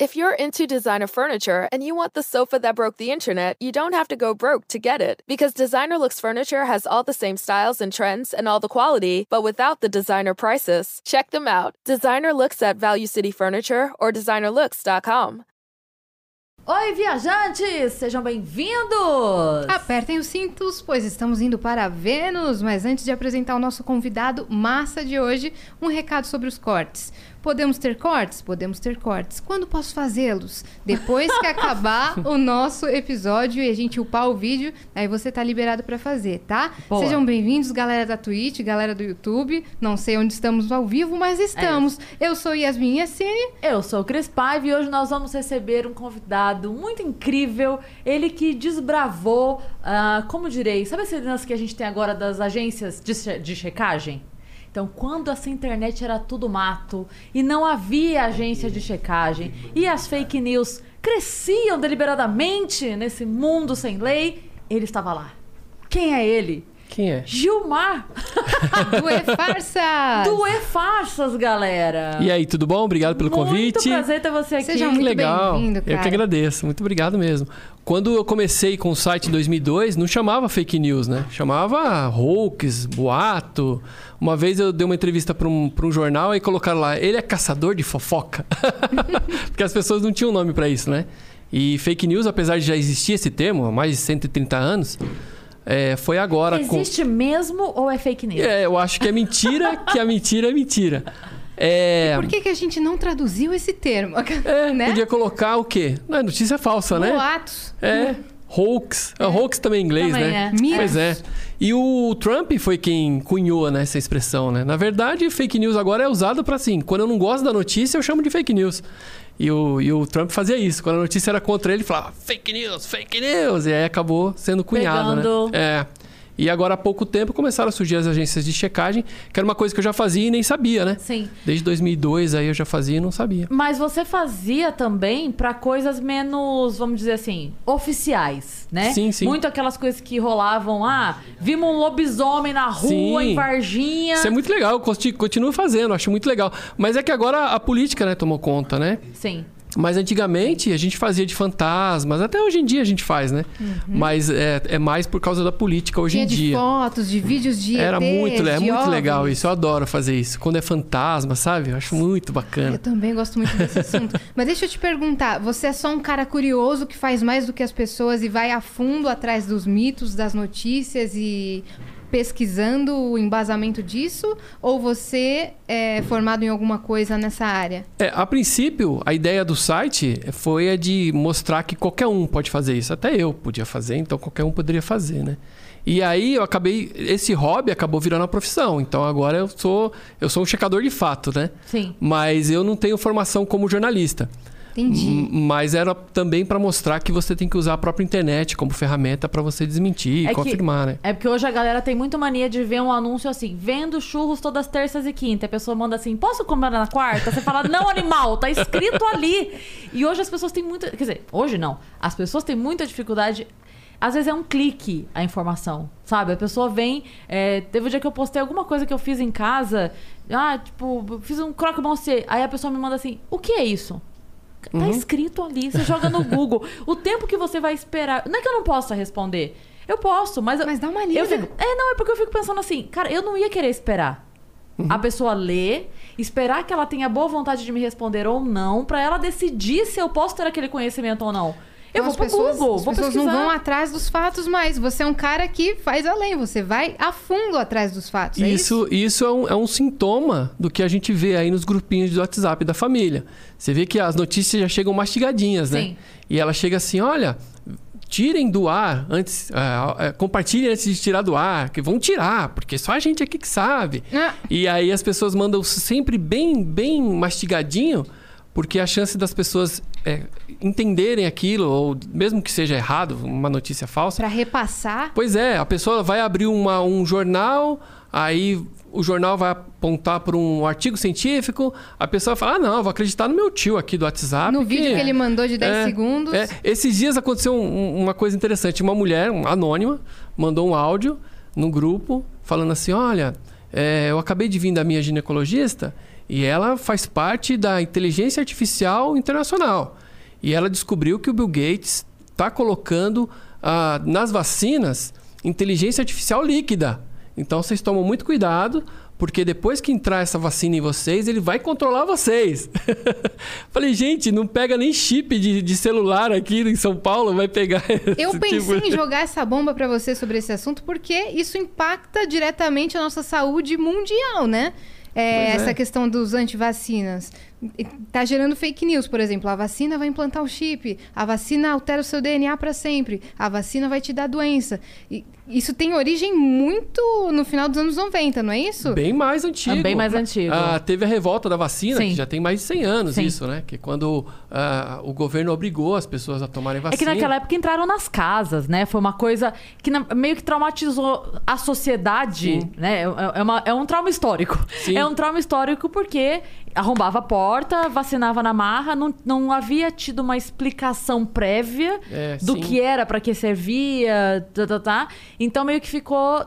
If you're into designer furniture and you want the sofa that broke the internet, you don't have to go broke to get it. Because Designer Looks Furniture has all the same styles and trends and all the quality, but without the designer prices. Check them out. Designer Looks at Value City Furniture or designerlooks.com. Oi, viajantes! Sejam bem-vindos! Apertem os cintos, pois estamos indo para Vênus. Mas antes de apresentar o nosso convidado massa de hoje, um recado sobre os cortes. Podemos ter cortes? Podemos ter cortes. Quando posso fazê-los? Depois que acabar o nosso episódio e a gente upar o vídeo, aí você tá liberado para fazer, tá? Boa. Sejam bem-vindos, galera da Twitch, galera do YouTube. Não sei onde estamos ao vivo, mas estamos. Eu sou Yasmin Yassine. Eu sou o Cris Paiva e hoje nós vamos receber um convidado muito incrível. Ele que desbravou, ah, como direi, sabe esse lance que a gente tem agora das agências de, che- de checagem? Então, quando essa internet era tudo mato e não havia agência de checagem e as fake news cresciam deliberadamente nesse mundo sem lei, ele estava lá. Quem é ele? Quem é? Gilmar, Do E Farsas. do E Farsas, galera. E aí, tudo bom? Obrigado pelo Muito convite. prazer ter você aqui. Seja Que muito legal. bem-vindo, Eu que agradeço. Muito obrigado mesmo. Quando eu comecei com o site em 2002, não chamava fake news, né? Chamava hoax, boato. Uma vez eu dei uma entrevista para um, pra um jornal e colocaram lá, ele é caçador de fofoca. Porque as pessoas não tinham nome para isso, né? E fake news, apesar de já existir esse termo há mais de 130 anos, é, foi agora com... Existe mesmo ou é fake news? É, eu acho que é mentira, que a mentira é mentira. É... Por que, que a gente não traduziu esse termo? É, né? podia colocar o quê? Não é notícia falsa, né? Boatos. É, hoax. É. Hoax também em inglês, Também né? é. Pois é. E o Trump foi quem cunhou né, essa expressão, né? Na verdade, fake news agora é usada para assim, quando eu não gosto da notícia, eu chamo de fake news. E o, e o Trump fazia isso. Quando a notícia era contra ele, ele falava fake news, fake news. E aí acabou sendo cunhado, Pegando. né? É. E agora há pouco tempo começaram a surgir as agências de checagem, que era uma coisa que eu já fazia e nem sabia, né? Sim. Desde 2002 aí eu já fazia e não sabia. Mas você fazia também pra coisas menos, vamos dizer assim, oficiais, né? Sim, sim. Muito aquelas coisas que rolavam, ah, vimos um lobisomem na rua Sim. em Varginha. Isso é muito legal, eu continuo fazendo, acho muito legal. Mas é que agora a política, né, tomou conta, né? Sim. Mas antigamente a gente fazia de fantasmas, até hoje em dia a gente faz, né? Mas é, é mais por causa da política hoje Tinha em de dia. fotos, de vídeos de Era ETs, muito, é de muito legal isso. Eu adoro fazer isso. Quando é fantasma, sabe? Eu acho muito Eu bacana. também gosto muito desse assunto. Mas deixa eu te perguntar, você é só um cara curioso que faz mais do que as pessoas e vai a fundo atrás dos mitos, das notícias e pesquisando o embasamento disso? Ou você é formado em alguma coisa nessa área? É, a princípio, a ideia do site foi a de mostrar que qualquer um pode fazer isso. Até eu podia fazer, então qualquer um poderia fazer, né? E aí eu acabei. Esse hobby acabou virando uma profissão. Então agora eu sou, eu sou um checador de fato, né? Sim. Mas eu não tenho formação como jornalista. Entendi. Mas era também para mostrar que você tem que usar a própria internet como ferramenta para você desmentir É e confirmar, né? É porque hoje a galera tem muito mania de ver um anúncio assim, vendo churros todas terças e quinta. A pessoa manda assim, posso comer na quarta? Você fala, não, animal, tá escrito ali. E hoje as pessoas têm muita. Quer dizer, hoje não. As pessoas têm muita dificuldade. Às vezes é um clique a informação, sabe? A pessoa vem. é, teve um dia que eu postei alguma coisa que eu fiz em casa. Ah, tipo, fiz um croque monsieur. Aí a pessoa me manda assim: o que é isso? Tá Uhum. escrito ali, você joga no Google. O tempo que você vai esperar. Não é que eu não possa responder. Eu posso, mas. Mas dá uma lida. fico, é, não, é porque eu fico pensando assim, cara, eu não ia querer esperar. Uhum. A pessoa ler, esperar que ela tenha boa vontade de me responder ou não, pra ela decidir se eu posso ter aquele conhecimento ou não. Eu Então, vou as pro pessoas, Google, as vou pessoas pesquisar. não vão atrás dos fatos mais. Você é um cara que faz além, você vai a fundo atrás dos fatos. é isso? Isso, isso é, um, é um sintoma do que a gente vê aí nos grupinhos do WhatsApp da família. Você vê que as notícias já chegam mastigadinhas, né? Sim. E ela chega assim: olha, tirem do ar antes, é, é, compartilhem antes de tirar do ar, que vão tirar, porque só a gente aqui que sabe. Ah, E aí as pessoas mandam sempre bem, bem mastigadinho, porque a chance das pessoas é, entenderem aquilo, ou mesmo que seja errado, uma notícia falsa. Pra repassar. Pois é, a pessoa vai abrir uma- um jornal, aí o jornal vai apontar para um artigo científico, a pessoa fala: ah, não, vou acreditar no meu tio aqui do WhatsApp. No vídeo que ele mandou de 10 É, segundos. é, esses dias aconteceu um- uma coisa interessante. Uma mulher, um- anônima, mandou um áudio no grupo falando assim: olha, é, eu acabei de vir da minha ginecologista E ela faz parte da inteligência artificial internacional. E ela descobriu que o Bill Gates está colocando ah, nas vacinas inteligência artificial líquida. Então vocês tomam muito cuidado, porque depois que entrar essa vacina em vocês, ele vai controlar vocês. Falei, gente, não pega nem chip de, de, celular aqui em São Paulo, vai pegar. Eu pensei tipo... em jogar essa bomba para você sobre esse assunto, porque isso impacta diretamente a nossa saúde mundial, né? É, essa é. questão dos antivacinas. Tá gerando fake news, por exemplo. A vacina vai implantar o chip, a vacina altera o seu DNA para sempre, a vacina vai te dar doença. E isso tem origem muito no final dos anos 90, não é isso? Bem mais antigo. É bem mais antigo. Ah, teve a revolta da vacina, Sim. que já tem mais de 100 anos Sim. isso, né? Que quando ah, o governo obrigou as pessoas a tomarem vacina. É que naquela época entraram nas casas, né? Foi uma coisa que meio que traumatizou a sociedade, Sim. né? É, é, uma, é um trauma histórico. Sim. É um trauma histórico porque arrombava a porta, vacinava na marra, não, não havia tido uma explicação prévia é, do sim. que era, para que servia, tá, tá, tá. Então meio que ficou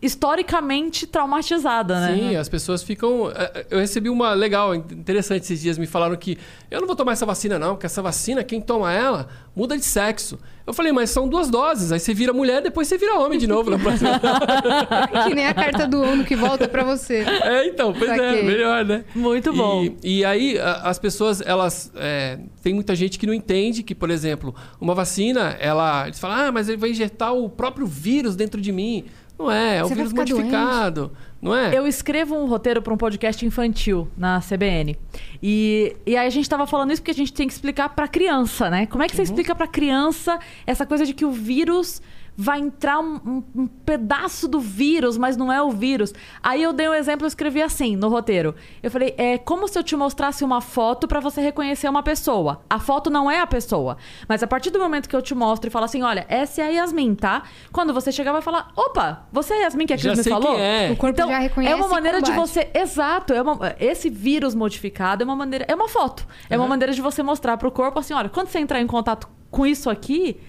historicamente traumatizada, né? Sim, as pessoas ficam. É, é, eu recebi uma legal, interessante esses dias, me falaram que eu não vou tomar essa vacina, não, porque essa vacina, quem toma ela, muda de sexo. Eu falei, mas são duas doses, aí você vira mulher, depois você vira homem de novo na próxima. que nem a carta do ONU que volta para você. É, então, pois Saquei. é, melhor, né? Muito bom. E, e aí, as pessoas, elas. É, tem muita gente que não entende que, por exemplo, uma vacina, ela. Eles falam, ah, mas ele vai injetar o próprio vírus dentro de mim. Não é, é o vírus modificado. Doente. Não é? Eu escrevo um roteiro para um podcast infantil na CBN. E, e aí a gente estava falando isso porque a gente tem que explicar para criança, né? Como é que você uhum. explica para criança essa coisa de que o vírus vai entrar um, um, um, pedaço do vírus, mas não é o vírus. Aí eu dei um exemplo, eu escrevi assim no roteiro. Eu falei, é como se eu te mostrasse uma foto para você reconhecer uma pessoa. A foto não é a pessoa, mas a partir do momento que eu te mostro e falo assim, olha, essa é a Yasmin, tá? Quando você chegar vai falar, opa, você é a Yasmin que a Cris me falou? É. O corpo então, já reconhece. É uma maneira de você, exato, é uma... esse vírus modificado é uma maneira, é uma foto, é uhum. uma maneira de você mostrar para o corpo assim, olha, quando você entrar em contato com isso aqui,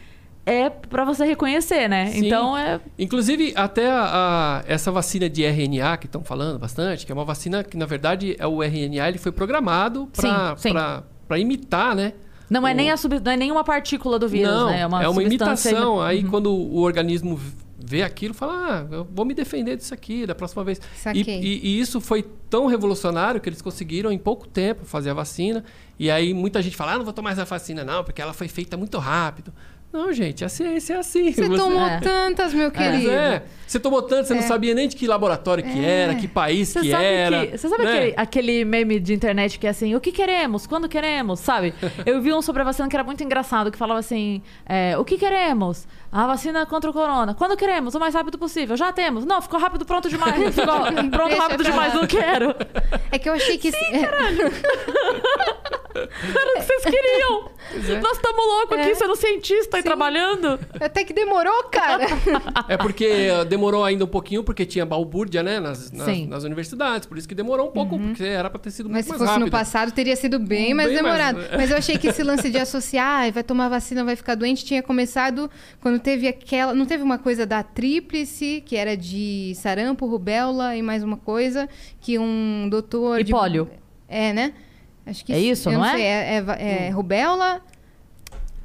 é para você reconhecer, né? Sim. Então é. Inclusive, até a, a, essa vacina de RNA que estão falando bastante, que é uma vacina que, na verdade, é o RNA, ele foi programado para imitar, né? Não, é o... é nem a sub... não é nenhuma partícula do vírus, Não, né? É uma, é uma imitação. Aí uhum. quando o organismo vê aquilo, fala, ah, eu vou me defender disso aqui da próxima vez. E, e, e, isso foi tão revolucionário que eles conseguiram em pouco tempo fazer a vacina. E aí muita gente fala, ah, não vou tomar essa vacina não, porque ela foi feita muito rápido. Não, gente, a ciência é assim. Você, você... tomou é. tantas, meu querido. É. Você tomou tantas, você é. não sabia nem de que laboratório que é. era, que país você que era. Que, você sabe né? aquele, aquele, meme de internet que é assim, o que queremos? Quando queremos? Sabe? Eu vi um sobre a vacina que era muito engraçado, que falava assim, é, o que queremos? A vacina contra o corona. Quando queremos? O mais rápido possível. Já temos. Não, ficou rápido, pronto demais. Ficou pronto, rápido demais, não quero. É que eu achei que... Sim, caralho. Era o que vocês queriam. É. Nós estamos loucos aqui, é. sendo cientista Sim. e trabalhando. Até que demorou, cara. É porque demorou ainda um pouquinho, porque tinha balbúrdia, né? Nas, nas, nas universidades. Por isso que demorou um pouco, uhum. porque era para ter sido Mas muito mais rápido. Mas se fosse no passado, teria sido bem mais bem demorado. Mais... Mas eu achei que esse lance de associar, ah, vai tomar vacina, vai ficar doente, tinha começado quando teve aquela... Não teve uma coisa da tríplice, que era de sarampo, rubéola e mais uma coisa, que um doutor... E de... pólio. É, né? Acho que é isso, não, não, é? Sei, é, é, é hum. rubéola.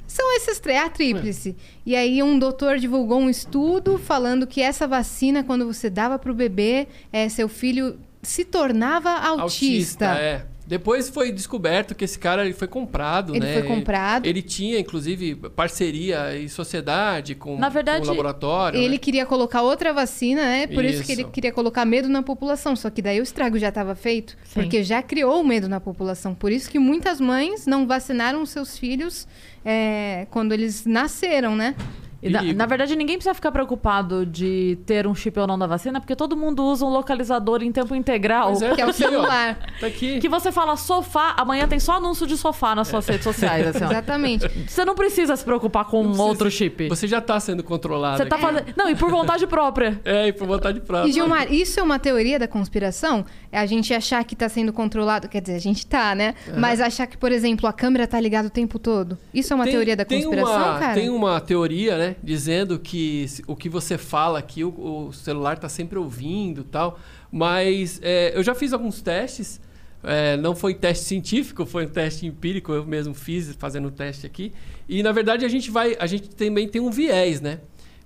São esses três, a tríplice. É. E aí um doutor divulgou um estudo falando que essa vacina, quando você dava para o bebê, é, seu filho se tornava autista. autista é. Depois foi descoberto que esse cara ele foi comprado, ele né? Ele foi comprado. Ele tinha, inclusive, parceria e sociedade com, Na verdade, com o laboratório. Ele né? queria colocar outra vacina, né? Por isso. isso. que ele queria colocar medo na população. Só que daí o estrago já estava feito, Sim. porque já criou o medo na população. Por isso que muitas mães não vacinaram seus filhos é, quando eles nasceram, né? Na, na, verdade, ninguém precisa ficar preocupado de ter um chip ou não da vacina, porque todo mundo usa um localizador em tempo integral. É, que é o celular. Tá aqui. Que você fala sofá, amanhã tem só anúncio de sofá nas suas é. redes sociais. Assim, Exatamente. Você não precisa se preocupar com um outro chip. Você já está sendo controlado. Você tá fazendo. Não, e por vontade própria. É, e por vontade própria. E Gilmar, isso é uma teoria da conspiração? É a gente achar que está sendo controlado. Quer dizer, a gente tá, né? Mas achar que, por exemplo, a câmera tá ligada o tempo todo. Isso é uma tem, teoria da conspiração, uma, cara? Tem uma teoria, né? Né? Dizendo que o que você fala aqui, o, o celular tá sempre ouvindo tal. Mas é, eu já fiz alguns testes. é, não foi teste científico, foi um teste empírico, eu mesmo fiz fazendo o teste aqui. E na verdade a gente vai. A gente também tem um viés, né?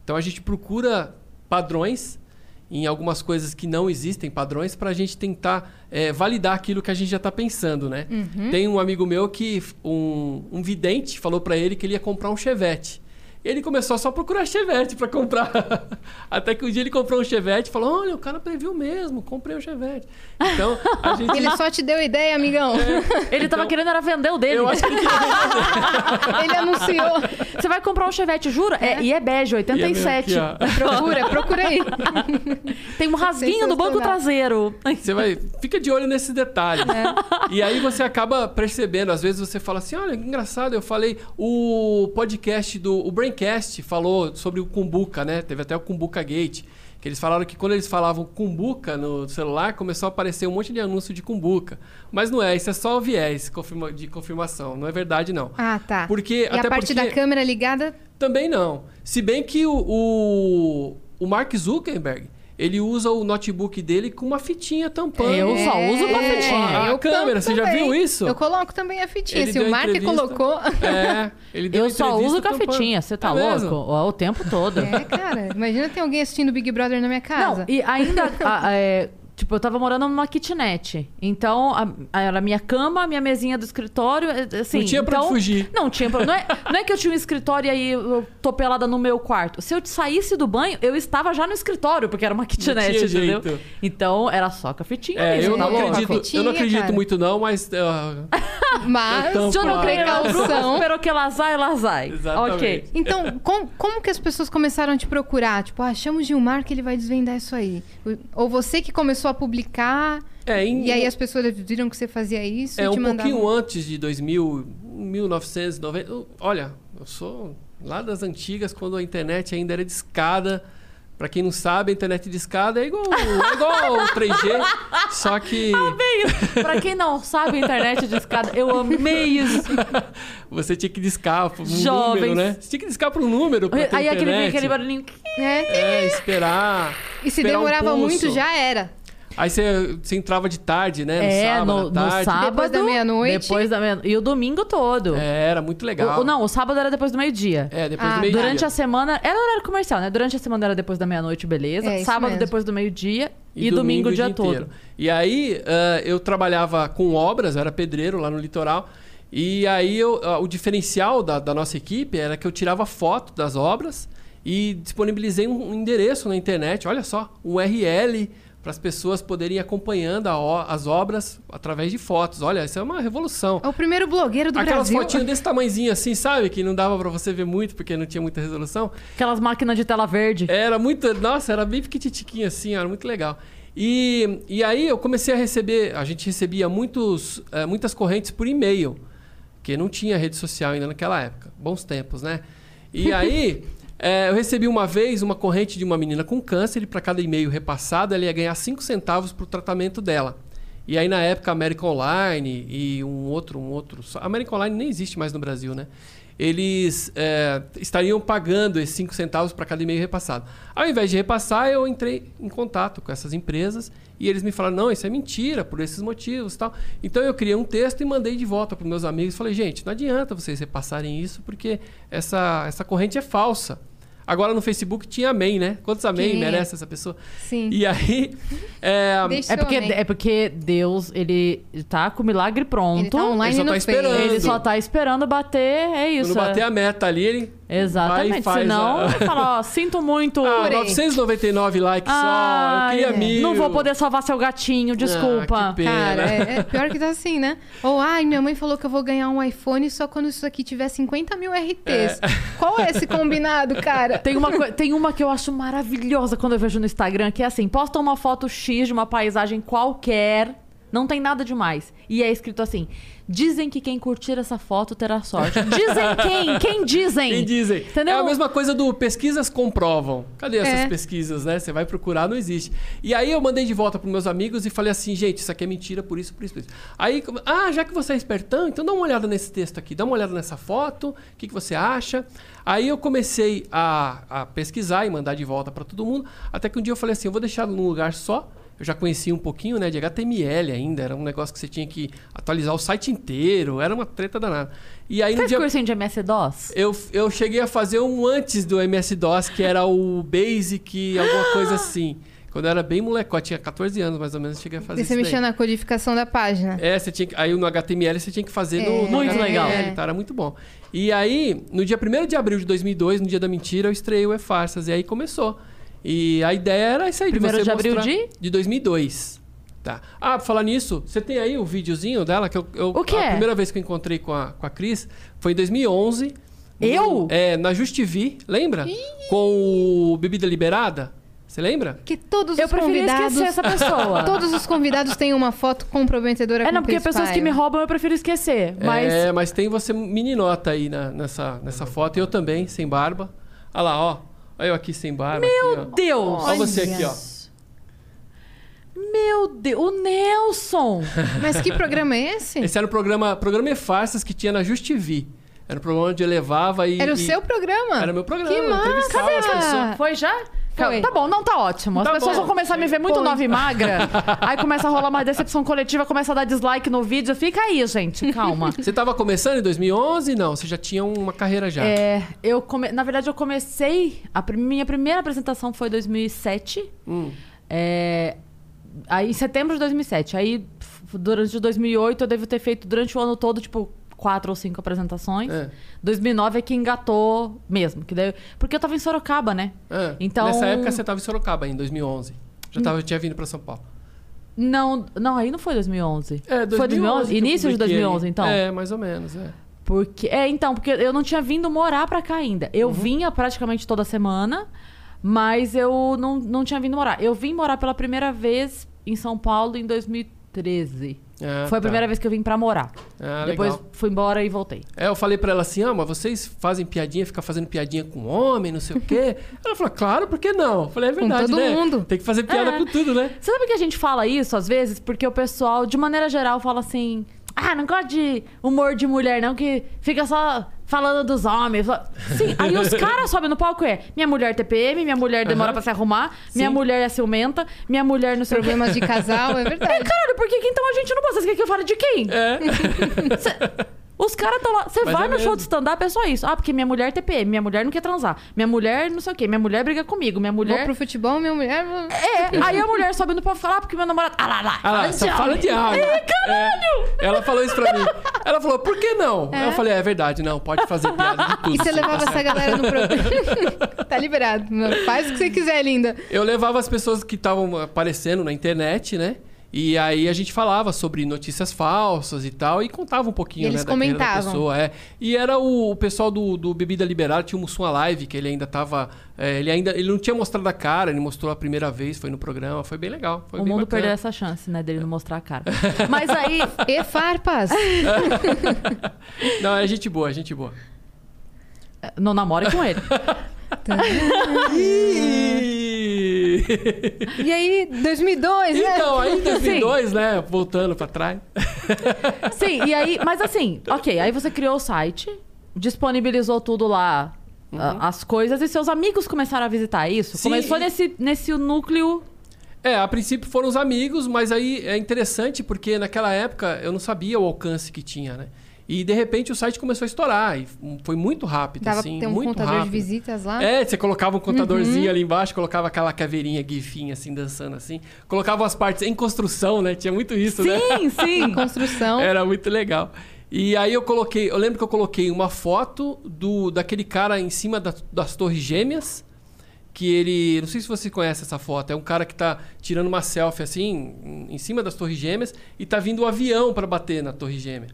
Então a gente procura padrões em algumas coisas que não existem padrões para a gente tentar é, validar aquilo que a gente já está pensando, né? Tem um amigo meu que um, um vidente falou para ele que ele ia comprar um Chevette. Ele começou a só procurar Chevette para comprar. Até que um dia ele comprou um Chevette e falou: Olha, o cara previu mesmo, comprei um Chevette. Então, a gente. Ele só te deu ideia, amigão. Ele tava Então, querendo era vender o dele. Eu acho que ele Ele anunciou. Você vai comprar um Chevette, jura? É, e é bege, 87. E é aqui, Procura, procura aí. Tem um rasguinho no banco traseiro. Você vai. Fica de olho nesses detalhes. E aí você acaba percebendo, às vezes você fala assim: olha, que engraçado, eu falei. O podcast do. O Braincast falou sobre o Kumbuka, né? Teve até o Kumbuka Gate. Que eles falaram que quando eles falavam Kumbuka no celular, começou a aparecer um monte de anúncio de Kumbuka. Mas não é, isso é só o viés confirma- de confirmação. Não é verdade, não. Ah, tá. Porque, E a até parte porque- da câmera ligada, Também não. Se bem que o, o, o Mark Zuckerberg, ele usa o notebook dele com uma fitinha tampando. Eu só uso com a É, fitinha. A eu câmera, tampo você já também. viu isso? Eu coloco também a fitinha. Ele Se o Mark colocou. É, ele deu Eu só uso com a fitinha. Você tá É louco? mesmo? O tempo todo. É, cara. Imagina ter alguém assistindo Big Brother na minha casa. Não, e ainda. a- é, tipo, eu tava morando numa kitnet. Então, a- a- era a minha cama, a minha mesinha do escritório. é, Assim, Não tinha pra então, onde fugir. Não tinha pra. Não é, não é que eu tinha um escritório e aí eu tô pelada no meu quarto. Se eu saísse do banho, eu estava já no escritório, porque era uma kitnet, tinha entendeu? jeito. Então, era só com a fitinha É, mesmo, eu tá não acredito, eu Fitinha, não acredito cara. muito não, mas ah, Mas, Eu Eu não creio precaução. Espero que ela sai. Exatamente. Ok. Então, com- como que as pessoas começaram a te procurar? Tipo, ah, chama o Gilmar que ele vai desvendar isso aí. Ou você que começou a publicar, é, em, e aí as pessoas viram que você fazia isso é um mandavam... pouquinho antes de 2000, 1990. eu- Olha, eu sou lá das antigas, quando a internet ainda era de escada. Pra quem não sabe, a internet de escada é igual, é igual o 3G, só que Pra quem não sabe a internet de escada, eu amei isso. você tinha que discar para um Jovens. número, né? Você tinha que discar para um número pra Aí aquele, aquele barulhinho. É. É, esperar. E se esperar um demorava pulso. muito, já era. Aí você, você entrava de tarde, né? No É, sábado, no, tarde. sábado. Depois da meia-noite. Depois da meia E o domingo todo. É, era muito legal. O- o- não, o sábado era depois do meio-dia. É, depois Ah, do meio Durante a semana. Era horário comercial, né? Durante a semana era depois da meia-noite, beleza. É, sábado mesmo. depois do meio-dia. E, domingo, o dia, todo. inteiro. E aí, ah, eu trabalhava com obras, eu era pedreiro lá no litoral. E aí, eu- ah, o diferencial da, da nossa equipe era que eu tirava foto das obras e disponibilizei um, um endereço na internet, olha só, um URL para as pessoas poderem ir acompanhando a as obras através de fotos. Olha, isso é uma revolução. É o primeiro blogueiro do Aquelas Brasil. fotinhas desse tamanhozinho assim, sabe? Que não dava para você ver muito porque não tinha muita resolução. Aquelas máquinas de tela verde. Era muito. Nossa, era bem pequititiquinho assim, era muito legal. E, e aí eu comecei a receber. A gente recebia muitos, eh, muitas correntes por e-mail, porque não tinha rede social ainda naquela época. Bons tempos, né? E aí. Eh, eu recebi uma vez uma corrente de uma menina com câncer e para cada e-mail repassado ela ia ganhar 5 centavos para o tratamento dela. E aí na época a American Online e um outro, um outro. American Online nem existe mais no Brasil, né? Eles eh, estariam pagando esses 5 centavos para cada e-mail repassado. Ao invés de repassar, eu entrei em contato com essas empresas e eles me falaram: não, isso é mentira, por esses motivos tal. Então eu criei um texto e mandei de volta para meus amigos. Falei: gente, não adianta vocês repassarem isso porque essa, essa corrente é falsa. Agora no Facebook tinha amém, né? Quantos amém merece essa pessoa? Sim. E aí. Deixa É seu porque, amém. é porque Deus, ele tá com o milagre pronto. Ele tá online Ele só no tá esperando. Ele só tá esperando bater, é isso. Quando bater é. a meta ali, ele. Vai Exatamente. faz Senão, a- vai falar, ó, sinto muito. Ah, Porém. 999 likes só. Eu Ai, queria mil. Não vou poder salvar seu gatinho, desculpa. Ah, que pena. Cara, é, é pior que tá assim, né? Ou, ai, minha mãe falou que eu vou ganhar um iPhone só quando isso aqui tiver 50 mil RTs. Qual é esse combinado, cara? Tem uma, tem uma que eu acho maravilhosa quando eu vejo no Instagram, que é assim, posta uma foto X de uma paisagem qualquer. Não tem nada demais. E é escrito assim: dizem que quem curtir essa foto terá sorte. Dizem quem? Quem dizem? Quem dizem? Entendeu? É a mesma coisa do pesquisas comprovam. Cadê essas É. pesquisas, né? Você vai procurar, não existe. E aí eu mandei de volta pros meus amigos e falei assim, gente, isso aqui é mentira, por isso, por isso, por isso. Aí, ah, já que você é espertão, então dá uma olhada nesse texto aqui, dá uma olhada nessa foto, o que, que você acha? Aí eu comecei a, a pesquisar e mandar de volta para todo mundo, até que um dia eu falei assim, eu vou deixar num lugar só, eu já conhecia um pouquinho, né, de HTML ainda, era um negócio que você tinha que atualizar o site inteiro, era uma treta danada. E aí no Fez dia... cursinho de MS-DOS? Eu, eu cheguei a fazer um antes do MS-DOS, que era o Basic, alguma coisa assim. Quando eu era bem molecote, tinha 14 anos mais ou menos, eu cheguei a fazer E você isso mexia daí. na codificação da página. É, você tinha que, aí no HTML você tinha que fazer no, É. no Muito HTML, legal. tá? Era muito bom. E aí, no dia 1 de abril de 2002, no dia da mentira, eu estreiei o E-Farsas. E aí começou. E a ideia era isso aí, Primeiro de você de abril de? De 2002. Tá. Ah, pra falar nisso, você tem aí o videozinho dela? que eu, eu- O que A é? primeira vez que eu encontrei com a, com a Cris foi em 2011. Eu? É, na Justivi, lembra? Com o Bebida Liberada. Você lembra? Que todos Eu os preferia convidados. esquecer essa pessoa. Todos os convidados têm uma foto comprometedora É, com não, porque Chris pessoas que Paiva. me roubam eu prefiro esquecer. Mas. É, mas tem você meninota aí na- nessa, nessa foto. E eu também, sem barba. Olha lá, ó. Olha eu aqui sem barba. Meu aqui, ó. Deus! Olha você aqui, ó. Meu Deus! O Nelson! Mas que programa é esse? Esse era o programa, programa E Farsas que tinha na Justivi. Era um programa onde eu levava e... Era o e- seu programa? Era meu programa. Que massa! as pessoas. Foi já? Foi. Tá bom, não tá ótimo. As Tá pessoas bom. vão começar a me ver muito nova e magra. aí começa a rolar uma decepção coletiva, começa a dar dislike no vídeo. Fica aí, gente, calma. Você estava começando em 2011? Não, você já tinha uma carreira já. É, eu come... Na verdade, eu comecei. A prim- minha primeira apresentação foi em 2007. Hum. É, Aí, em setembro de 2007. Aí, f- durante 2008, eu devo ter feito durante o ano todo, tipo, quatro ou cinco apresentações. É. 2009 é que engatou mesmo. Que daí... Porque eu tava em Sorocaba, né? É. Então- Nessa época você estava em Sorocaba, em 2011. Já tava, tinha vindo para São Paulo. Não, não, aí não foi 2011. É, 2011. Foi 2011? que eu Início de publiquei 2011, aí. então? É, mais ou menos, é. Porque, é, então, porque eu não tinha vindo morar pra cá ainda. Uhum. Eu vinha praticamente toda semana, mas eu não, não tinha vindo morar. Eu vim morar pela primeira vez em São Paulo em 2013. Ah, Foi a tá. primeira vez que eu vim pra morar. Ah, Depois legal. fui embora e voltei. É, eu falei pra ela assim, ah, mas vocês fazem piadinha, ficam fazendo piadinha com homem, não sei o quê. ela falou, claro, por que não? Eu falei, é verdade, todo né? mundo. Tem que fazer piada É. com tudo, né? Você sabe que a gente fala isso às vezes? Porque o pessoal, de maneira geral, fala assim: ah, não gosto de humor de mulher, não, que fica só falando dos homens. Sim, aí os caras sobem no palco é: minha mulher TPM, minha mulher demora Aham. pra se arrumar, minha Sim. mulher é ciumenta, minha mulher não sei. Problemas de casal, é É, verdade. caralho, por que então a gente não pode? Você quer que eu fale de quem? É. Cê- Os caras estão lá. Você Mas vai é no show mesmo. de stand-up, é só isso. Ah, porque minha mulher TPM, minha mulher não quer transar. Minha mulher não sei o quê, minha mulher briga comigo, minha Vou mulher. pro futebol, minha mulher. É, aí a mulher sobe no palco e fala, ah, porque meu namorado. Ah lá, lá. Ah lá, só fala de água. É, caralho! É. Ela falou isso pra mim. Ela falou, por que não? Eu falei, é verdade, não, pode fazer piada de tudo. E você sim, levava tá essa galera no programa. tá liberado. Faz o que você quiser, linda. Eu levava as pessoas que estavam aparecendo na internet, né? E aí a gente falava sobre notícias falsas e tal, e contava um pouquinho, E eles né, da carreira da comentavam. pessoa. É. E era o, o pessoal do, do Bebida Liberada, tinha o Mussum Live, que ele ainda tava. é, ele ainda. Ele não tinha mostrado a cara, ele mostrou a primeira vez, foi no programa, foi bem legal. Foi O bem mundo bacana. perdeu essa chance, né, dele não mostrar a cara. Mas aí, E farpas. Não, é gente boa, é gente boa. não namore com ele. E aí, 2002, né? então, aí em 2002, né? Voltando pra trás. Sim, e aí, mas assim, ok, aí você criou o site, disponibilizou tudo lá, a- as coisas, e seus amigos começaram a visitar isso? Sim, Começou e- nesse, nesse núcleo. É, a princípio foram os amigos, mas aí é interessante porque naquela época eu não sabia o alcance que tinha, né? E de repente o site começou a estourar e foi muito rápido, Dava assim, ter um muito contador rápido. de visitas lá. É, você colocava um contadorzinho Uhum. ali embaixo, colocava aquela caveirinha gifinha assim dançando assim, colocava as partes em construção, né? Tinha muito isso, né? Sim, Em sim. construção. Era muito legal. E aí eu coloquei, eu lembro que eu coloquei uma foto do daquele cara em cima da- das torres gêmeas, que ele, não sei se você conhece essa foto, é um cara que tá tirando uma selfie assim, em- em cima das torres gêmeas e tá vindo um avião para bater na torre gêmea,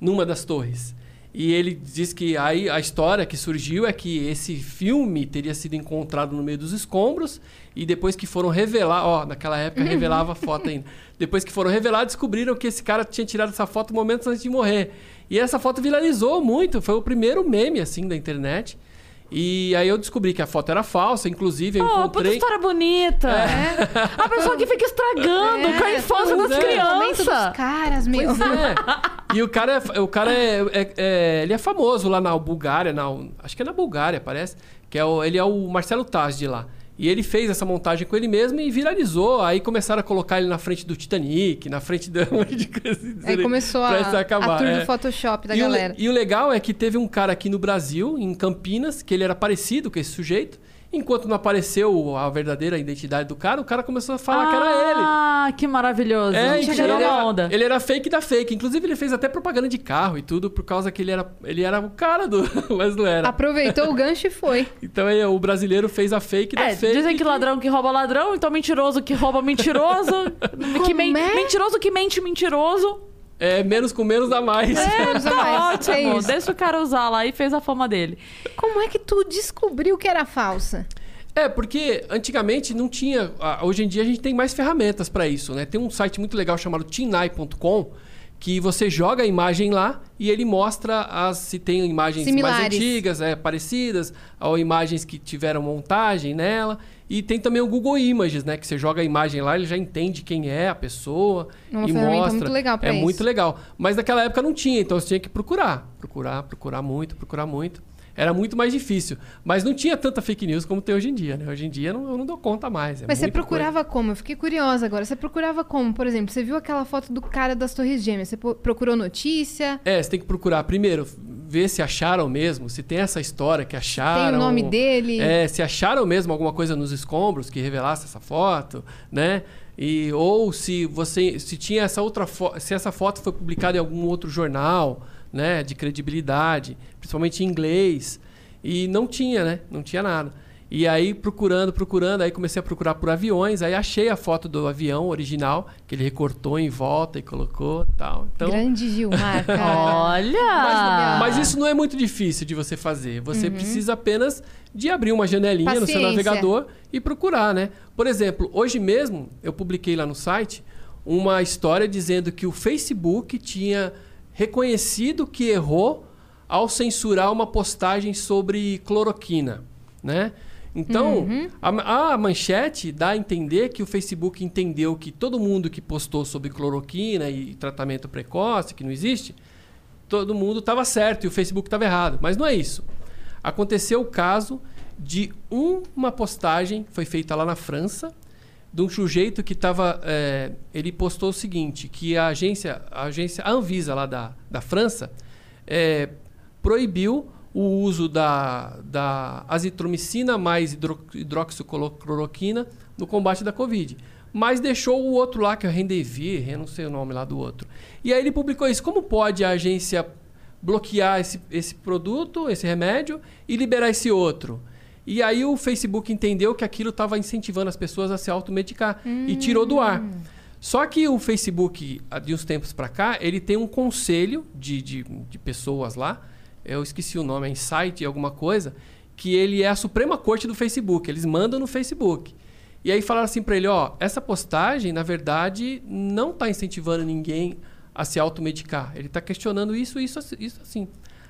numa das torres. E ele diz que aí a história que surgiu é que esse filme teria sido encontrado no meio dos escombros e depois que foram revelar, ó, naquela época revelava a foto ainda. Depois que foram revelar, descobriram que esse cara tinha tirado essa foto momentos antes de morrer. E essa foto viralizou muito, foi o primeiro meme assim da internet. E aí eu descobri que a foto era falsa, inclusive eu Oh, puta encontrei história bonita. É. A pessoa que fica estragando É, com a infância pois das é. Momento dos crianças. caras, meu. Pois é. E o cara, é, o cara é, é- é- ele é famoso lá na Bulgária, na, acho que é na Bulgária, parece. Que é o, ele é o Marcelo Taz de lá. E ele fez essa montagem com ele mesmo e viralizou. Aí começaram a colocar ele na frente do Titanic, na frente da. Aí começou a, prestes a acabar, tour é. do Photoshop da e, o, le- galera. e o legal é que teve um cara aqui no Brasil, em Campinas, que ele era parecido com esse sujeito. Enquanto não apareceu a verdadeira identidade do cara, o cara começou a falar que era ele. Ah, que maravilhoso. É, inclusive, ele, uma era, onda. ele era fake da fake. Inclusive, ele fez até propaganda de carro e tudo, por causa que ele era, ele era o cara do. Mas não era. Aproveitou o gancho e foi. Então aí, o brasileiro fez a fake da É, fake. dizem que ladrão que rouba ladrão, então mentiroso que rouba mentiroso. que men- é? Mentiroso que mente mentiroso. É, menos com menos dá mais. Mais. Tá ótimo. É. Deixa o cara usar lá e fez a fama dele. Como é que tu descobriu que era falsa? É, porque antigamente não tinha. Hoje em dia a gente tem mais ferramentas para isso, né? Tem um site muito legal chamado tinai.com que você joga a imagem lá e ele mostra as, se tem imagens mais Similares. antigas, é, parecidas, ou imagens que tiveram montagem nela. E tem também o Google Images, né? Que você joga a imagem lá, ele já entende quem é a pessoa É uma e mostra. muito legal pra é isso. muito legal. Mas naquela época não tinha, então você tinha que procurar. Procurar, procurar muito, procurar muito. Era muito mais difícil. Mas não tinha tanta fake news como tem hoje em dia, né? Hoje em dia não, eu não dou conta mais. é Mas você procurava como? Eu fiquei curiosa agora. Você procurava como? Por exemplo, você viu aquela foto do cara das Torres Gêmeas. Você procurou notícia? coisa. É, você tem que procurar primeiro, ver se acharam mesmo, se tem essa história que acharam. Tem o nome dele? É, se acharam mesmo alguma coisa nos escombros que revelasse essa foto, né? E, ou se você se tinha essa outra foto, se essa foto foi publicada em algum outro jornal, né, de credibilidade, principalmente em inglês, e não tinha, né? Não tinha nada. E aí procurando, procurando, aí comecei a procurar por aviões, aí achei a foto do avião original que ele recortou em volta e colocou, tal. Então, Grande Gilmar, cara. Olha! Ah. mas isso não é muito difícil de você fazer. Você precisa apenas de abrir uma janelinha no seu Paciência. navegador e procurar, né? Por exemplo, hoje mesmo eu publiquei lá no site uma história dizendo que o Facebook tinha reconhecido que errou ao censurar uma postagem sobre cloroquina, né? Então, a, a manchete dá a entender que o Facebook entendeu que todo mundo que postou sobre cloroquina e tratamento precoce, que não existe, todo mundo estava certo e o Facebook estava errado. Mas não é isso. Aconteceu o caso de uma postagem, foi feita lá na França, de um sujeito que estava. ele postou o seguinte: que a agência, a agência a Anvisa lá da, da França é, proibiu o uso da, da azitromicina mais hidro, hidroxicloroquina no combate da Covid. Mas deixou o outro lá, que é o Rendevir, eu não sei o nome lá do outro. E aí ele publicou isso. Como pode a agência bloquear esse, esse produto, esse remédio, e liberar esse outro? E aí o Facebook entendeu que aquilo estava incentivando as pessoas a se automedicar e tirou do ar. Só que o Facebook, de uns tempos para cá, ele tem um conselho de, de, de, pessoas lá, eu esqueci o nome, é Insight alguma coisa, que ele é a Suprema Corte do Facebook, eles mandam no Facebook. E aí falaram assim para ele, ó, essa postagem, na verdade, não está incentivando ninguém a se automedicar. Ele está questionando isso, isso, isso assim.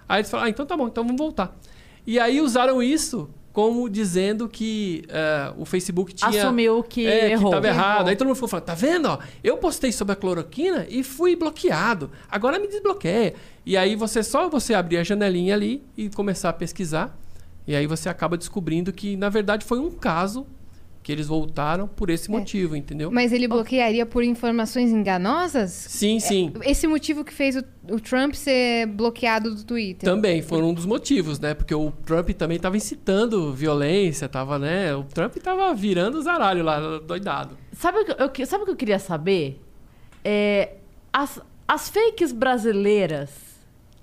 Aí eles falaram, ah, então tá bom, então vamos voltar. E aí usaram isso como dizendo que uh, o Facebook tinha... Assumiu que é, errou. que estava errado. Aí todo mundo ficou falando, tá vendo? Ó, eu postei sobre a cloroquina e fui bloqueado. Agora me desbloqueia. E aí você só você abrir a janelinha ali e começar a pesquisar. E aí você acaba descobrindo que, na verdade, foi um caso que eles voltaram por esse motivo, é. entendeu? Mas ele bloquearia por informações enganosas? Sim, sim. É, esse motivo que fez o, o, Trump ser bloqueado do Twitter? Também, foi um dos motivos, né? Porque o Trump também estava incitando violência, tava, né? O Trump estava virando os aralhos lá, doidado. Sabe o que eu, sabe o que eu queria saber? É, as, as fakes brasileiras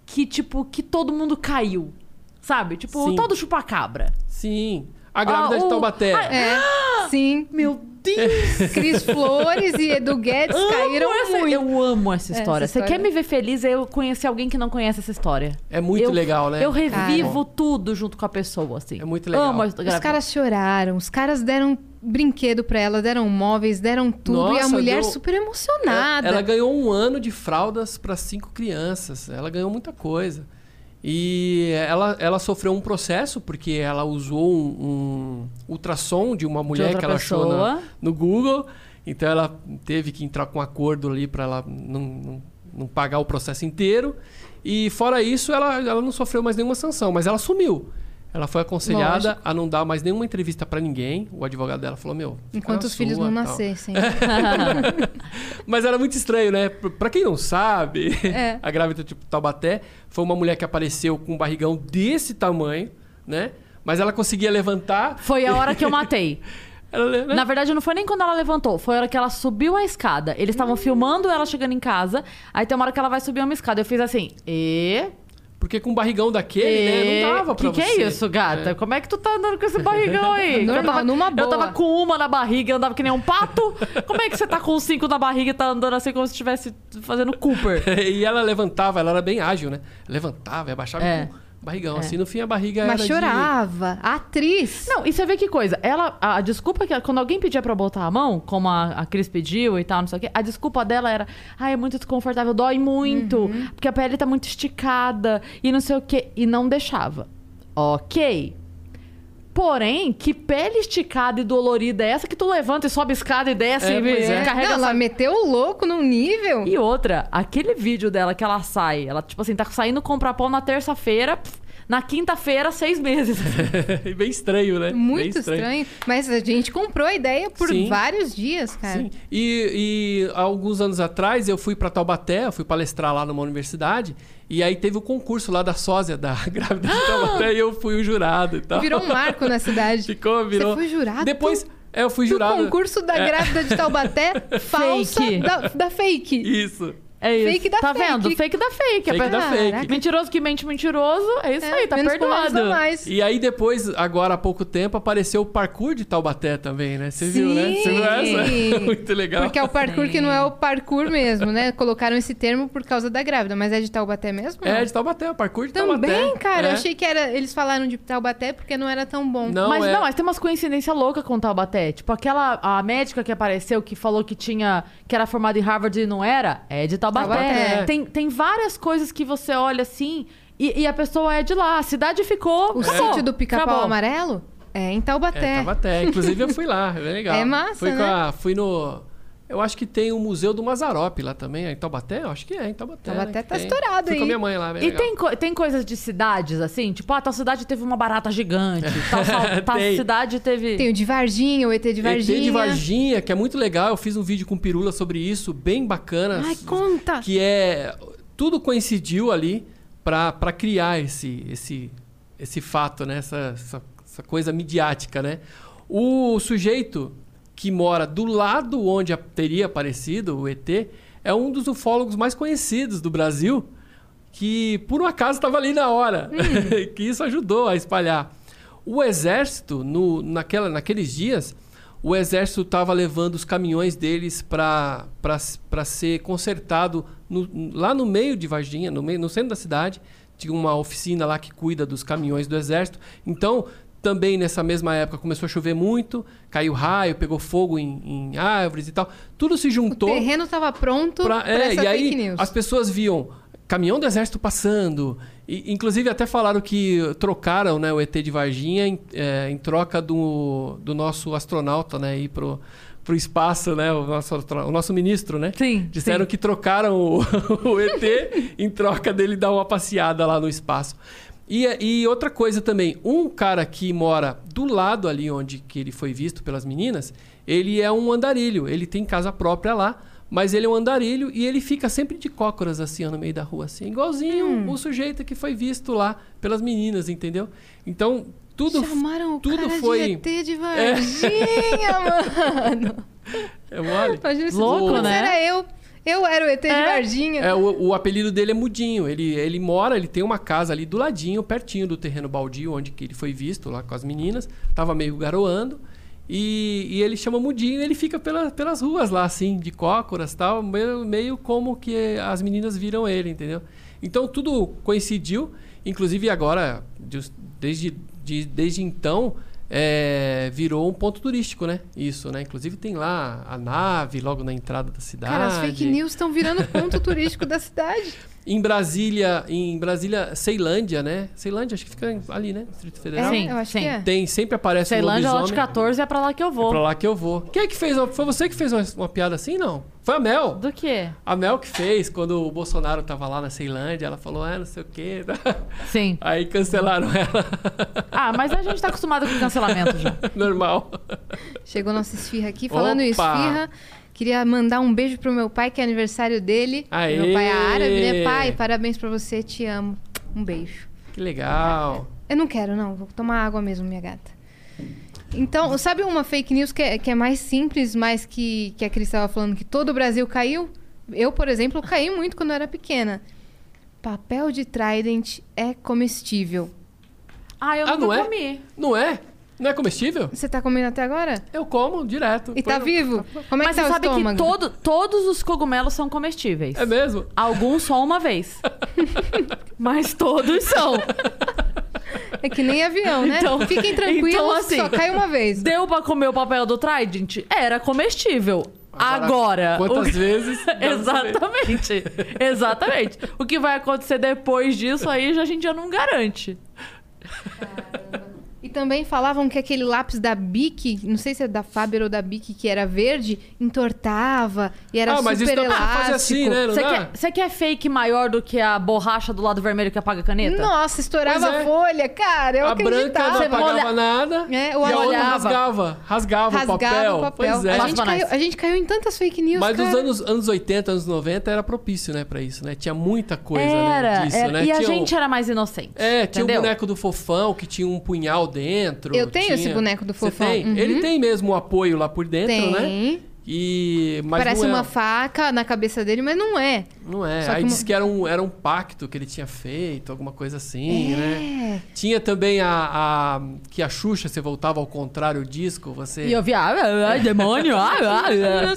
que, tipo, que todo mundo caiu. Sabe? Tipo, sim. todo chupacabra. Sim. A grávida ah, de Taubaté. Ah, é. Sim. Meu Deus! Cris Flores e Edu Guedes caíram Amo essa- muito. Eu amo essa Essa história. Você história- quer me ver feliz? É eu conhecer alguém que não conhece essa história. É muito Eu- legal, né? Eu revivo tudo junto com a pessoa, assim. É muito legal. Amo Os caras choraram, os caras deram brinquedo pra ela, deram móveis, deram tudo. e a Nossa, mulher deu- super emocionada. Ela ganhou um ano de fraldas para cinco crianças. Ela ganhou muita coisa. E ela, ela sofreu um processo porque ela usou um, um ultrassom de uma mulher outra que ela achou pessoa. na- no Google. Então ela teve que entrar com um acordo ali para ela não, não, não pagar o processo inteiro. E fora isso, ela, ela não sofreu mais nenhuma sanção, mas ela sumiu. Ela foi aconselhada Lógico. a não dar mais nenhuma entrevista para ninguém. O advogado dela falou: Meu, Enquanto os filhos sua, não tal. nascessem. Mas era muito estranho, né? Pra pra quem não sabe, É. a grávida tipo Taubaté foi uma mulher que apareceu com um barrigão desse tamanho, né? Mas ela conseguia levantar. Foi a hora que eu matei. Ela, né? Na verdade, não foi nem quando ela levantou, foi a hora que ela subiu a escada. Eles estavam Hum. filmando ela chegando em casa, aí tem uma hora que ela vai subir uma escada. Eu fiz assim, e. Porque com um barrigão daquele, né? Não dava pra que você. que é isso, gata? Como é que tu tá andando com esse barrigão aí? Normal, eu tava, numa boa. Eu tava com uma na barriga, andava que nem um pato. Como é que você tá com cinco na barriga e tá andando assim como se estivesse fazendo Cooper? e ela levantava, ela era bem ágil, né? Levantava e abaixava É. com barrigão. Assim, no fim, a barriga Mas era de- chorava. A atriz. Não, e você vê que coisa. Ela, a, a desculpa que ela- quando alguém pedia pra botar a mão, como a, a Cris pediu e tal, não sei o quê, a desculpa dela era, ai, é muito desconfortável, dói muito, Uhum. porque a pele tá muito esticada e não sei o quê, e não deixava. Ok. Porém, que pele esticada e dolorida é essa que tu levanta e sobe escada e desce É, e é. carrega Não, ela meteu o louco num nível. E outra, aquele vídeo dela que ela sai, ela, tipo assim, tá saindo comprar pão na terça-feira, pff, na quinta-feira, seis meses. bem estranho, né? Bem Muito estranho. Mas a gente comprou a ideia por Sim. vários dias, cara. Sim. E, e alguns anos atrás eu fui para Taubaté, eu fui palestrar lá numa universidade, e aí teve o concurso lá da sósia da grávida de Taubaté e eu fui o jurado e tal. Virou um marco na cidade. Ficou, virou. Você foi jurado? Depois, é, eu fui Do jurado. concurso da É. grávida de Taubaté, falsa Fake. da, da fake. Isso. É isso. Fake da tá fake. vendo? Fake da fake. Fake A da fake. Mentiroso que mente mentiroso, é isso É, aí, tá perdoado. E aí depois, agora há pouco tempo, apareceu o parkour de Taubaté também, né? Você viu, né? Você viu Sim. essa? Muito legal. Porque é o parkour que não é o parkour mesmo, né? Colocaram esse termo por causa da grávida, mas é de Taubaté mesmo? É, não? de Taubaté, o parkour de Também, Taubaté. cara. É. Eu achei que era. Eles falaram de Taubaté porque não era tão bom. Não, mas é... não, mas tem umas coincidências loucas com o Taubaté. Tipo, aquela a médica que apareceu que falou que tinha que era formada em Harvard e não era, é de Taubaté. Taubaté. Tem, tem várias coisas que você olha assim e, e a pessoa é de lá. A cidade ficou. O acabou, sítio do pica-pau amarelo é em É, Taubaté. Taubaté. Inclusive eu fui lá, é legal. É massa, fui com né? a- fui no... Eu acho que tem o Museu do Mazarop lá também, é em Taubaté? Eu acho que é, em Taubaté. Taubaté né, tá tem. estourado Fui aí. com a minha mãe lá, bem E legal. tem, co- tem coisas de cidades, assim? Tipo, ah, tal cidade teve uma barata gigante. Tal, tal cidade teve. Tem o de Varginha, o ET de Varginha. ET de Varginha, que é muito legal. Eu fiz um vídeo com Pirula sobre isso, bem bacana. Ai, conta! Que é... Tudo coincidiu ali pra pra criar esse, esse, esse fato, né? Essa, essa, essa coisa midiática, né? O sujeito que mora do lado onde teria aparecido o ET é um dos ufólogos mais conhecidos do Brasil, que por um acaso estava ali na hora, que isso ajudou a espalhar. O exército, no, naquela, naqueles dias, o exército estava levando os caminhões deles para ser consertado no- lá no meio de Varginha, no, meio, no centro da cidade. Tinha uma oficina lá que cuida dos caminhões do exército. Então, também nessa mesma época começou a chover muito, caiu raio, pegou fogo em, em árvores e tal. Tudo se O juntou. terreno estava pronto para é, essa e aí news. as pessoas viam caminhão do exército passando. E, inclusive até falaram que trocaram né, o ET de Varginha em, é, em troca do, do nosso astronauta né, ir pro, pro espaço, né? O nosso, o nosso ministro, né? Sim. Disseram sim. que trocaram o, o ET em troca dele dar uma passeada lá no espaço. E, e outra coisa também, um cara que mora do lado ali onde que ele foi visto pelas meninas, ele é um andarilho, ele tem casa própria lá, mas ele é um andarilho e ele fica sempre de cócoras assim no meio da rua, assim, igualzinho Hum. o sujeito que foi visto lá pelas meninas, entendeu? Então, tudo Chamaram o tudo cara foi- de ET de Varginha, mano. é mole. Louco, né? era eu. Eu era o ET de É. Varginha. É, o, o apelido dele é Mudinho. Ele, ele mora, ele tem uma casa ali do ladinho, pertinho do terreno baldio, onde que ele foi visto lá com as meninas. Tava meio garoando. E, e ele chama Mudinho e ele fica pela, pelas ruas lá, assim, de cócoras e tal, meio, meio como que as meninas viram ele, entendeu? Então tudo coincidiu, inclusive agora, de- desde, de- desde então, é, virou um ponto turístico, né? Isso, né? Inclusive tem lá a nave logo na entrada da cidade. Cara, as fake news estão virando ponto turístico da cidade. Em Brasília, em Brasília, Ceilândia, né? Ceilândia, acho que fica ali, né? Distrito Federal. É, Sim, eu acho sim. que é. Tem, sempre aparece um Ceilândia, lote lobisomem. 14, é pra lá que eu É vou. pra lá que eu vou. Quem é que fez? Foi você que fez uma, uma piada assim, não? Foi a Mel. Do quê? A Mel que fez, quando o Bolsonaro tava lá na Ceilândia, ela falou, ah, não sei o quê. Sim. Aí cancelaram ela. Ah, mas a gente tá acostumado com cancelamento já. Normal. Chegou nossa esfirra aqui. Falando em Opa! esfirra, queria mandar um beijo pro meu pai, que é aniversário dele. Aê! Meu pai é árabe, né? Pai, parabéns pra você, te amo. Um beijo. Que legal. Eu não quero, não. Vou tomar água mesmo, minha gata. Então, sabe uma fake news que é, que é mais simples, mas que, que a Cris estava falando que todo o Brasil caiu? Eu, por exemplo, caí muito quando eu era pequena. Papel de Trident é comestível. Ah, eu Ah, nunca não é? comi. Não é? Não é comestível? Você tá comendo até agora? Eu como direto. E tá no- vivo? Como é Mas que tá você o sabe que estômago? todo, todos os cogumelos são comestíveis. É mesmo? Alguns só uma vez. Mas todos são. É que nem avião, né? Então- Fiquem tranquilos, então, assim, só cai uma vez. Deu pra comer o papel do Trident? Era comestível. Agora, Agora. Quantas o... vezes? Exatamente. Exatamente. O que vai acontecer depois disso aí já, a gente já não garante. E também falavam que aquele lápis da Bic, não sei se é da Faber ou da Bic, que era verde, entortava e era ah, mas isso super dá pra elástico. fazer assim, né? Você quer, você quer fake maior do que a borracha do lado vermelho que apaga a caneta? Nossa, estourava é. a folha, cara. Eu a branca não Você apagava molha- nada É, e o a outra olhava. rasgava. Rasgava, Rasgava o papel. o papel. Pois é. a, gente caiu, a gente caiu em tantas fake news, Mas nos cara. anos, anos 80, anos 90 era propício, né, pra isso, né? Tinha muita coisa era, né, disso, era. né? E a Tinha o- gente era mais inocente. É, tinha o boneco do fofão que tinha um punhal dentro. Eu tenho tinha- esse boneco do Você fofão. tem? Uhum. Ele tem mesmo o apoio lá por dentro, né? Tem. E mas Parece não é, uma faca na cabeça dele, mas não é. Não é. Só Aí que disse que era um, era um pacto que ele tinha feito, alguma coisa assim, né? É. Tinha também a, a- que a Xuxa, você voltava ao contrário o disco, você E eu via, ah, ah, ah, demônio, ah, ah,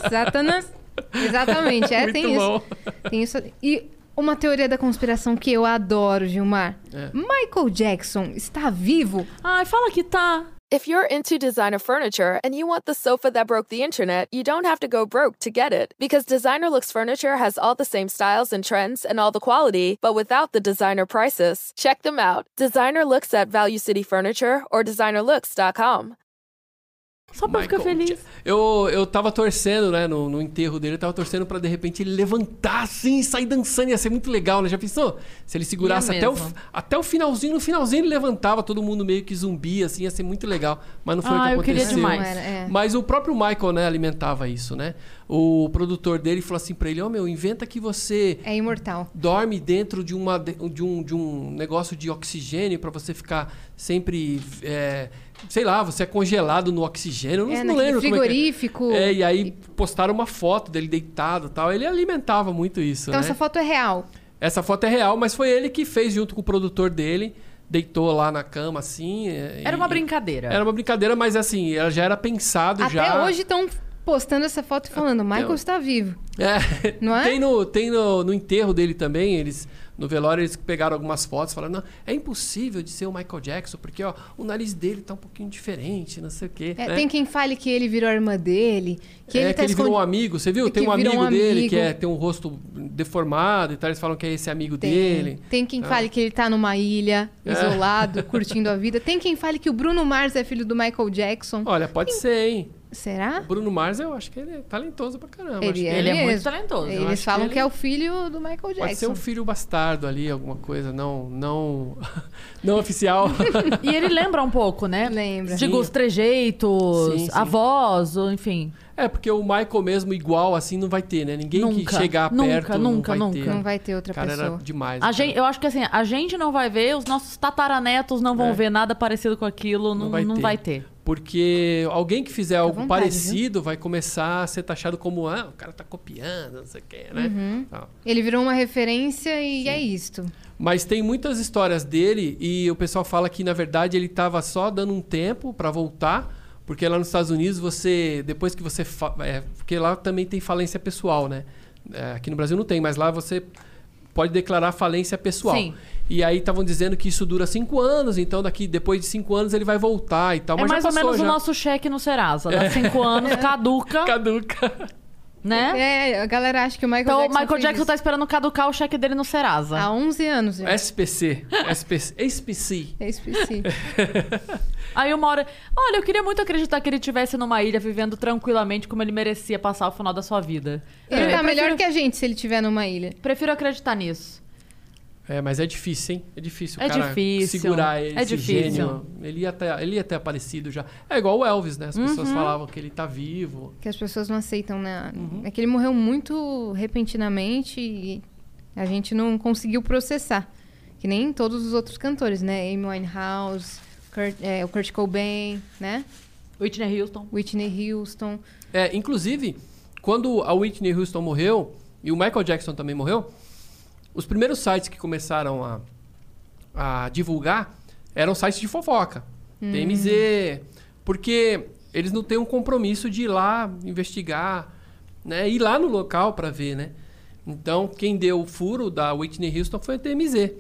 ah. Satanás. Exatamente, é, Muito tem bom. isso. Tem isso. E uma teoria da conspiração que eu adoro, Gilmar. É. Michael Jackson está vivo? Ai, fala que tá. If you're into designer furniture and you want the sofa that broke the internet, you don't have to go broke to get it. Because Designer Looks Furniture has all the same styles and trends and all the quality, but without the designer prices. Check them out. Designer Looks at Value City Furniture or designerlooks.com. Só pra ficar feliz. Eu, eu tava torcendo, né, no, no enterro dele, eu tava torcendo pra de repente ele levantar assim e sair dançando. Ia ser muito legal, né? Já pensou? Se ele segurasse até o, até o finalzinho, no finalzinho ele levantava, todo mundo meio que zumbi, assim, ia ser muito legal. Mas não foi o Ah, que eu queria aconteceu. demais. Não era, é. Mas o próprio Michael, né, alimentava isso, né? O produtor dele falou assim pra ele: Ó, meu, inventa que você É imortal. dorme dentro de, uma, de, um, de um negócio de oxigênio pra você ficar sempre. é, sei lá, você é congelado no oxigênio. Eu não, é, não lembro como é que é. frigorífico. É, e aí postaram uma foto dele deitado e tal. Ele alimentava muito isso, Então né? essa foto é real. Essa foto é real, mas foi ele que fez junto com o produtor dele. Deitou lá na cama, assim. é, Era e- uma brincadeira. Era uma brincadeira, mas assim, ela já era pensado Até já. hoje estão postando essa foto e falando, Michael está vivo. É, Não é? Tem, no, tem no, no enterro dele também, eles no velório eles pegaram algumas fotos falando, não, é impossível de ser o Michael Jackson, porque ó, o nariz dele tá um pouquinho diferente, não sei o quê. É, né? Tem quem fale que ele virou a irmã dele, que é, ele que tá ele virou um amigo, você viu? Tem que um amigo um dele amigo. que é, tem um rosto deformado e tal, eles falam que é esse amigo Tem. dele. Tem quem Ah. fale que ele tá numa ilha, É. isolado, curtindo a vida. Tem quem fale que o Bruno Mars é filho do Michael Jackson. Olha, pode ser, hein? Será? Bruno Mars, eu acho que ele é talentoso pra caramba. Ele acho que é Ele é muito talentoso. Eles falam que que, ele- é o filho do Michael Pode ser Jackson. um filho bastardo ali, alguma coisa não não não oficial. E ele lembra um pouco, né? Lembra. Digo, os trejeitos, Sim, sim. a voz, enfim. É, porque o Michael mesmo igual assim não vai ter, né? Ninguém que Nunca, chegar nunca, perto nunca, não vai nunca. ter. Não vai ter outra O cara pessoa. era demais. A gente, eu acho que assim, a gente não vai ver, os nossos tataranetos não vão É. ver nada parecido com aquilo, não, Não vai não ter. vai ter. Porque alguém que fizer algo vontade, parecido vai começar a ser taxado como, ah, o cara tá copiando, não sei o quê, né? Uhum. Ele virou uma referência e é isto. Mas tem muitas histórias dele e o pessoal fala que, na verdade, ele tava só dando um tempo pra voltar, Porque lá nos Estados Unidos, você. Depois que você. é, porque lá também tem falência pessoal, né? É, aqui no Brasil não tem, mas lá você pode declarar falência pessoal. Sim. E aí estavam dizendo que isso dura cinco anos, então daqui depois de cinco anos ele vai voltar e tal. É mas mais já ou passou, menos já. o nosso cheque no Serasa. Dá cinco anos, caduca, Caduca. né? É, a galera acha que o Michael Então o Jackson Michael fez Jackson isso. tá esperando caducar o cheque dele no Serasa. Há 11 anos já. SPC. SPC. SPC. É SPC. Aí uma hora. Olha, eu queria muito acreditar que ele estivesse numa ilha vivendo tranquilamente como ele merecia passar o final da sua vida. Ele É, tá melhor prefiro- que a gente se ele estiver numa ilha. Prefiro acreditar nisso. É, mas é difícil, hein? É difícil o É cara difícil. segurar ele, É esse difícil. gênio. Ele ia, ter, ele ia ter aparecido já. É igual o Elvis, né? As pessoas Uhum. falavam que ele tá vivo. Que as pessoas não aceitam, né? Uhum. É que ele morreu muito repentinamente e a gente não conseguiu processar. Que nem todos os outros cantores, né? Amy Winehouse, Kurt- é, o Kurt Cobain, né? Whitney Houston. Whitney Houston. É, inclusive, quando a Whitney Houston morreu e o Michael Jackson também morreu, os primeiros sites que começaram a, a divulgar eram sites de fofoca. TMZ. Porque eles não têm um compromisso de ir lá investigar, né? Ir lá no local para ver, né? Então, quem deu o furo da Whitney Houston foi a TMZ,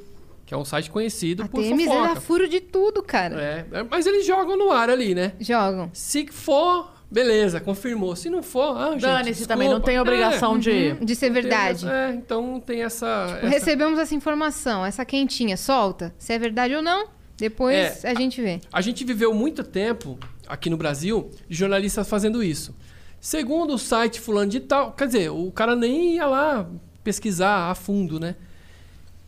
que é um site conhecido A por TMZ fofoca. dá furo de tudo, cara. É, mas eles jogam no ar ali, né? Jogam. Se for, beleza, confirmou. Se não for, ah, gente, Dane-se também, não tem obrigação de. Uhum, de ser É, verdade. tem é, então tem essa. essa- Recebemos essa informação, essa quentinha, solta. Se é verdade ou não, depois É. a gente vê. A gente viveu muito tempo aqui no Brasil de jornalistas fazendo isso. Segundo o site fulano de tal, quer dizer, o cara nem ia lá pesquisar a fundo, né?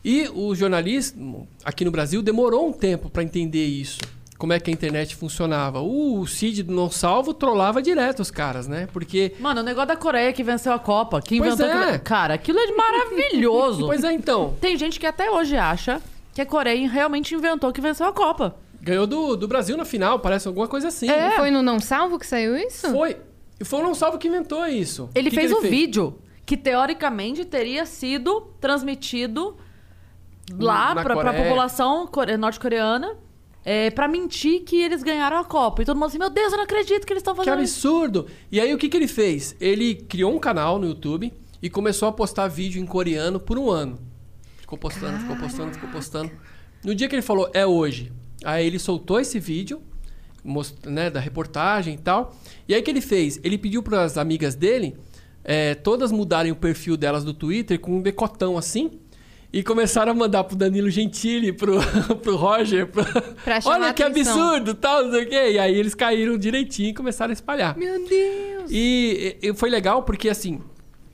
E o jornalismo aqui no Brasil demorou um tempo para entender isso. Como é que a internet funcionava. O Cid do Não Salvo trollava direto os caras, né? Porque Mano, o negócio da Coreia que venceu a Copa, que Pois inventou. é. que- Cara, aquilo é maravilhoso. Pois é, então. Tem gente que até hoje acha que a Coreia realmente inventou que venceu a Copa. Ganhou do, do Brasil na final, parece alguma coisa assim. É. Foi no Não Salvo que saiu isso? Foi. E foi o Não Salvo que inventou isso. Ele que fez que o vídeo que teoricamente teria sido transmitido lá pra Coreia. população core- norte-coreana é, pra mentir que eles ganharam a Copa. E todo mundo assim, meu Deus, eu não acredito que eles estão Que fazendo isso. absurdo! E aí o que, que ele fez? Ele criou um canal no YouTube e começou a postar vídeo em coreano por um ano. Ficou postando, ficou postando, ficou postando. No dia que ele falou, é hoje. Aí ele soltou esse vídeo, most- né, da reportagem e tal. E aí o que ele fez? Ele pediu para as amigas dele é, todas mudarem o perfil delas do Twitter com um decotão assim. E começaram a mandar pro Danilo Gentili, pro, pro Roger, pro... Pra chamar olha que atenção. absurdo, tal, não sei o quê. E aí eles caíram direitinho e começaram a espalhar. Meu Deus! E, e foi legal porque, assim,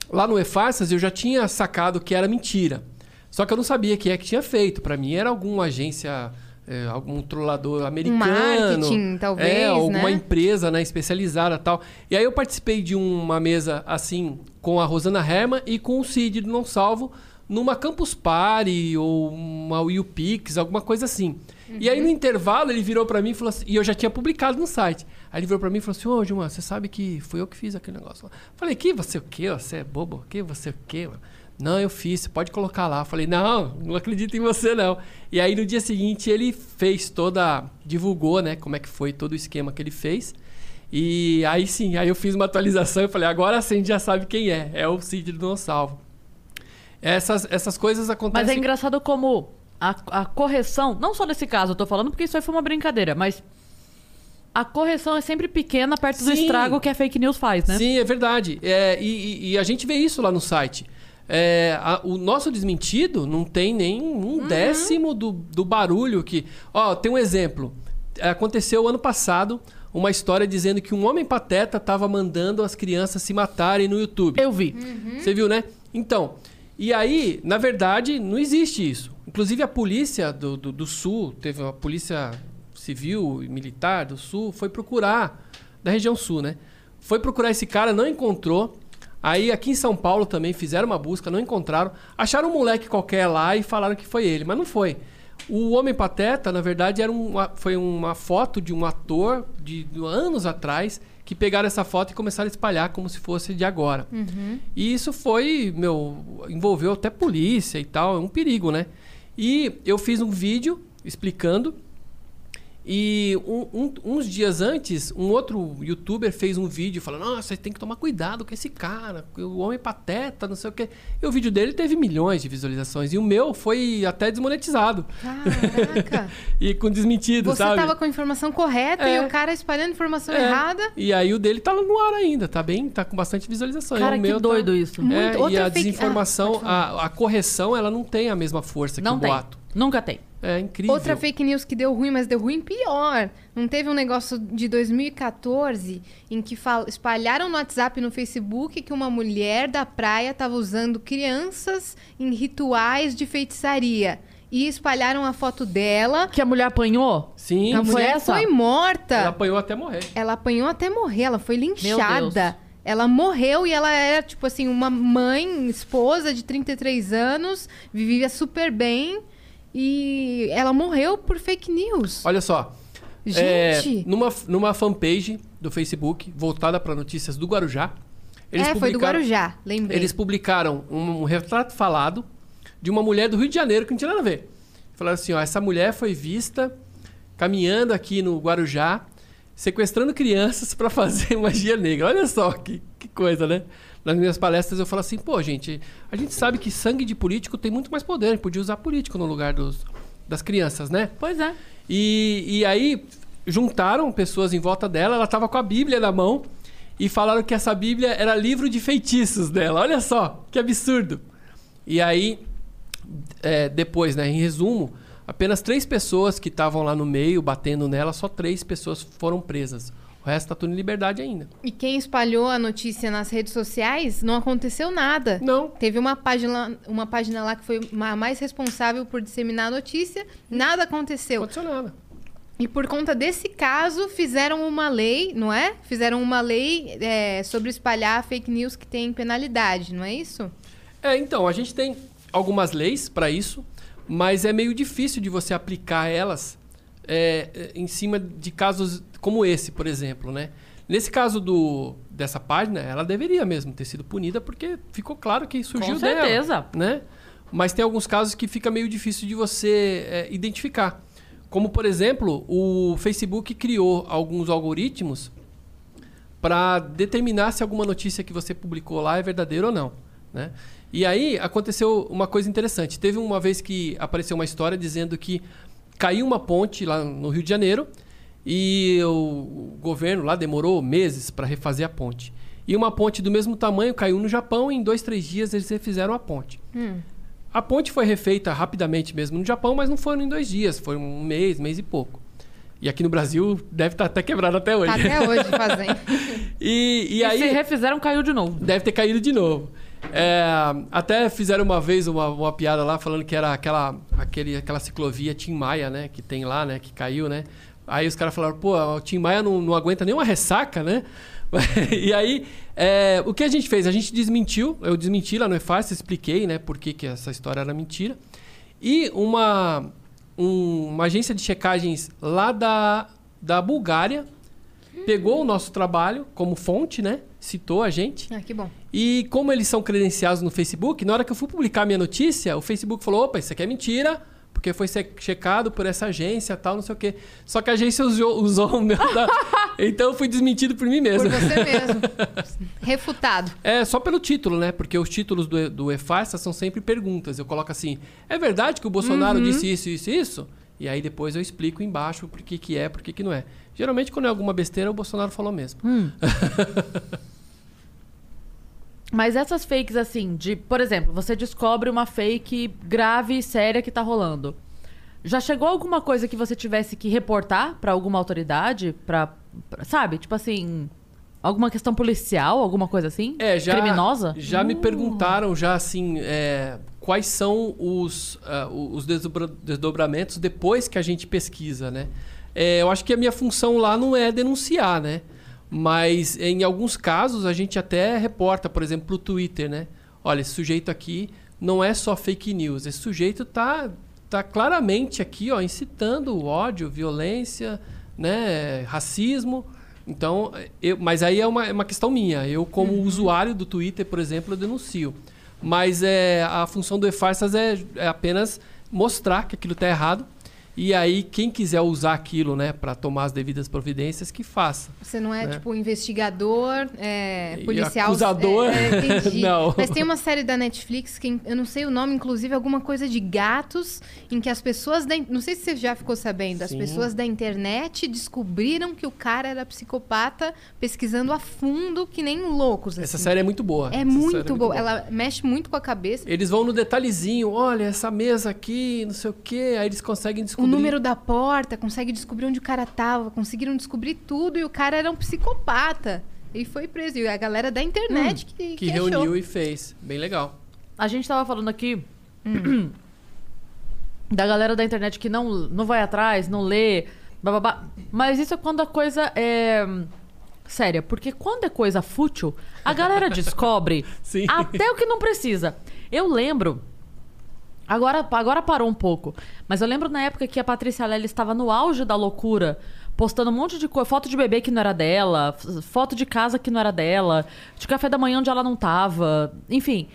lá no E-Farsas eu já tinha sacado que era mentira. Só que eu não sabia quem é que tinha feito. Pra mim era alguma agência, é, algum trollador americano. marketing, talvez, É, alguma né? empresa né, especializada e tal. E aí eu participei de uma mesa, assim, com a Rosana Herman e com o Cid do Não Salvo, numa Campus Party ou uma UPix, alguma coisa assim. E aí no intervalo ele virou pra mim e falou assim, e eu já tinha publicado no site. Aí ele virou pra mim e falou assim: Ô, Gilmar, você sabe que foi eu que fiz aquele negócio lá. Falei: Que você o quê? Você é bobo? Que você o quê? mano? Não, eu fiz, você pode colocar lá. Falei: Não, não acredito em você não. E aí no dia seguinte ele fez toda. divulgou, né, como é que foi todo o esquema que ele fez. E aí sim, aí eu fiz uma atualização e falei: Agora sim a gente já sabe quem é. É o Cid do Não Salvo. Essas, essas coisas acontecem. Mas é engraçado como a, a correção, não só nesse caso, eu tô falando porque isso aí foi uma brincadeira, mas a correção é sempre pequena perto do Sim. estrago que a fake news faz, né? Sim, é verdade. É, e, e- a gente vê isso lá no site. É, a- o nosso desmentido não tem nem um décimo do, do barulho que. Ó, tem um exemplo. Aconteceu ano passado uma história dizendo que um homem pateta estava mandando as crianças se matarem no YouTube. Eu vi. Você viu, né? Então, e aí, na verdade, não existe isso. Inclusive, a polícia do, do, do Sul, teve uma polícia civil e militar do Sul, foi procurar, da região Sul, né? Foi procurar esse cara, não encontrou. Aí, aqui em São Paulo também fizeram uma busca, não encontraram. Acharam um moleque qualquer lá e falaram que foi ele, mas não foi. O Homem Pateta, na verdade, era uma, foi uma foto de um ator de, de anos atrás que pegaram essa foto e começaram a espalhar como se fosse de agora. E isso foi, meu, envolveu até polícia e tal, é um perigo, né? E eu fiz um vídeo explicando E um- um- uns dias antes, um outro youtuber fez um vídeo falando: Nossa, você tem que tomar cuidado com esse cara, o homem pateta, não sei o quê. E o vídeo dele teve milhões de visualizações. E o meu foi até desmonetizado. Caraca. E com desmentido, Você sabe? tava com a informação correta É. e o cara espalhando informação É. errada. E aí o dele tá no ar ainda, tá bem, tá com bastante visualizações. Cara, o que meu doido tá... isso. É, Muito- e outra a fake- desinformação, Ah, pode falar. a, a correção, ela não tem a mesma força Não que o tem. Nunca tem. É incrível. Outra fake news que deu ruim, mas deu ruim pior. Não teve um negócio de 2014 em que fal- espalharam no WhatsApp e no Facebook que uma mulher da praia estava usando crianças em rituais de feitiçaria. E espalharam a foto dela. Que a mulher apanhou? Sim, a foi mulher essa? foi morta. ela Ela... apanhou até morrer. apanhou até morrer, ela foi Deus. linchada. Ela morreu e ela era, tipo assim, uma mãe, esposa de 33 anos, vivia super bem. E ela morreu por fake news. Olha só. é, Gente! numa, numa fanpage do Facebook, voltada para notícias do Guarujá. é, foi do Guarujá, lembrei. Eles publicaram um, um retrato falado de uma mulher do Rio de Janeiro que não tinha nada a ver. Falaram assim, ó, essa mulher foi vista caminhando aqui no Guarujá, sequestrando crianças para fazer magia negra. Olha só que, que coisa, né? Nas minhas palestras eu falo assim, pô, gente, a gente sabe que sangue de político tem muito mais poder, a gente podia usar político no lugar dos, das crianças, né? Pois é. E, e aí juntaram pessoas em volta dela, ela estava com a Bíblia na mão e falaram que essa Bíblia era livro de feitiços dela. Olha só, que absurdo. E aí, é, depois, né, em resumo, apenas três pessoas que estavam lá no meio batendo nela, só três pessoas foram presas. O resto tá tudo em liberdade ainda. E quem espalhou a notícia nas redes sociais, não aconteceu nada. Não. Teve uma página, uma página lá que foi a mais responsável por disseminar a notícia, nada Não aconteceu. aconteceu nada. E por conta desse caso, fizeram uma lei, não é? Fizeram uma lei é, sobre espalhar fake news que tem penalidade, não é isso? É, então, a gente tem algumas leis para isso, mas é meio difícil de você aplicar elas é, é, em cima de casos como esse, por exemplo, né? Nesse caso do, dessa página, ela deveria mesmo ter sido punida porque ficou claro que surgiu Com dela, certeza. né? Mas tem alguns casos que fica meio difícil de você é, identificar. Como, por exemplo, o Facebook criou alguns algoritmos para determinar se alguma notícia que você publicou lá é verdadeira ou não. Né? E aí aconteceu uma coisa interessante. Teve uma vez que apareceu uma história dizendo que caiu uma ponte lá no Rio de Janeiro e o governo lá demorou meses para refazer a ponte. E uma ponte do mesmo tamanho caiu no Japão e em dois, três dias eles refizeram a ponte. A ponte foi refeita rapidamente mesmo no Japão, mas não foram em dois dias, foi um mês, mês e pouco. E aqui no Brasil deve estar até quebrado até hoje. Tá até hoje fazendo. E, e E, aí se refizeram, caiu de novo. deve ter caído de novo. É, até fizeram uma vez uma, uma piada lá falando que era aquela, aquele, aquela ciclovia Tim Maia, né? Que tem lá, né? Que caiu, né? Aí os caras falaram, pô, o Tim Maia não, não aguenta nem uma ressaca, né? e aí, é, o que a gente fez? A gente desmentiu, eu desmenti lá no EFAS, expliquei, né? Por que, que essa história era mentira. E uma, um- uma agência de checagens lá da, da Bulgária pegou o nosso trabalho como fonte, né? Citou a gente. Ah, que bom. E como eles são credenciados no Facebook, na hora que eu fui publicar minha notícia, o Facebook falou: opa, isso aqui é mentira, porque foi checado por essa agência tal, não sei o quê. Só que a agência usou, usou o meu. da- Então eu fui desmentido por mim mesmo. Por você mesmo. Refutado. É só pelo título, né? Porque os títulos do, do EFASTA são sempre perguntas. Eu coloco assim: é verdade que o Bolsonaro disse isso, isso e isso? E aí depois eu explico embaixo por que, que é, por que, que não é. Geralmente, quando é alguma besteira, o Bolsonaro falou mesmo. Mas essas fakes, assim, de, por exemplo, você descobre uma fake grave e séria que tá rolando. Já chegou alguma coisa que você tivesse que reportar pra alguma autoridade? Pra- sabe? Tipo assim, alguma questão policial, alguma coisa assim? É, já. Criminosa? Já Uh. me perguntaram, já assim, é, quais são os, ah, os desdobra- desdobramentos depois que a gente pesquisa, né? É, eu acho que a minha função lá não é denunciar, né? Mas em alguns casos a gente até reporta, por exemplo, pro Twitter, né? Olha, esse sujeito aqui não é só fake news. Esse sujeito tá, tá claramente aqui, ó, incitando o ódio, violência, né? Racismo. Então, eu, mas aí é uma, é uma questão minha. Eu, como usuário do Twitter, por exemplo, eu denuncio. Mas é, a função do e-farsas é, é apenas mostrar que aquilo está errado E aí, quem quiser usar aquilo, né, para tomar as devidas providências, que faça. Você não é, É. tipo investigador, é, policial. acusador? É, é, entendi. Não. Mas tem uma série da Netflix que eu não sei o nome, inclusive alguma coisa de gatos, em que as pessoas da. Não sei se você já ficou sabendo, as Sim. pessoas da internet descobriram que o cara era psicopata pesquisando a fundo, que nem loucos. Essa assim. série é muito boa. É Essa muito, série boa. Ela mexe muito com a cabeça. Eles vão no detalhezinho, olha, essa mesa aqui, não sei o quê, aí eles conseguem descobrir. Número da porta, consegue descobrir onde o cara tava, conseguiram descobrir tudo e o cara era um psicopata. E foi preso. E a galera da internet que, que, que reuniu achou. e fez. Bem legal. A gente tava falando aqui da galera da internet que não, não vai atrás, não lê, bababá. Mas isso é quando a coisa é séria. Porque quando é coisa fútil, a galera descobre Sim. até o que não precisa. Eu lembro. Agora, agora parou um pouco. Mas eu lembro na época que a Patrícia Lely estava no auge da loucura, postando um monte de coisa. Foto de bebê que não era dela, foto de casa que não era dela, de café da manhã onde ela não tava. Enfim.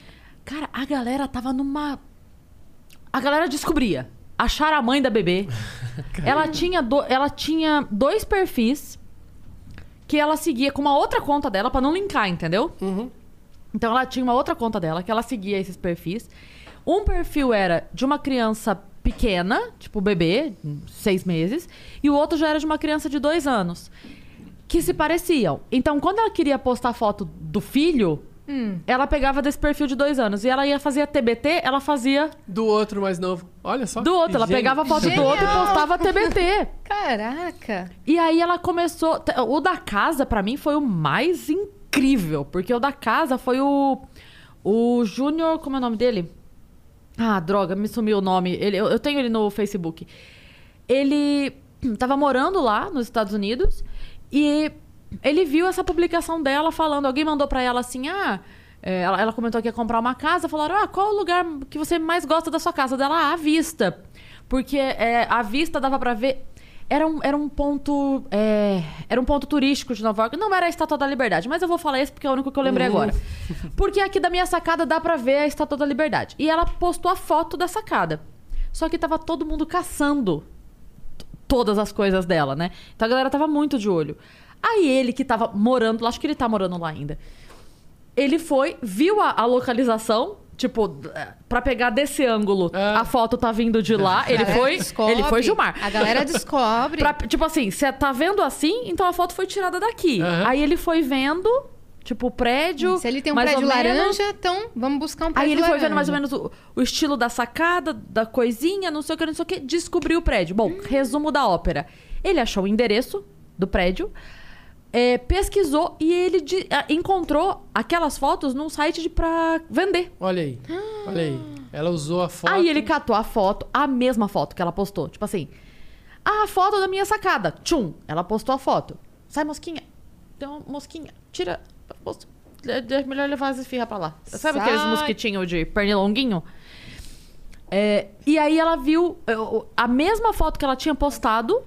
Cara, a galera tava numa. A galera descobria. Acharam a mãe da bebê. ela, tinha do- ela tinha dois perfis que ela seguia com uma outra conta dela pra não linkar, entendeu? Então ela tinha uma outra conta dela que ela seguia esses perfis. Um perfil era de uma criança pequena, tipo bebê, seis meses, e o outro já era de uma criança de dois anos, que se pareciam. Então, quando ela queria postar foto do filho, ela pegava desse perfil de dois anos. E ela ia fazer a TBT, ela fazia Do outro mais novo. Olha só. do outro. Ela pegava a foto do outro e postava TBT. Caraca! E aí ela começou. O da casa, pra mim, foi o mais incrível. Porque o da casa foi o. O Júnior. Como é o nome dele? Ah, droga, me sumiu o nome. Ele, eu, eu tenho ele no Facebook. Ele tava morando lá nos Estados Unidos e ele viu essa publicação dela falando. Alguém mandou pra ela assim: ah. é, ela, ela comentou que ia comprar uma casa. Falaram: ah, qual o lugar que você mais gosta da sua casa? Dela, ah, a vista. Porque é, a vista dava pra ver. Era um, era um ponto. é, era um ponto turístico de Nova York. Não era a Estátua da Liberdade, mas eu vou falar esse porque é o único que eu lembrei agora. Porque aqui da minha sacada dá pra ver a Estátua da Liberdade. E ela postou a foto da sacada. Só que tava todo mundo caçando todas as coisas dela, né? Então a galera tava muito de olho. Aí ele que tava morando lá, acho que ele tá morando lá ainda. Ele foi, viu a, a localização, tipo, eh, pra pegar desse ângulo, Ah. a foto tá vindo de lá. Ele A galera foi, descobre, ele foi Gilmar. A galera descobre. Pra- tipo assim, você tá vendo assim, então a foto foi tirada daqui. Aham. Aí ele foi vendo, tipo, o prédio. Se ele tem um mais prédio ou menos. laranja, então vamos buscar um prédio Aí ele foi laranja. vendo mais ou menos o, o estilo da sacada, da coisinha, não sei o que, não sei o que, descobriu o prédio. Bom, resumo da ópera. Ele achou o endereço do prédio, é, pesquisou e ele de- ah, encontrou aquelas fotos num site de pra vender. Olha aí. Olha aí. Ela usou a foto. Aí ele catou a foto, a mesma foto que ela postou. Tipo assim, "Ah, a foto da minha sacada. Tchum, ela postou a foto. Sai, mosquinha. Tem uma mosquinha. Tira. É é melhor levar as esfirras pra lá. Sabe aqueles Sai. mosquitinhos de pernilonguinho? É, e aí ela viu a mesma foto que ela tinha postado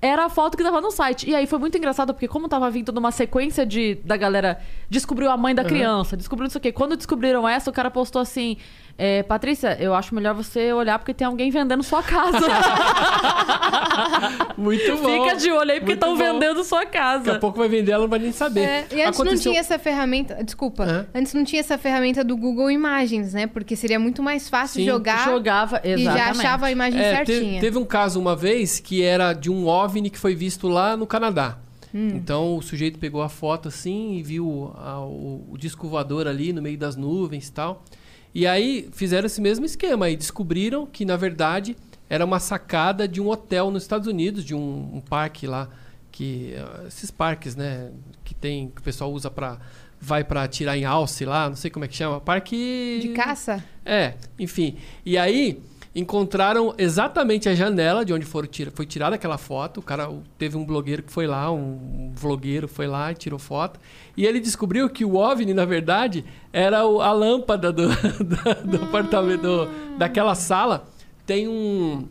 era a foto que tava no site. E aí foi muito engraçado, porque como tava vindo numa sequência de da galera descobriu a mãe da criança, descobriu não sei o quê. Quando descobriram essa, o cara postou assim: é, Patrícia, eu acho melhor você olhar porque tem alguém vendendo sua casa. Muito bom. Fica de olho aí porque estão vendendo sua Daqui a casa. pouco vai vender, ela não vai nem saber. É, e antes não Aconteceu- tinha essa ferramenta. Desculpa. Hã? Antes não tinha essa ferramenta do Google Imagens, né? Porque seria muito mais fácil Sim, jogar Jogava, e exatamente. já achava a imagem É, te- certinha. teve um caso uma vez que era de um OVNI que foi visto lá no Canadá. Hum. Então o sujeito pegou a foto assim e viu a- o, o disco voador ali no meio das nuvens e tal. E aí fizeram esse mesmo esquema e descobriram que na verdade era uma sacada de um hotel nos Estados Unidos, de um, um parque lá que eh, esses parques, né, que tem que o pessoal usa para vai para tirar em alce lá, não sei como é que chama, parque De caça? é, enfim. E aí encontraram exatamente a janela de onde tira, foi tirada aquela foto. O cara teve um blogueiro que foi lá, um vlogueiro foi lá e tirou foto. E ele descobriu que o OVNI, na verdade, era o- a lâmpada do, da- do apartamento, do- daquela sala. Tem um,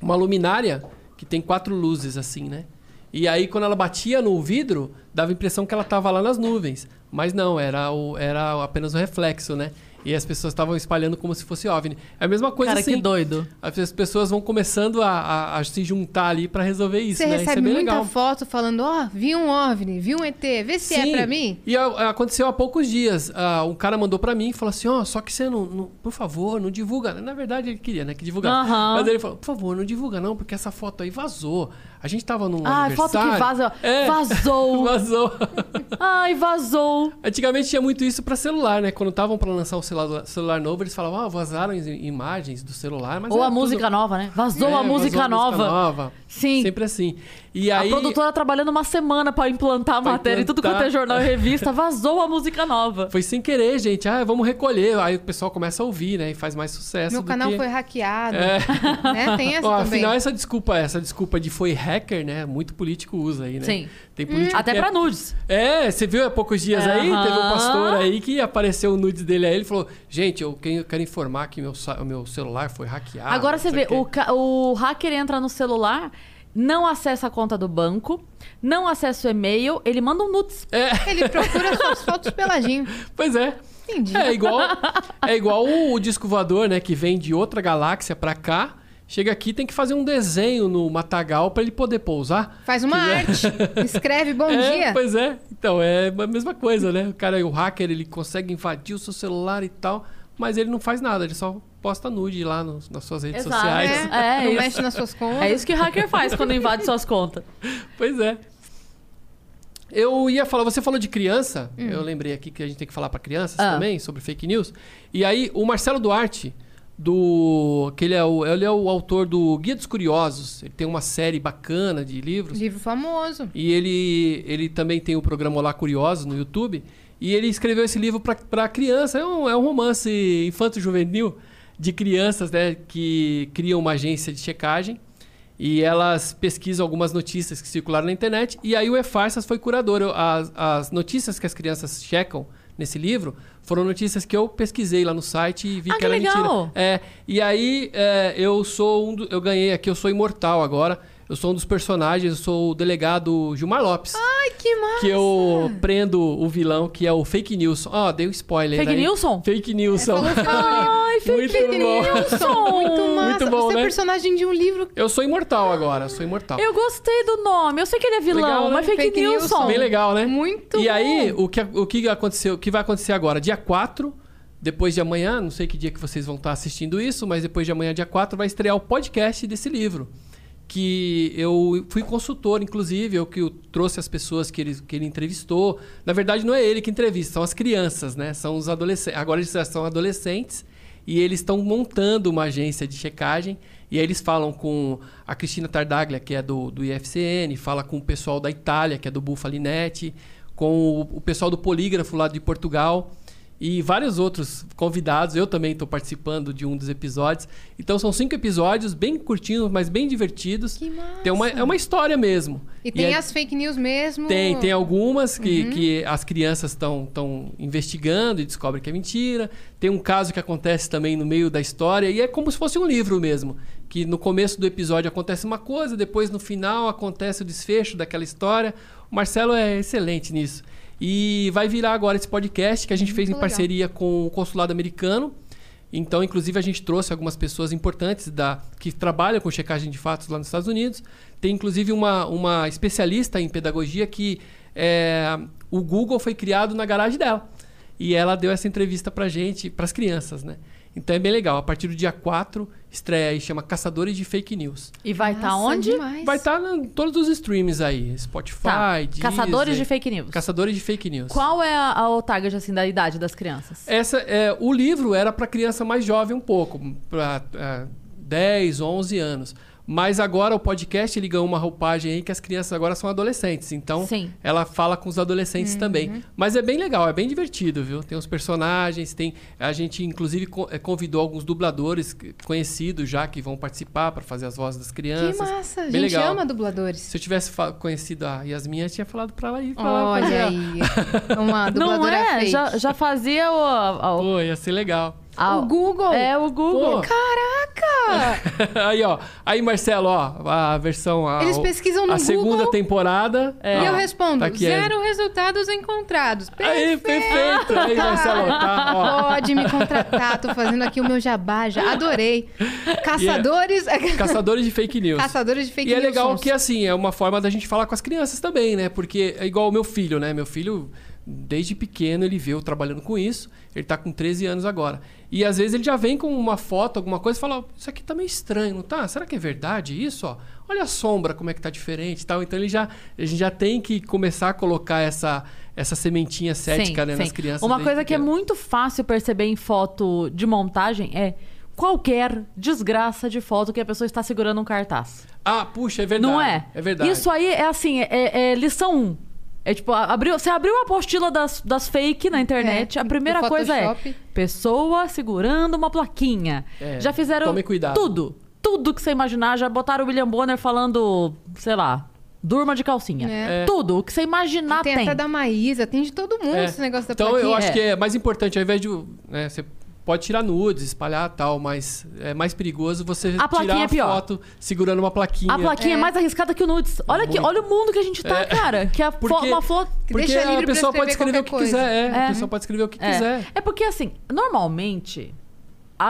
uma luminária que tem quatro luzes assim, né? E aí, quando ela batia no vidro, dava a impressão que ela estava lá nas nuvens. Mas não, era, o, era apenas o reflexo, né? E as pessoas estavam espalhando como se fosse OVNI. É a mesma coisa Cara, assim. que doido. As pessoas vão começando a, a- a se juntar ali pra resolver isso, Você né? Isso é recebe bem muita legal. foto falando, ó, vi um OVNI, vi um ET, vê se é Sim. pra mim. E a- aconteceu há poucos dias. Ah, um cara mandou pra mim e falou assim: Ó, só que você não, não- Por favor, não divulga. Na verdade, ele queria, né? Que divulgasse. Aham. Mas ele falou: Por favor, não divulga, não, porque essa foto aí vazou. A gente tava num. Ai, foto que vaza. É. Vazou. Vazou. Ai, vazou. Antigamente tinha muito isso pra celular, né? Quando estavam pra lançar um celular, celular novo, eles falavam: Ah, vazaram im- imagens do celular. Ou a tudo- música nova, né? Vazou É, a vazou música nova. nova. Sim. Sempre assim. E A aí. produtora trabalhando uma semana pra implantar a matéria e tudo quanto é jornal e revista, vazou a música nova. Foi sem querer, gente. Ah, vamos recolher. Aí o pessoal começa a ouvir, né? E faz mais sucesso. Meu do canal que... foi hackeado. É. Né? Tem essa Ó, também. afinal, essa desculpa, essa desculpa de foi hacker, né? Muito político usa aí, né? Sim. Tem político Até que é- pra nudes. É, você viu há poucos dias aí? Teve um pastor aí que apareceu o nudes dele aí. Ele falou: Gente, eu que- eu quero informar que meu, meu celular foi hackeado. Agora você vê, quê." o, o hacker entra no celular, não acessa a conta do banco, não acessa o e-mail, ele manda um nudes. É, Ele procura suas fotos peladinho. pois é. Entendi. É igual, é igual o disco voador, né? Que vem de outra galáxia pra cá. Chega aqui tem que fazer um desenho no matagal pra ele poder pousar. Faz uma Que é- arte. Escreve bom é, dia. Pois é. Então, é a mesma coisa, né? O cara, o hacker, ele consegue invadir o seu celular e tal, mas ele não faz nada, ele só posta nude lá nos- nas suas redes Exato. sociais. É, É, não mexe nas suas contas. É isso que hacker faz quando invade suas contas. Pois é. Eu ia falar, você falou de criança, Hum. eu lembrei aqui que a gente tem que falar pra crianças Ah. também, sobre fake news. E aí, o Marcelo Duarte, do que ele é, o, ele é o autor do Guia dos Curiosos, ele tem uma série bacana de livros. Livro famoso. E ele, ele também tem o programa Olá Curiosos no YouTube. E ele escreveu esse livro para criança. É um, é um romance infanto-juvenil de crianças né, que criam uma agência de checagem. E elas pesquisam algumas notícias que circularam na internet. E aí o E-Farsas foi curador. As, as notícias que as crianças checam nesse livro foram notícias que eu pesquisei lá no site e vi Ah, que que era legal! mentira. É, e aí é, eu sou um do- eu ganhei aqui, eu sou imortal agora. Eu sou um dos personagens, eu sou o delegado Gilmar Lopes. Ai, que massa. Que eu prendo o vilão, que é o Fake News. Ó, dei um spoiler. Fake aí. Nilson? Fake seu nome. Ai, Muito fake bom. Nilson! Muito massa. Muito bom, Você né? é personagem de um livro. Eu sou imortal agora, sou imortal. Eu gostei do nome. Eu sei que ele é vilão, Legal, né? mas fake, Fake Nilson. Nilson. Bem legal, né? Muito E bom. aí, o que, o que aconteceu, o que vai acontecer agora? Dia 4, depois de amanhã, não sei que dia que vocês vão estar assistindo isso, mas depois de amanhã, dia 4, vai estrear o podcast desse livro. Que eu fui consultor, inclusive, eu que trouxe as pessoas que ele, que ele entrevistou. Na verdade, não é ele que entrevista, são as crianças, né? São os adolescentes. Agora eles já são adolescentes e eles estão montando uma agência de checagem. E aí eles falam com a Cristina Tardaglia, que é do, do IFCN, fala com o pessoal da Itália, que é do Bufalinet, com o, o pessoal do Polígrafo lá de Portugal e vários outros convidados. Eu também estou participando de um dos episódios. Então são cinco episódios, bem curtinhos, mas bem divertidos. Que massa. Tem uma, é uma história mesmo. E tem é- as fake news mesmo. tem, tem algumas Uhum. que, que as crianças estão investigando e descobrem que é mentira. Tem um caso que acontece também no meio da história e é como se fosse um livro mesmo. Que no começo do episódio acontece uma coisa, depois no final acontece o desfecho daquela história. O Marcelo é excelente nisso. E vai virar agora esse podcast que a gente fez em legal. parceria com o Consulado Americano. Então, inclusive, a gente trouxe algumas pessoas importantes da, que trabalham com checagem de fatos lá nos Estados Unidos. Tem, inclusive, uma, uma especialista em pedagogia que é, o Google foi criado na garagem dela. E ela deu essa entrevista pra gente, pras crianças, né? Então é bem legal. A partir do dia 4, estreia aí, chama Caçadores de Fake News. E vai estar Nossa, onde? demais. Vai estar em todos os streams aí. Spotify, Tá. Deezer, Caçadores de fake news. Caçadores de Fake News. Qual é a, a, o target assim, da idade das crianças? Essa, é, o livro era para criança mais jovem um pouco, para é, 10, 11 anos. Mas agora o podcast ele ganhou uma roupagem aí que as crianças agora são adolescentes. Então Sim. ela fala com os adolescentes também. Mas é bem legal, é bem divertido, viu? Tem os personagens, tem a gente inclusive eh, convidou alguns dubladores conhecidos já que vão participar para fazer as vozes das Que crianças. massa. A Bem gente legal. ama dubladores. Se eu tivesse conhecido a Yasmin, eu tinha falado para ela ir falar. Olha a- aí. Uma Não dubladora é? fake. Já, já fazia o. a- o- Pô, ia ser legal. O Google. É, o Google. Pô. Caraca! aí, ó. Aí, Marcelo, ó, a versão. A, Eles pesquisam no A segunda Google. temporada. E ó, eu respondo, tá aqui, é. zero resultados encontrados. Aí, perfeito. Aí, Marcelo, tá, ó. Pode me contratar, tô fazendo aqui o meu jabá, já adorei. Caçadores... Caçadores de fake news. Caçadores de fake e é news. legal sons. que, assim, é uma forma da gente falar com as crianças também, né? Porque é igual o meu filho, né? Meu filho, desde pequeno, ele eu trabalhando com isso. Ele tá com 13 anos agora. E às vezes ele já vem com uma foto, alguma coisa e fala: Isso aqui tá meio estranho, não tá? Será que é verdade isso? Ó? Olha a sombra, como é que tá diferente tal. Então ele já, a gente já tem que começar a colocar essa, essa sementinha cética né, sim. nas crianças. Uma coisa que é pequeno. muito fácil perceber em foto de montagem é qualquer desgraça de foto que a pessoa está segurando um cartaz. Ah, puxa, é verdade. Não é? É verdade. Isso aí é assim, é, é lição 1. É tipo, abriu, você abriu a apostila das, das fake na internet, É, a primeira coisa é pessoa segurando uma plaquinha. É, Já fizeram tome cuidado. tudo. Tudo que você imaginar. Já botaram o William Bonner falando, sei lá, durma de calcinha. É. Tudo. O que você imaginar Tem, tem. até da Maísa, tem de todo mundo É. esse negócio da Então plaquinha. eu acho É. que é mais importante, ao invés de. Né, você pode tirar nudes, espalhar tal, mas é mais perigoso você A tirar é a foto segurando uma plaquinha. A plaquinha é. É. mais arriscada que o nudes. Olha, que, olha o mundo que a gente tá, É. cara. Que a fo- Porque- uma foto. Que Porque deixa a livre pra pessoa pode escrever o que qualquer quiser. É, É. A pessoa pode escrever o que É. quiser. É porque, assim, normalmente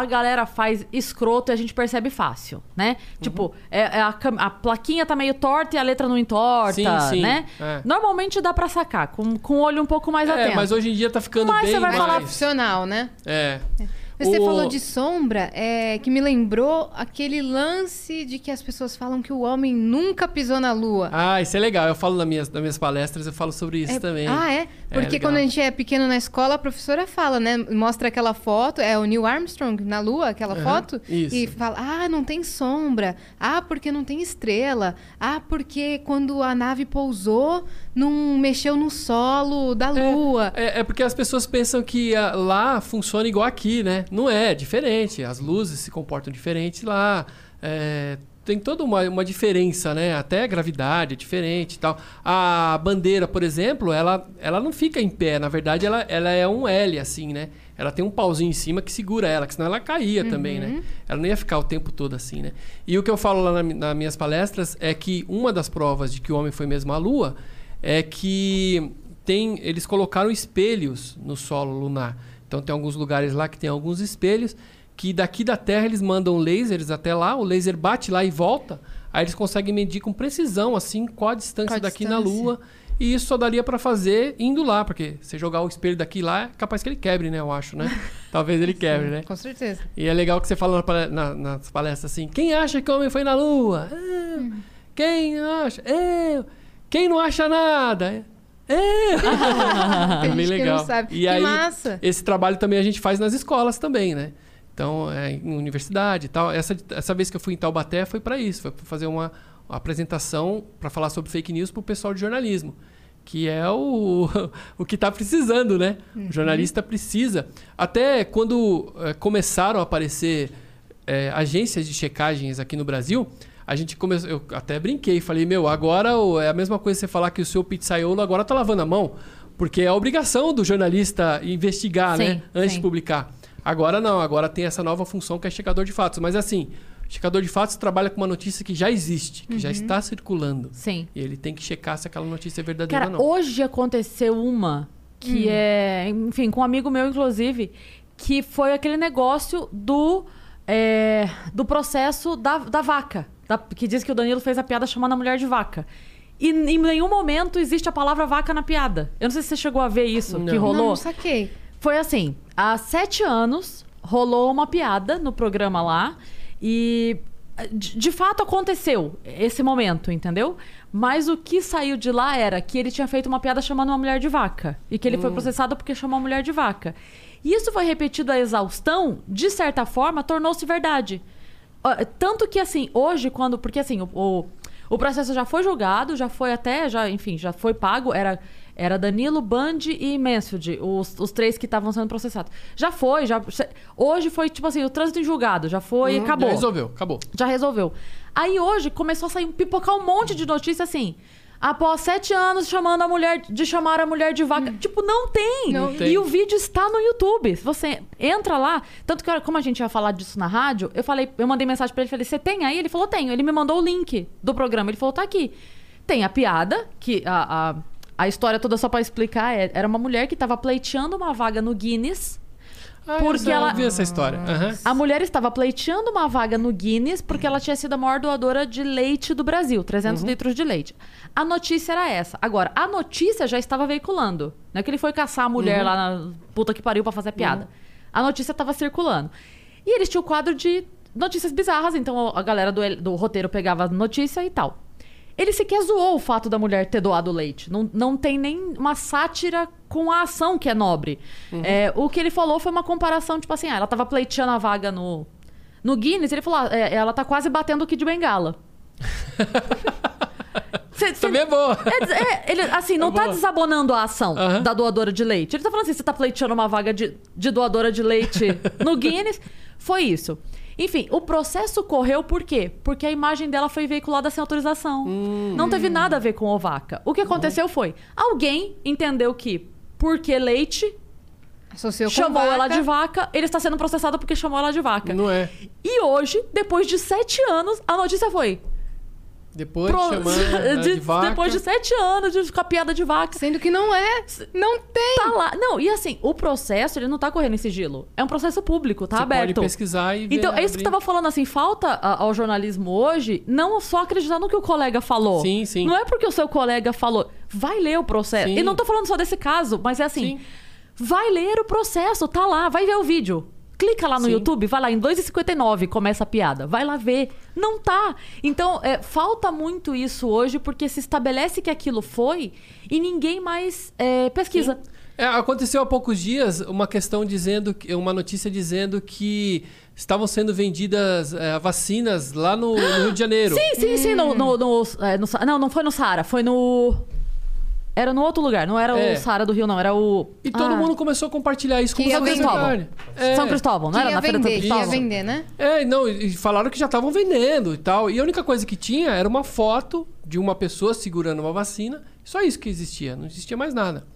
a galera faz escroto e a gente percebe fácil, né? Uhum. Tipo, é, é a, a plaquinha tá meio torta e a letra não entorta, Sim, sim, né? é. Normalmente dá pra sacar, com, com o olho um pouco mais É, atento. mas hoje em dia tá ficando Mas bem você vai mais... falar- Profissional, né? É. Mas Você O- falou de sombra, é, que me lembrou aquele lance de que as pessoas falam que o homem nunca pisou na lua. Ah, isso é legal. Eu falo nas minhas, nas minhas palestras, eu falo sobre isso É- também. Ah, é? Porque legal. quando a gente é pequeno na escola, a professora fala, né? Mostra aquela foto, é o Neil Armstrong na Lua, aquela Aham, foto. isso. E fala, ah, não tem sombra. Ah, porque não tem estrela. Ah, porque quando a nave pousou, não mexeu no solo da Lua. É, é porque as pessoas pensam que ah, lá funciona igual aqui, né? Não é, é diferente. As luzes se comportam diferente lá. É, tem toda uma, uma diferença, né? Até a gravidade é diferente e tal. A bandeira, por exemplo, ela, ela não fica em pé. Na verdade, ela, ela é um L, assim, né? Ela tem um pauzinho em cima que segura ela, que senão ela caía também, né? Ela não ia ficar o tempo todo assim, né? E o que eu falo lá na, nas minhas palestras é que uma das provas de que o homem foi mesmo à Lua é que tem, eles colocaram espelhos no solo lunar. Então tem alguns lugares lá que tem alguns espelhos que daqui da Terra eles mandam lasers até lá, o laser bate lá e volta. Aí eles conseguem medir com precisão assim qual a distância Qual a daqui distância. na Lua. E isso só daria para fazer indo lá, porque se jogar o espelho daqui lá, é capaz que ele quebre, né? Eu acho, né? Talvez ele quebre, né? Com certeza. E é legal que você fala na nas palestras assim: quem acha que o homem foi na Lua? Eu. Quem acha? Eu. Quem não acha nada? Tem é bem legal. E que aí, massa. esse trabalho também a gente faz nas escolas também, né? Então, é, em universidade e tal. Essa, essa vez que eu fui em Taubaté foi para isso, foi para fazer uma, uma apresentação para falar sobre fake news para o pessoal de jornalismo, que é o, o que está precisando, né? O jornalista precisa. Até quando eh, começaram a aparecer eh, agências de checagens aqui no Brasil, a gente começou. Eu até brinquei, falei, meu, agora é a mesma coisa você falar que o seu pizzaiolo agora tá lavando a mão. Porque é a obrigação do jornalista investigar, Sim, né? Antes sim. de publicar. Agora não, agora tem essa nova função que é checador de fatos. Mas assim, checador de fatos trabalha com uma notícia que já existe, que já está circulando. Sim. E ele tem que checar se aquela notícia é verdadeira Cara, ou não. hoje aconteceu uma que é, enfim, com um amigo meu, inclusive, que foi aquele negócio do, é, do processo da, da vaca. Da- que diz que o Danilo fez a piada chamando a mulher de vaca. E em nenhum momento existe a palavra vaca na piada. Eu não sei se você chegou a ver isso que Não. Não, rolou. não saquei. Foi assim, há sete anos rolou uma piada no programa lá e de, de fato aconteceu esse momento, entendeu? Mas o que saiu de lá era que ele tinha feito uma piada chamando uma mulher de vaca e que ele foi processado porque chamou uma mulher de vaca. E isso foi repetido à exaustão, de certa forma, tornou-se verdade. Tanto que, assim, hoje, quando. Porque, assim, o, o, o processo já foi julgado, já foi até. já Enfim, já foi pago. Era, era Danilo, Band e Mansfield, os, os três que estavam sendo processados. Já foi, já. Hoje foi, tipo assim, o trânsito em julgado, já foi Hum, acabou. Já resolveu, acabou. Já resolveu. Aí hoje começou a sair, pipocar um monte de notícia assim. Após sete anos chamando a mulher de chamar a mulher de vaca. Tipo, não tem. Não E tem. o vídeo está no YouTube. Se você entra lá. Tanto que, como a gente ia falar disso na rádio, eu falei, eu mandei mensagem pra ele, falei, você tem aí? Ele falou, tenho. Ele me mandou o link do programa. Ele falou, tá aqui. Tem a piada, que a, a, a história toda só pra explicar é, era uma mulher que tava pleiteando uma vaga no Guinness. Ah, Porque eu ela- vi essa história. Aham. A mulher estava pleiteando uma vaga no Guinness porque ela tinha sido a maior doadora de leite do Brasil, 300 litros de leite. A notícia era essa. Agora, a notícia já estava veiculando. Não é que ele foi caçar a mulher lá na puta que pariu pra fazer piada. A notícia estava circulando. E eles tinham o quadro de notícias bizarras, então a galera do, do roteiro pegava a notícia e tal. Ele sequer zoou o fato da mulher ter doado leite. Não, não tem nem uma sátira com a ação que é nobre. É, o que ele falou foi uma comparação, tipo assim, ah, ela tava pleiteando a vaga no, no Guinness, ele falou, ah, é, ela tá quase batendo o Kid Bengala. Cê- Também é boa. é, é, ele, assim, não É tá boa. desabonando a ação Aham. da doadora de leite. Ele tá falando assim, você tá pleiteando uma vaga de, de doadora de leite no Guinness. Foi isso. Enfim, o processo correu por quê? Porque a imagem dela foi veiculada sem autorização. Não teve nada a ver com ovaca. O que aconteceu foi, alguém entendeu que porque leite Associou chamou ela de vaca, ele está sendo processado porque chamou ela de vaca. Não é. E hoje, depois de sete anos, a notícia foi. Depois pro- chamando né, de, de- vaca. Depois de sete anos de ficar piada de vaca. Sendo que não é. Não tem. Tá lá. Não, e assim, o processo, ele não tá correndo em sigilo. É um processo público, tá Você aberto. pode pesquisar e ver, Então, é isso que eu tava falando, assim, falta a- ao jornalismo hoje não só acreditar no que o colega falou. Sim, sim. Não é porque o seu colega falou. Vai ler o processo. Sim. E não tô falando só desse caso, mas é assim. Sim. Vai ler o processo, tá lá, vai ver o vídeo. Clica lá no Sim. YouTube, vai lá, em 2,59 começa a piada. Vai lá ver. Não tá. Então, é, falta muito isso hoje, porque se estabelece que aquilo foi e ninguém mais é, pesquisa. É, aconteceu há poucos dias uma questão dizendo, uma notícia dizendo que estavam sendo vendidas é, vacinas lá no, no Rio de Janeiro. Sim, sim, sim. No, no, no- é, no não, não foi no Saara, foi no. Era no outro lugar, não era É. o Saara do Rio, não, era o. E todo Ah, mundo começou a compartilhar isso como se fosse vender. verdade. É. São Cristóvão, não Que era ia na Feira de São vender, ia Cristóvão? vender, né? É, não, e falaram que já estavam vendendo e tal. E a única coisa que tinha era uma foto de uma pessoa segurando uma vacina. Só isso que existia, não existia mais nada.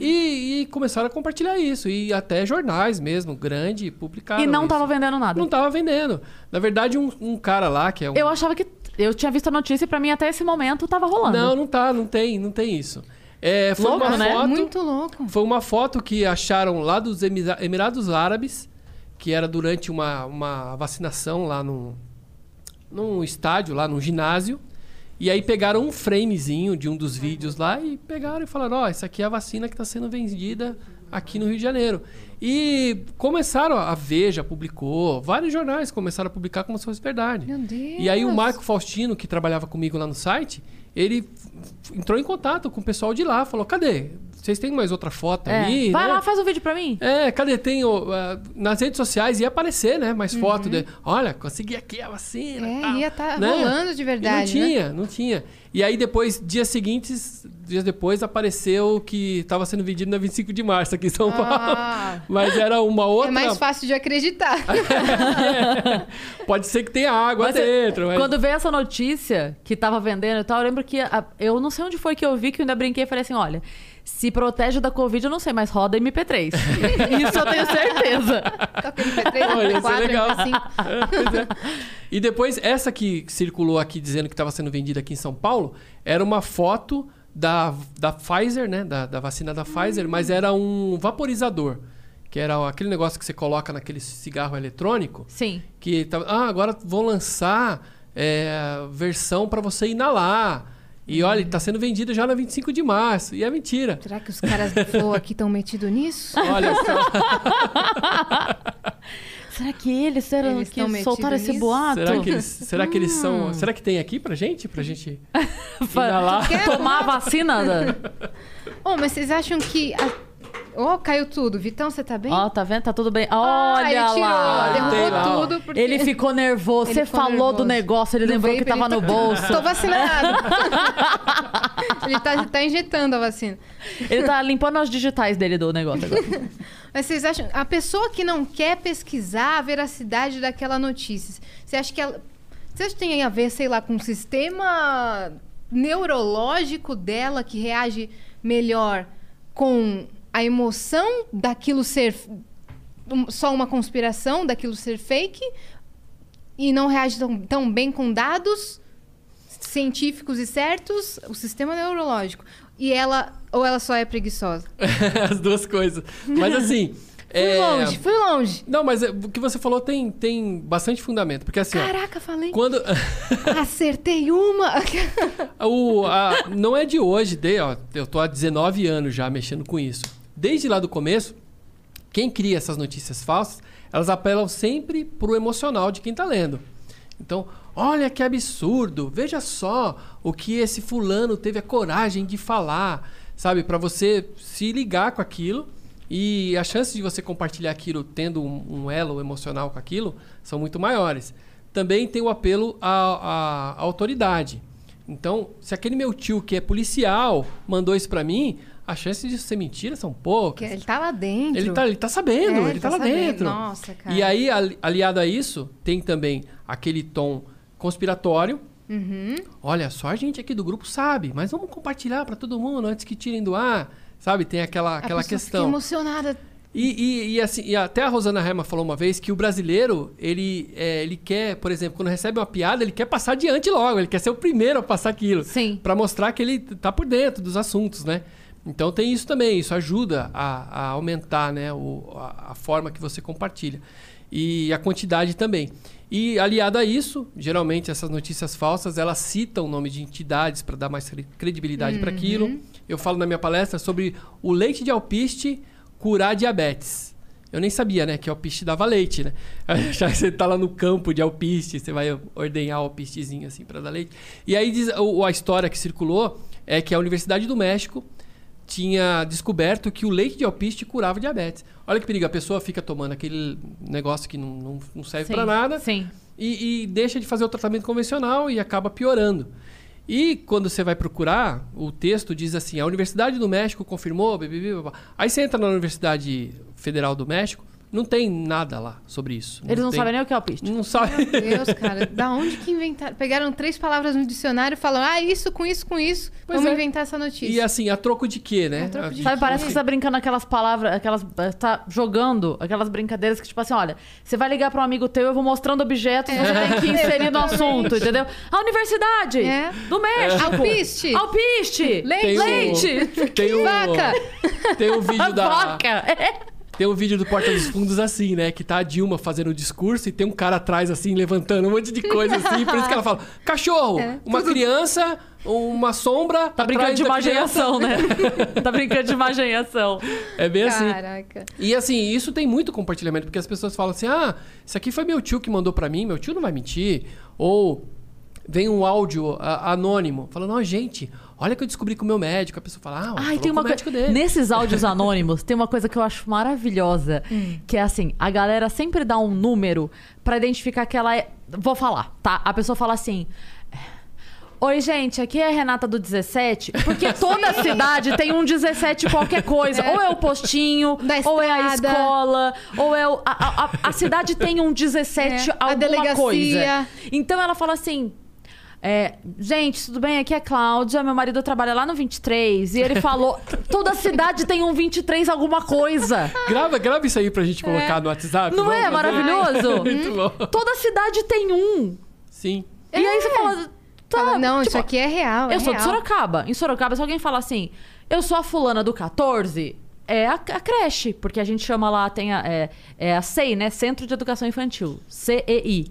E, e começaram a compartilhar isso. E até jornais mesmo, grande, publicaram. E não isso. tava vendendo nada. Não tava vendendo. Na verdade, um, um cara lá, que é um. Eu achava que. Eu tinha visto a notícia e pra mim até esse momento tava rolando. Não, não tá, não tem, não tem isso. É, foi Louco, uma né? foto. Muito louco. Foi uma foto que acharam lá dos Emira- Emirados Árabes, que era durante uma, uma vacinação lá no, num estádio, lá num ginásio. E aí pegaram um framezinho de um dos vídeos lá e pegaram e falaram: Ó, essa aqui é a vacina que está sendo vendida aqui no Rio de Janeiro. E começaram, a Veja publicou, vários jornais começaram a publicar como se fosse verdade. Meu Deus. E aí o Marco Faustino, que trabalhava comigo lá no site, ele entrou em contato com o pessoal de lá, falou: cadê? Vocês têm mais outra foto É. aí? Vai né? lá, faz um vídeo pra mim. É, cadê? Tem ah, nas redes sociais ia aparecer, né? Mais foto de, olha, consegui aqui a vacina. Uhum. É, tal", ia tá né? rolando de E verdade, não né? tinha, não tinha. E aí depois, dias seguintes, dias depois, apareceu que estava sendo vendido na 25 de março aqui em São Paulo. Ah, Mas era uma outra. é mais fácil de acreditar. Pode ser que tenha água Mas, é, dentro. Mas... Quando veio essa notícia que tava vendendo e tal, eu lembro que. a- eu não sei onde foi que eu vi que eu ainda brinquei e falei assim: olha, se protege da Covid, eu não sei, mas roda MP3. Isso eu tenho certeza. Toca MP3, Olha, isso é MP4, legal. MP5. Pois é. E depois, essa que circulou aqui dizendo que estava sendo vendida aqui em São Paulo, era uma foto da, da Pfizer, né? Da, da vacina da Pfizer, mas era um vaporizador. Que era aquele negócio que você coloca naquele cigarro eletrônico. Sim. Que tava, ah, agora vão lançar é, versão para você inalar. E olha, está sendo vendido já na 25 de março. E é mentira. Será que os caras do Flow aqui estão metidos nisso? Olha só. Será que eles, será Eles que soltaram esse nisso? boato? será que eles, será que eles são. Será que tem aqui pra gente? Pra gente quer? Tomar a vacina? da- Oh, mas vocês acham que. a- Oh, caiu tudo. Vitão, você tá bem? Ó, tá vendo? Tá tudo bem. Ah, Olha ele tirou, lá. Derrubou lá, tudo. Porque... Ele ficou nervoso. Ele Você ficou falou do nervoso. negócio, ele Do lembrou que vape, tava ele no tá- bolso. Tô vacinado. ele tá, tá injetando a vacina. Ele tá limpando as digitais dele do negócio agora. Mas vocês acham. A pessoa que não quer pesquisar a veracidade daquela notícia, você acha que ela. Você acha que tem a ver, sei lá, com o sistema neurológico dela que reage melhor com a emoção daquilo ser só uma conspiração, daquilo ser fake, e não reage tão, tão bem com dados científicos e certos, o sistema neurológico. E ela, ou ela só é preguiçosa? As duas coisas. Mas assim. Fui é, longe, fui longe. Não, mas é, o que você falou tem, tem bastante fundamento. Porque assim, ó, Caraca, falei. quando. Acertei uma. O, a- não é de hoje, de, ó, eu tô há 19 anos já mexendo com isso. Desde lá do começo, quem cria essas notícias falsas, elas apelam sempre pro emocional de quem tá lendo. Então, olha que absurdo, veja só o que esse fulano teve a coragem de falar, sabe? Para você se ligar com aquilo e as chances de você compartilhar aquilo tendo um, um elo emocional com aquilo são muito maiores. Também tem o apelo à, à- à autoridade. Então, se aquele meu tio que é policial mandou isso pra mim, as chances de ser mentira são poucas. Ele tá lá dentro. Ele tá, ele tá sabendo, É, ele tá, lá sabendo. dentro. Nossa, cara. E aí, ali- aliado a isso, tem também aquele tom conspiratório. Uhum. Olha, só a gente aqui do grupo sabe, mas vamos compartilhar pra todo mundo antes que tirem do ar. Sabe? Tem aquela, A aquela pessoa fica questão. emocionada. E, e- e assim, e até a Rosana Herman falou uma vez que o brasileiro, ele, é, ele quer, por exemplo, quando recebe uma piada, ele quer passar adiante logo, ele quer ser o primeiro a passar aquilo. Sim. Pra mostrar que ele tá por dentro dos assuntos, né? Então tem isso também, isso ajuda a, a aumentar né, o, a, a forma que você compartilha. E a quantidade também. E aliado a isso, geralmente essas notícias falsas, elas citam o nome de entidades para dar mais cre- credibilidade para aquilo. Eu falo na minha palestra sobre o leite de alpiste curar diabetes. Eu nem sabia, né, que alpiste dava leite, né? Já você tá lá no campo de alpiste, você vai ordenhar o alpistezinho assim para dar leite. E aí diz, a história que circulou é que a Universidade do México tinha descoberto que o leite de alpiste curava diabetes. Olha que perigo, a pessoa fica tomando aquele negócio que não, não, não serve para nada Sim. e, e deixa de fazer o tratamento convencional e acaba piorando. E quando você vai procurar, o texto diz assim: a Universidade do México confirmou. bibibi, babá. Aí você entra na Universidade Federal do México, não tem nada lá sobre isso. Eles não tem- sabem nem o que é alpiste. Não sabe. Meu Deus, cara. Da onde que inventaram? Pegaram três palavras no dicionário e falaram, ah, isso com isso com isso. Pois Vamos é. inventar essa notícia. E assim, a troco de quê, né? A troco de Sabe, parece que você tá brincando aquelas palavras, aquelas. tá jogando aquelas brincadeiras que, tipo assim, olha, você vai ligar pra um amigo teu, eu vou mostrando objetos, você tem que inserir no assunto, entendeu? A universidade É. do México. Alpiste. Alpiste. Leite. Tem o- Leite. Tem o, Vaca. tem o vídeo da. Vaca. É. Tem um vídeo do Porta dos Fundos assim, né? Que tá a Dilma fazendo o discurso e tem um cara atrás, assim, levantando um monte de coisa assim. Por isso que ela fala: cachorro, É, uma criança, uma sombra. Tá brincando de da imaginação, né? tá brincando de imaginação. É bem assim. Caraca. E assim, isso tem muito compartilhamento, porque as pessoas falam assim: ah, isso aqui foi meu tio que mandou pra mim, meu tio não vai mentir. Ou vem um áudio a- anônimo, falando: não, gente, olha que eu descobri com o meu médico. A pessoa fala: ah, Ai, tem com uma o médico dele. Nesses áudios anônimos, tem uma coisa que eu acho maravilhosa. Que é assim: a galera sempre dá um número pra identificar que ela é. Vou falar, tá? A pessoa fala assim. Oi, gente, aqui é a Renata do 17, porque toda cidade tem um 17 qualquer coisa. Ou é o postinho, ou é a escola, ou é o, a, a, a cidade tem um 17 É, a alguma delegacia. coisa. Então ela fala assim: é, gente, tudo bem? Aqui é a Cláudia, meu marido trabalha lá no 23 e ele falou: toda cidade tem um 23 alguma coisa. Grava, grava isso aí pra gente colocar no WhatsApp. É. Não é maravilhoso? Muito bom. Toda cidade tem um. Sim. E aí você fala. Tá, Fala, não, tipo, isso aqui é real. é Eu sou de real. Sorocaba. Em Sorocaba, se alguém fala assim, eu sou a fulana do 14, é a, a creche. Porque a gente chama lá, tem a, é, é a CEI, né? Centro de Educação Infantil. CEI.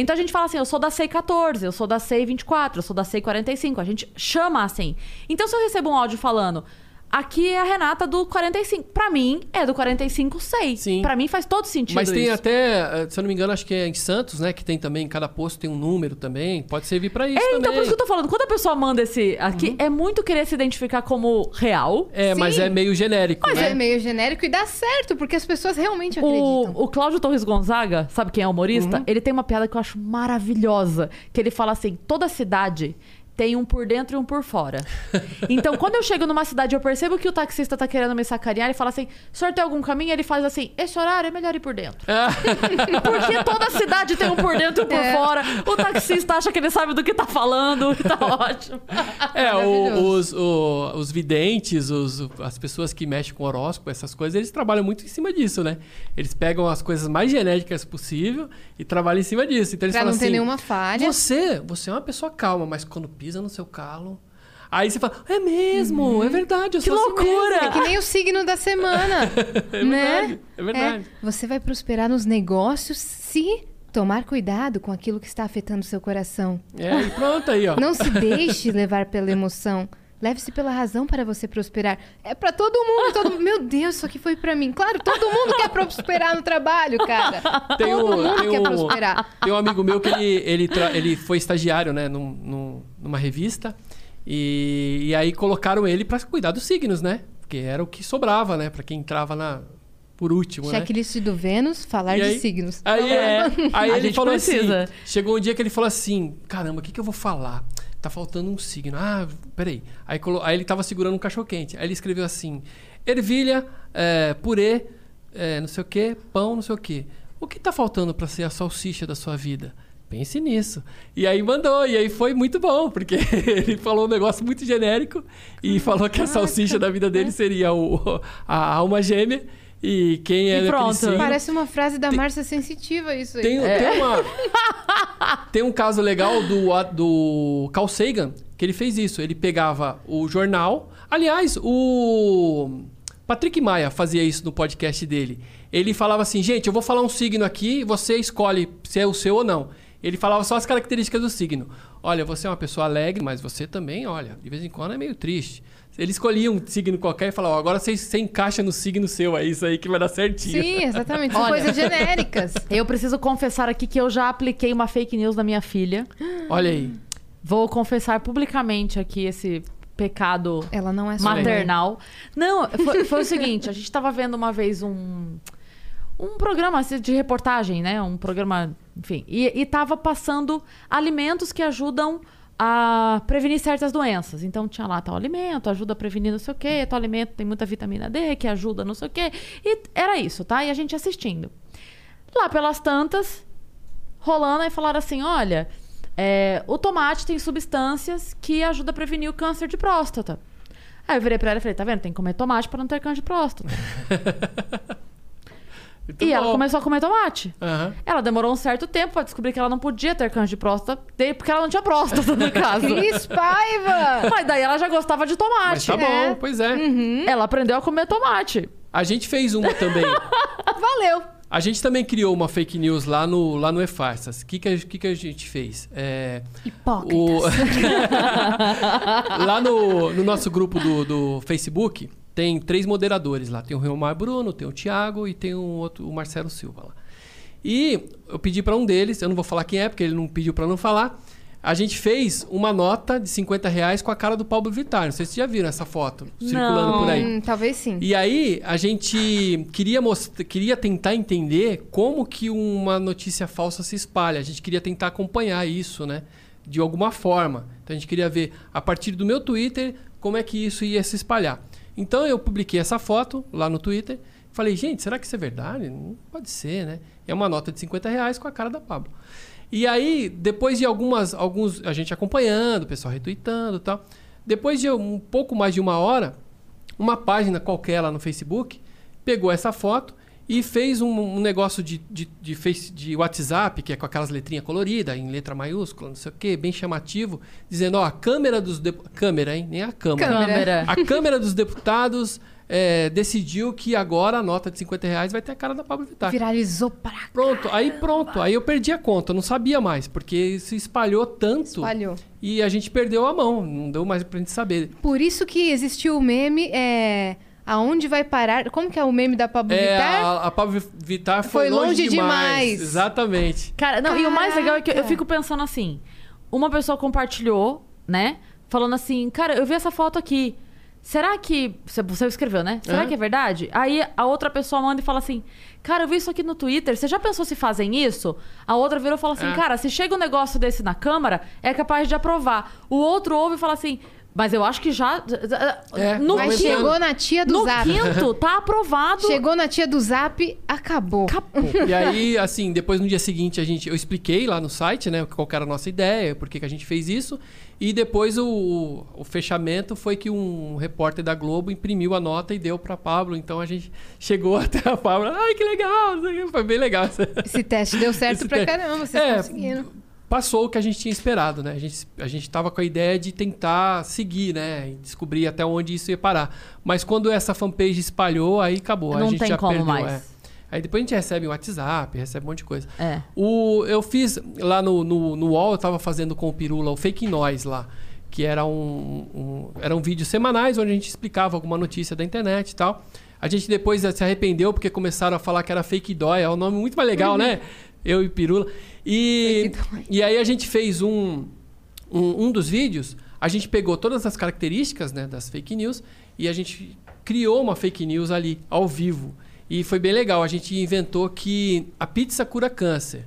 Então a gente fala assim, eu sou da CEI 14, eu sou da CEI 24, eu sou da CEI 45. A gente chama assim. Então se eu recebo um áudio falando, aqui é a Renata do 45. Pra mim, é do 45 CEI. Sim. Pra mim faz todo sentido Mas tem isso. até, eh, se eu não me engano, acho que é em Santos, né? Que tem também, cada posto tem um número também. Pode servir pra isso É, também. então por isso que eu tô falando. Quando a pessoa manda esse aqui, é muito querer se identificar como real. É, mas Sim. é meio genérico, Mas né? é meio genérico e dá certo, porque as pessoas realmente acreditam. O, o Cláudio Torres Gonzaga, sabe quem é humorista? Ele tem uma piada que eu acho maravilhosa. Que ele fala assim: toda cidade tem um por dentro e um por fora. Então, quando eu chego numa cidade e eu percebo que o taxista tá querendo me sacanear, ele fala assim: o senhor tem algum caminho? Ele faz assim: esse horário é melhor ir por dentro. Porque toda cidade tem um por dentro e um por É. fora. O taxista acha que ele sabe do que tá falando e tá ótimo. É, o- os, o- os videntes, os- as pessoas que mexem com horóscopo, essas coisas, eles trabalham muito em cima disso, né? Eles pegam as coisas mais genéricas possível e trabalham em cima disso. Então eles Pra falam não ter assim, nenhuma falha. Você, você é uma pessoa calma, mas quando pisa no seu calo... Aí você fala, é mesmo, é verdade, eu Que sou assim loucura! É que nem o signo da semana. É né? verdade, é verdade. Você vai prosperar nos negócios se tomar cuidado com aquilo que está afetando seu coração. É, e pronto aí, ó. Não se deixe levar pela emoção. Leve-se pela razão para você prosperar. É pra todo mundo, todo Meu Deus, isso aqui foi pra mim. Claro, todo mundo quer prosperar no trabalho, cara. Tem todo um- mundo tem quer um- prosperar. Tem um amigo meu que ele, ele, tra- ele foi estagiário, né, num- num- numa revista. E, e aí colocaram ele pra cuidar dos signos, né? Porque era o que sobrava, né? Pra quem entrava na, por último, né? Checklist do Vênus, falar E de aí- signos. Aí, É. aí A ele falou precisa. assim: chegou um dia que ele falou assim: caramba, o que, que eu vou falar? Tá faltando um signo. Ah, peraí. Aí, colo- aí ele tava segurando um cachorro quente. Aí ele escreveu assim: ervilha, é, purê, é, não sei o que, pão, não sei o que. O que tá faltando pra ser a salsicha da sua vida? Pense nisso. E aí mandou, e aí foi muito bom, porque ele falou um negócio muito genérico e falou que a salsicha da vida dele seria o, a alma gêmea. E quem é E pronto. Parece uma frase da Márcia Sensitiva, isso aí. tem, tem, uma, tem um caso legal do, do Carl Sagan, que ele fez isso. Ele pegava o jornal. Aliás, o Patrick Maia fazia isso no podcast dele. Ele falava assim: gente, eu vou falar um signo aqui, você escolhe se é o seu ou não. Ele falava só as características do signo. Olha, você é uma pessoa alegre, mas você também, olha, de vez em quando é meio triste. Ele escolhia um signo qualquer e falava: ó, agora você, você encaixa no signo seu, é isso aí que vai dar certinho. Sim, exatamente. São coisas genéricas. Eu preciso confessar aqui que eu já apliquei uma fake news na minha filha. Olha aí. Vou confessar publicamente aqui esse pecado Ela não é maternal. Não, foi, foi o seguinte, a gente tava vendo uma vez um um programa assim, de reportagem, né? Um programa, enfim, e, e tava passando alimentos que ajudam a prevenir certas doenças. Então tinha lá tal alimento, ajuda a prevenir não sei o quê, tal alimento tem muita vitamina D, que ajuda não sei o quê. E era isso, tá? E a gente assistindo. Lá pelas tantas, rolando e falaram assim: olha, é, o tomate tem substâncias que ajudam a prevenir o câncer de próstata. Aí eu virei pra ela e falei: tá vendo? Tem que comer tomate pra não ter câncer de próstata. Muito e ela começou a comer tomate. Aham. Ela demorou um certo tempo pra descobrir que ela não podia ter câncer de próstata, porque ela não tinha próstata no caso. Cris Paiva! Mas daí ela já gostava de Mas tomate. tá bom, É. pois é. Ela aprendeu a comer tomate. A gente fez uma também. Valeu! A gente também criou uma fake news lá no, lá no E-Farsas. O que, que, a- que, que a gente fez? É, Hipócritas. o... lá no, no nosso grupo do, do Facebook, tem três moderadores lá. Tem o Reomar Bruno, tem o Thiago e tem o outro, o Marcelo Silva lá. E eu pedi para um deles, eu não vou falar quem é, porque ele não pediu para não falar. A gente fez uma nota de 50 reais com a cara do Pablo Vittar. Não sei se vocês já viram essa foto circulando Não. por aí. Hum, talvez sim. E aí, a gente queria, mostrar, queria tentar entender como que uma notícia falsa se espalha. A gente queria tentar acompanhar isso, né? De alguma forma. Então, a gente queria ver, a partir do meu Twitter, como é que isso ia se espalhar. Então, eu publiquei essa foto lá no Twitter. Falei, gente, será que isso é verdade? Não pode ser, né? É uma nota de 50 reais com a cara da Pablo. E aí, depois de algumas, alguns, a gente acompanhando, o pessoal retweetando e tal. Depois de um pouco mais de uma hora, uma página qualquer lá no Facebook pegou essa foto e fez um, um negócio de, de, de, face, de WhatsApp, que é com aquelas letrinhas coloridas, em letra maiúscula, não sei o quê, bem chamativo, dizendo, ó, a câmera dos... De... Câmera, hein? Nem a câmera. Câmera. A Câmara dos Deputados é, decidiu que agora a nota de 50 reais vai ter a cara da Pablo Vittar. Viralizou pra Pronto, aí pronto. Aí eu perdi a conta, eu não sabia mais, porque se espalhou tanto Espalhou. e a gente perdeu a mão, não deu mais pra gente saber. Por isso que existiu o meme, é... Aonde vai parar... Como que é o meme da Pablo É, Vittar? a, a Pablo Vittar foi, Foi longe, longe demais. demais. Exatamente. Cara, não, e o mais legal é que eu, eu Caraca. fico pensando assim: uma pessoa compartilhou, né? Falando assim, cara, eu vi essa foto aqui. Será que. Você, escreveu, né? Será É. que é verdade? Aí a outra pessoa manda e fala assim: Cara, eu vi isso aqui no Twitter. Você já pensou se fazem isso? A outra virou e fala assim: É. Cara, se chega um negócio desse na Câmara, é capaz de aprovar. O outro ouve e fala assim: Mas eu acho que já. É, no Mas Mas quinto, chegou na tia do no Zap. quinto, tá aprovado. Chegou na tia do Zap, acabou. E aí, assim, depois no dia seguinte a gente, eu expliquei lá no site, né, qual que era a nossa ideia, por que, que a gente fez isso. E depois o, o fechamento foi que um repórter da Globo imprimiu a nota e deu para Pablo. Então a gente chegou até a Pablo. Ai, que legal! Foi bem legal. Esse teste deu certo Esse pra te- caramba, vocês É, conseguiram. Passou o que a gente tinha esperado, né? A gente, a gente tava com a ideia de tentar seguir, né? E descobrir até onde isso ia parar. Mas quando essa fanpage espalhou, aí acabou. a Não gente tem já como perdeu, mais. é. Aí depois a gente recebe o WhatsApp, recebe um monte de coisa. É. O, eu fiz lá no, no, no UOL, eu tava fazendo com o Pirula o Fake Noise lá. Que era um, um, eram vídeos semanais onde a gente explicava alguma notícia da internet e tal. A gente depois se arrependeu porque começaram a falar que era Fake Dói. É um nome muito mais legal, né? Eu e Pirula. E, e aí a gente fez um, um, um dos vídeos. A gente pegou todas as características né, das fake news e a gente criou uma fake news ali, ao vivo. E foi bem legal. A gente inventou que a pizza cura câncer.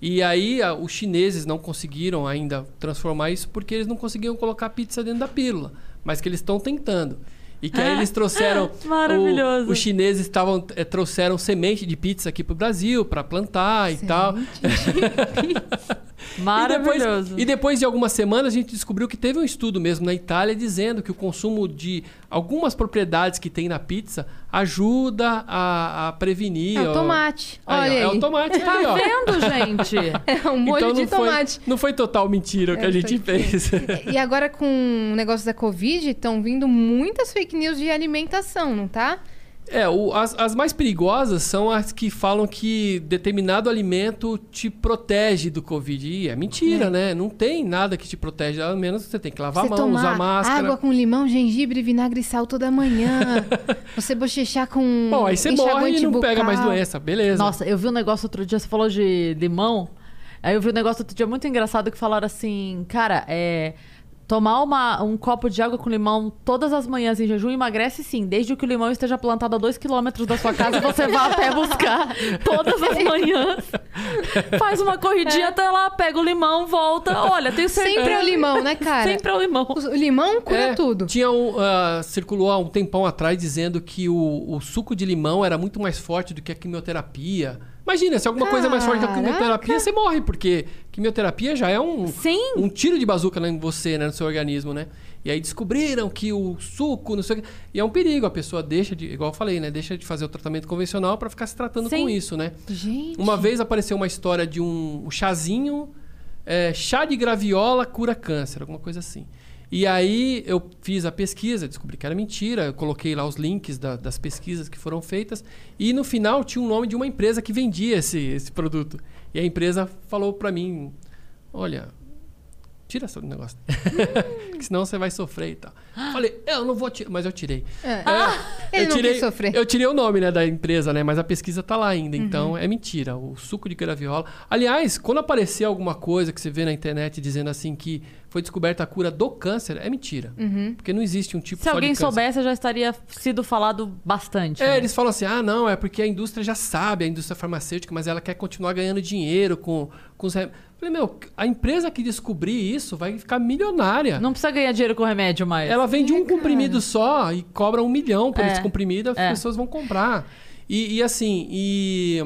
E aí a- os chineses não conseguiram ainda transformar isso porque eles não conseguiam colocar pizza dentro da pílula. Mas que eles estão tentando. E que aí eles trouxeram. Maravilhoso. o- os chineses estavam eh, trouxeram semente de pizza aqui pro Brasil para plantar e tal. Maravilhoso. E depois, e depois de algumas semanas a gente descobriu que teve um estudo mesmo na Itália dizendo que o consumo de algumas propriedades que tem na pizza ajuda a, a prevenir. É o tomate. Aí, ó, Olha aí. É o tomate Tá aí, ó. vendo, gente? É um molho então de não foi, tomate. não foi total mentira o que É, a gente foi fez. E agora com o negócio da Covid, estão vindo muitas fake news de alimentação, não tá? É, o- as, as mais perigosas são as que falam que determinado alimento te protege do Covid. E é mentira, né? Não tem nada que te protege. Ao menos você tem que lavar Você a mão, usar máscara. água com limão, gengibre, vinagre e sal toda manhã. você bochechar com Bom, aí você morre e não pega bucal. mais doença. Beleza. Nossa, eu vi um negócio outro dia, você falou de limão. Aí eu vi um negócio outro dia muito engraçado que falaram assim, cara, é. Tomar uma- um copo de água com limão todas as manhãs em jejum emagrece sim, desde que o limão esteja plantado a dois quilômetros da sua casa, você vá até buscar todas as manhãs. Faz uma corridinha até lá, pega o limão, volta. Olha, tenho certeza. Sempre é o limão, né, cara? Sempre é o limão. O limão cura É, tudo. Tinha um, ah, circulou há um tempão atrás dizendo que o, o suco de limão era muito mais forte do que a quimioterapia. Imagina, se alguma coisa é mais forte que a quimioterapia, você morre, porque quimioterapia já é um, Sim. um tiro de bazuca né, em você, né, no seu organismo, né? E aí descobriram que o suco, não sei o quê. E é um perigo, a pessoa deixa de, igual eu falei, né? Deixa de fazer o tratamento convencional para ficar se tratando Sim. com isso, né? Gente. Uma vez apareceu uma história de um, um chazinho, é, chá de graviola cura câncer, alguma coisa assim. E aí eu fiz a pesquisa, descobri que era mentira, eu coloquei lá os links da- das pesquisas que foram feitas e no final tinha o nome de uma empresa que vendia esse, esse produto. E a empresa falou pra mim, olha, tira esse negócio, que senão você vai sofrer e tal. Falei, eu não vou tirar, mas eu tirei. É. É, ele eu não tirei, sofrer. Eu tirei o nome né, da empresa, né? Mas a pesquisa tá lá ainda. Uhum. Então é mentira. O suco de graviola. Aliás, quando aparecer alguma coisa que você vê na internet dizendo assim que foi descoberta a cura do câncer, é mentira. Uhum. Porque não existe um tipo Se só alguém de câncer. soubesse, já estaria sido falado bastante. É, né? eles falam assim: ah, não, é porque a indústria já sabe, a indústria farmacêutica, mas ela quer continuar ganhando dinheiro com, com os. rem- Falei, meu, a empresa que descobrir isso vai ficar milionária. Não precisa ganhar dinheiro com remédio mais. Ela vende É, um cara. comprimido só e cobra um milhão por É, esse comprimido, as é. pessoas vão comprar. E, e assim, e.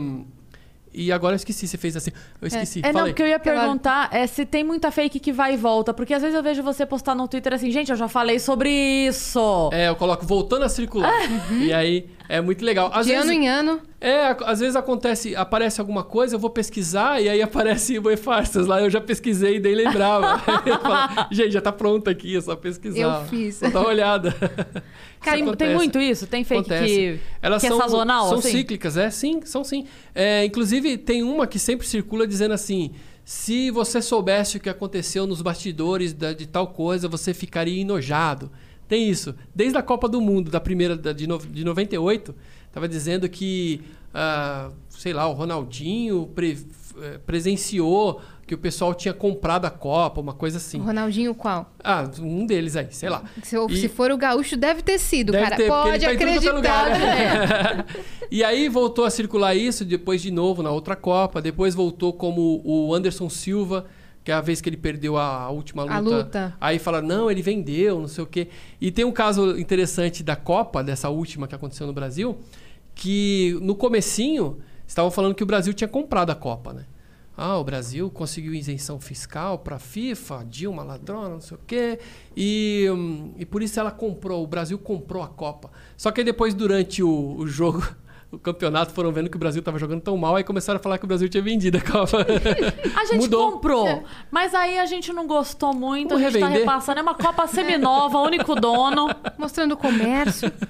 E agora eu esqueci, você fez assim. Eu esqueci. É, não, falei. porque eu ia perguntar é se tem muita fake que vai e volta. Porque às vezes eu vejo você postar no Twitter assim, gente, eu já falei sobre isso. É, eu coloco voltando a circular. E aí é muito legal. Às de vezes, ano em ano. É, às vezes acontece, aparece alguma coisa, eu vou pesquisar e aí aparece o farsas lá, eu já pesquisei e nem lembrava. Falo, Gente, já tá pronto aqui, é só pesquisar. Eu fiz. Só dá uma olhada. Tem, Isso tem acontece. muito isso? Tem fake Acontece. que, Elas que são, é sazonal, São assim? cíclicas, é? Sim, são sim. É, inclusive, tem uma que sempre circula dizendo assim: se você soubesse o que aconteceu nos bastidores da- de tal coisa, você ficaria enojado. Tem isso. Desde a Copa do Mundo, da primeira, de, no, de 98, estava dizendo que, ah, sei lá, o Ronaldinho pre- eh, presenciou que o pessoal tinha comprado a Copa, uma coisa assim. O Ronaldinho qual? Ah, um deles aí, sei lá. Se, E- se for o gaúcho, deve ter sido, Deve cara. ter, Pode tá é acreditar. lugar, né? né? e aí voltou a circular isso, depois de novo na outra Copa, depois voltou como o Anderson Silva, que é a vez que ele perdeu a, última luta. A luta. Aí fala, não, ele vendeu, não sei o quê. E tem um caso interessante da Copa, dessa última que aconteceu no Brasil, que no comecinho estavam falando que o Brasil tinha comprado a Copa, né? Ah, o Brasil conseguiu isenção fiscal para a FIFA, Dilma ladrona, não sei o quê, e, hum, e por isso ela comprou, o Brasil comprou a Copa. Só que depois, durante o, o jogo, o campeonato, foram vendo que o Brasil estava jogando tão mal, aí começaram a falar que o Brasil tinha vendido a Copa. A gente Mudou. comprou, mas aí a gente não gostou muito, Vamos a gente tá revender? repassando. É uma Copa seminova, único dono. Mostrando o comércio.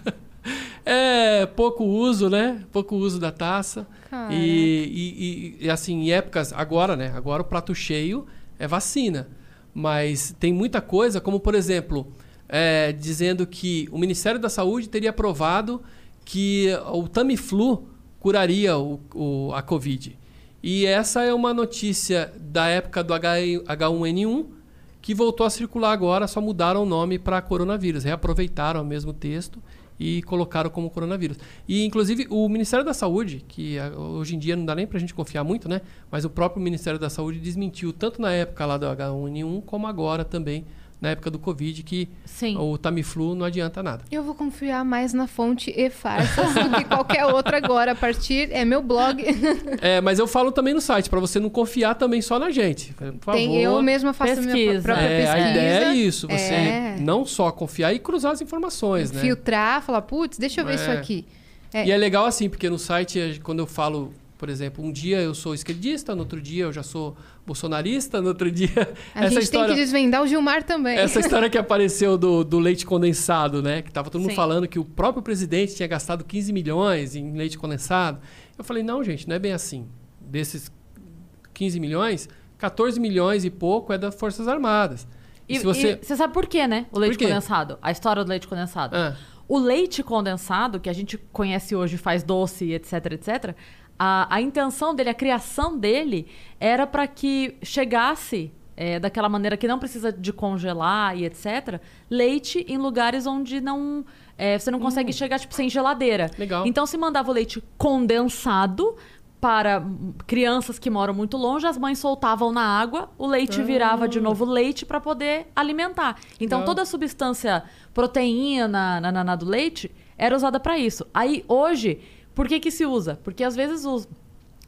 É, pouco uso, né? Pouco uso da taça. E, e- e, assim, em épocas, agora, né? Agora o prato cheio é vacina. Mas tem muita coisa, como por exemplo, é, dizendo que o Ministério da Saúde teria aprovado que o Tamiflu curaria o, o- a Covid. E essa é uma notícia da época do H- H1N1 que voltou a circular agora, só mudaram o nome para coronavírus. Reaproveitaram o mesmo texto e colocaram como coronavírus. E, inclusive, o Ministério da Saúde, que ah, hoje em dia não dá nem para a gente confiar muito, né? Mas o próprio Ministério da Saúde desmentiu, tanto na época lá do H1N1, como agora também, na época do Covid, que Sim. o Tamiflu não adianta nada. Eu vou confiar mais na fonte e farsas do que qualquer outra agora. A partir é meu blog. É, mas eu falo também no site, para você não confiar também só na gente. Por favor. Tem, eu mesma faço a minha Pesquisa. própria É, pesquisa. a ideia é isso, você É. não só confiar e cruzar as informações, né? Filtrar, falar, putz, deixa eu ver É. isso aqui. É. E é legal assim, porque no site, eh, quando eu falo, por exemplo, um dia eu sou esquerdista, no outro dia eu já sou bolsonarista, no outro dia. A essa gente história, tem que desvendar o Gilmar também. essa história que apareceu do, do leite condensado, né? Que tava todo mundo Sim. falando que o próprio presidente tinha gastado 15 milhões em leite condensado. Eu falei, não, gente, não é bem assim. Desses 15 milhões, 14 milhões e pouco é das Forças Armadas. E, E se você. e você sabe por quê, né? O leite condensado. A história do leite condensado. Ah. O leite condensado, que a gente conhece hoje, faz doce, etc, etc. A, a intenção dele, a criação dele, era para que chegasse é, daquela maneira que não precisa de congelar e etc. Leite em lugares onde não é, você não consegue chegar tipo sem geladeira. Legal. Então se mandava o leite condensado para hum, crianças que moram muito longe, as mães soltavam na água, o leite virava de novo leite para poder alimentar. Então Legal. toda a substância proteína na, na, na do leite era usada para isso. Aí hoje, por que que se usa? Porque às vezes os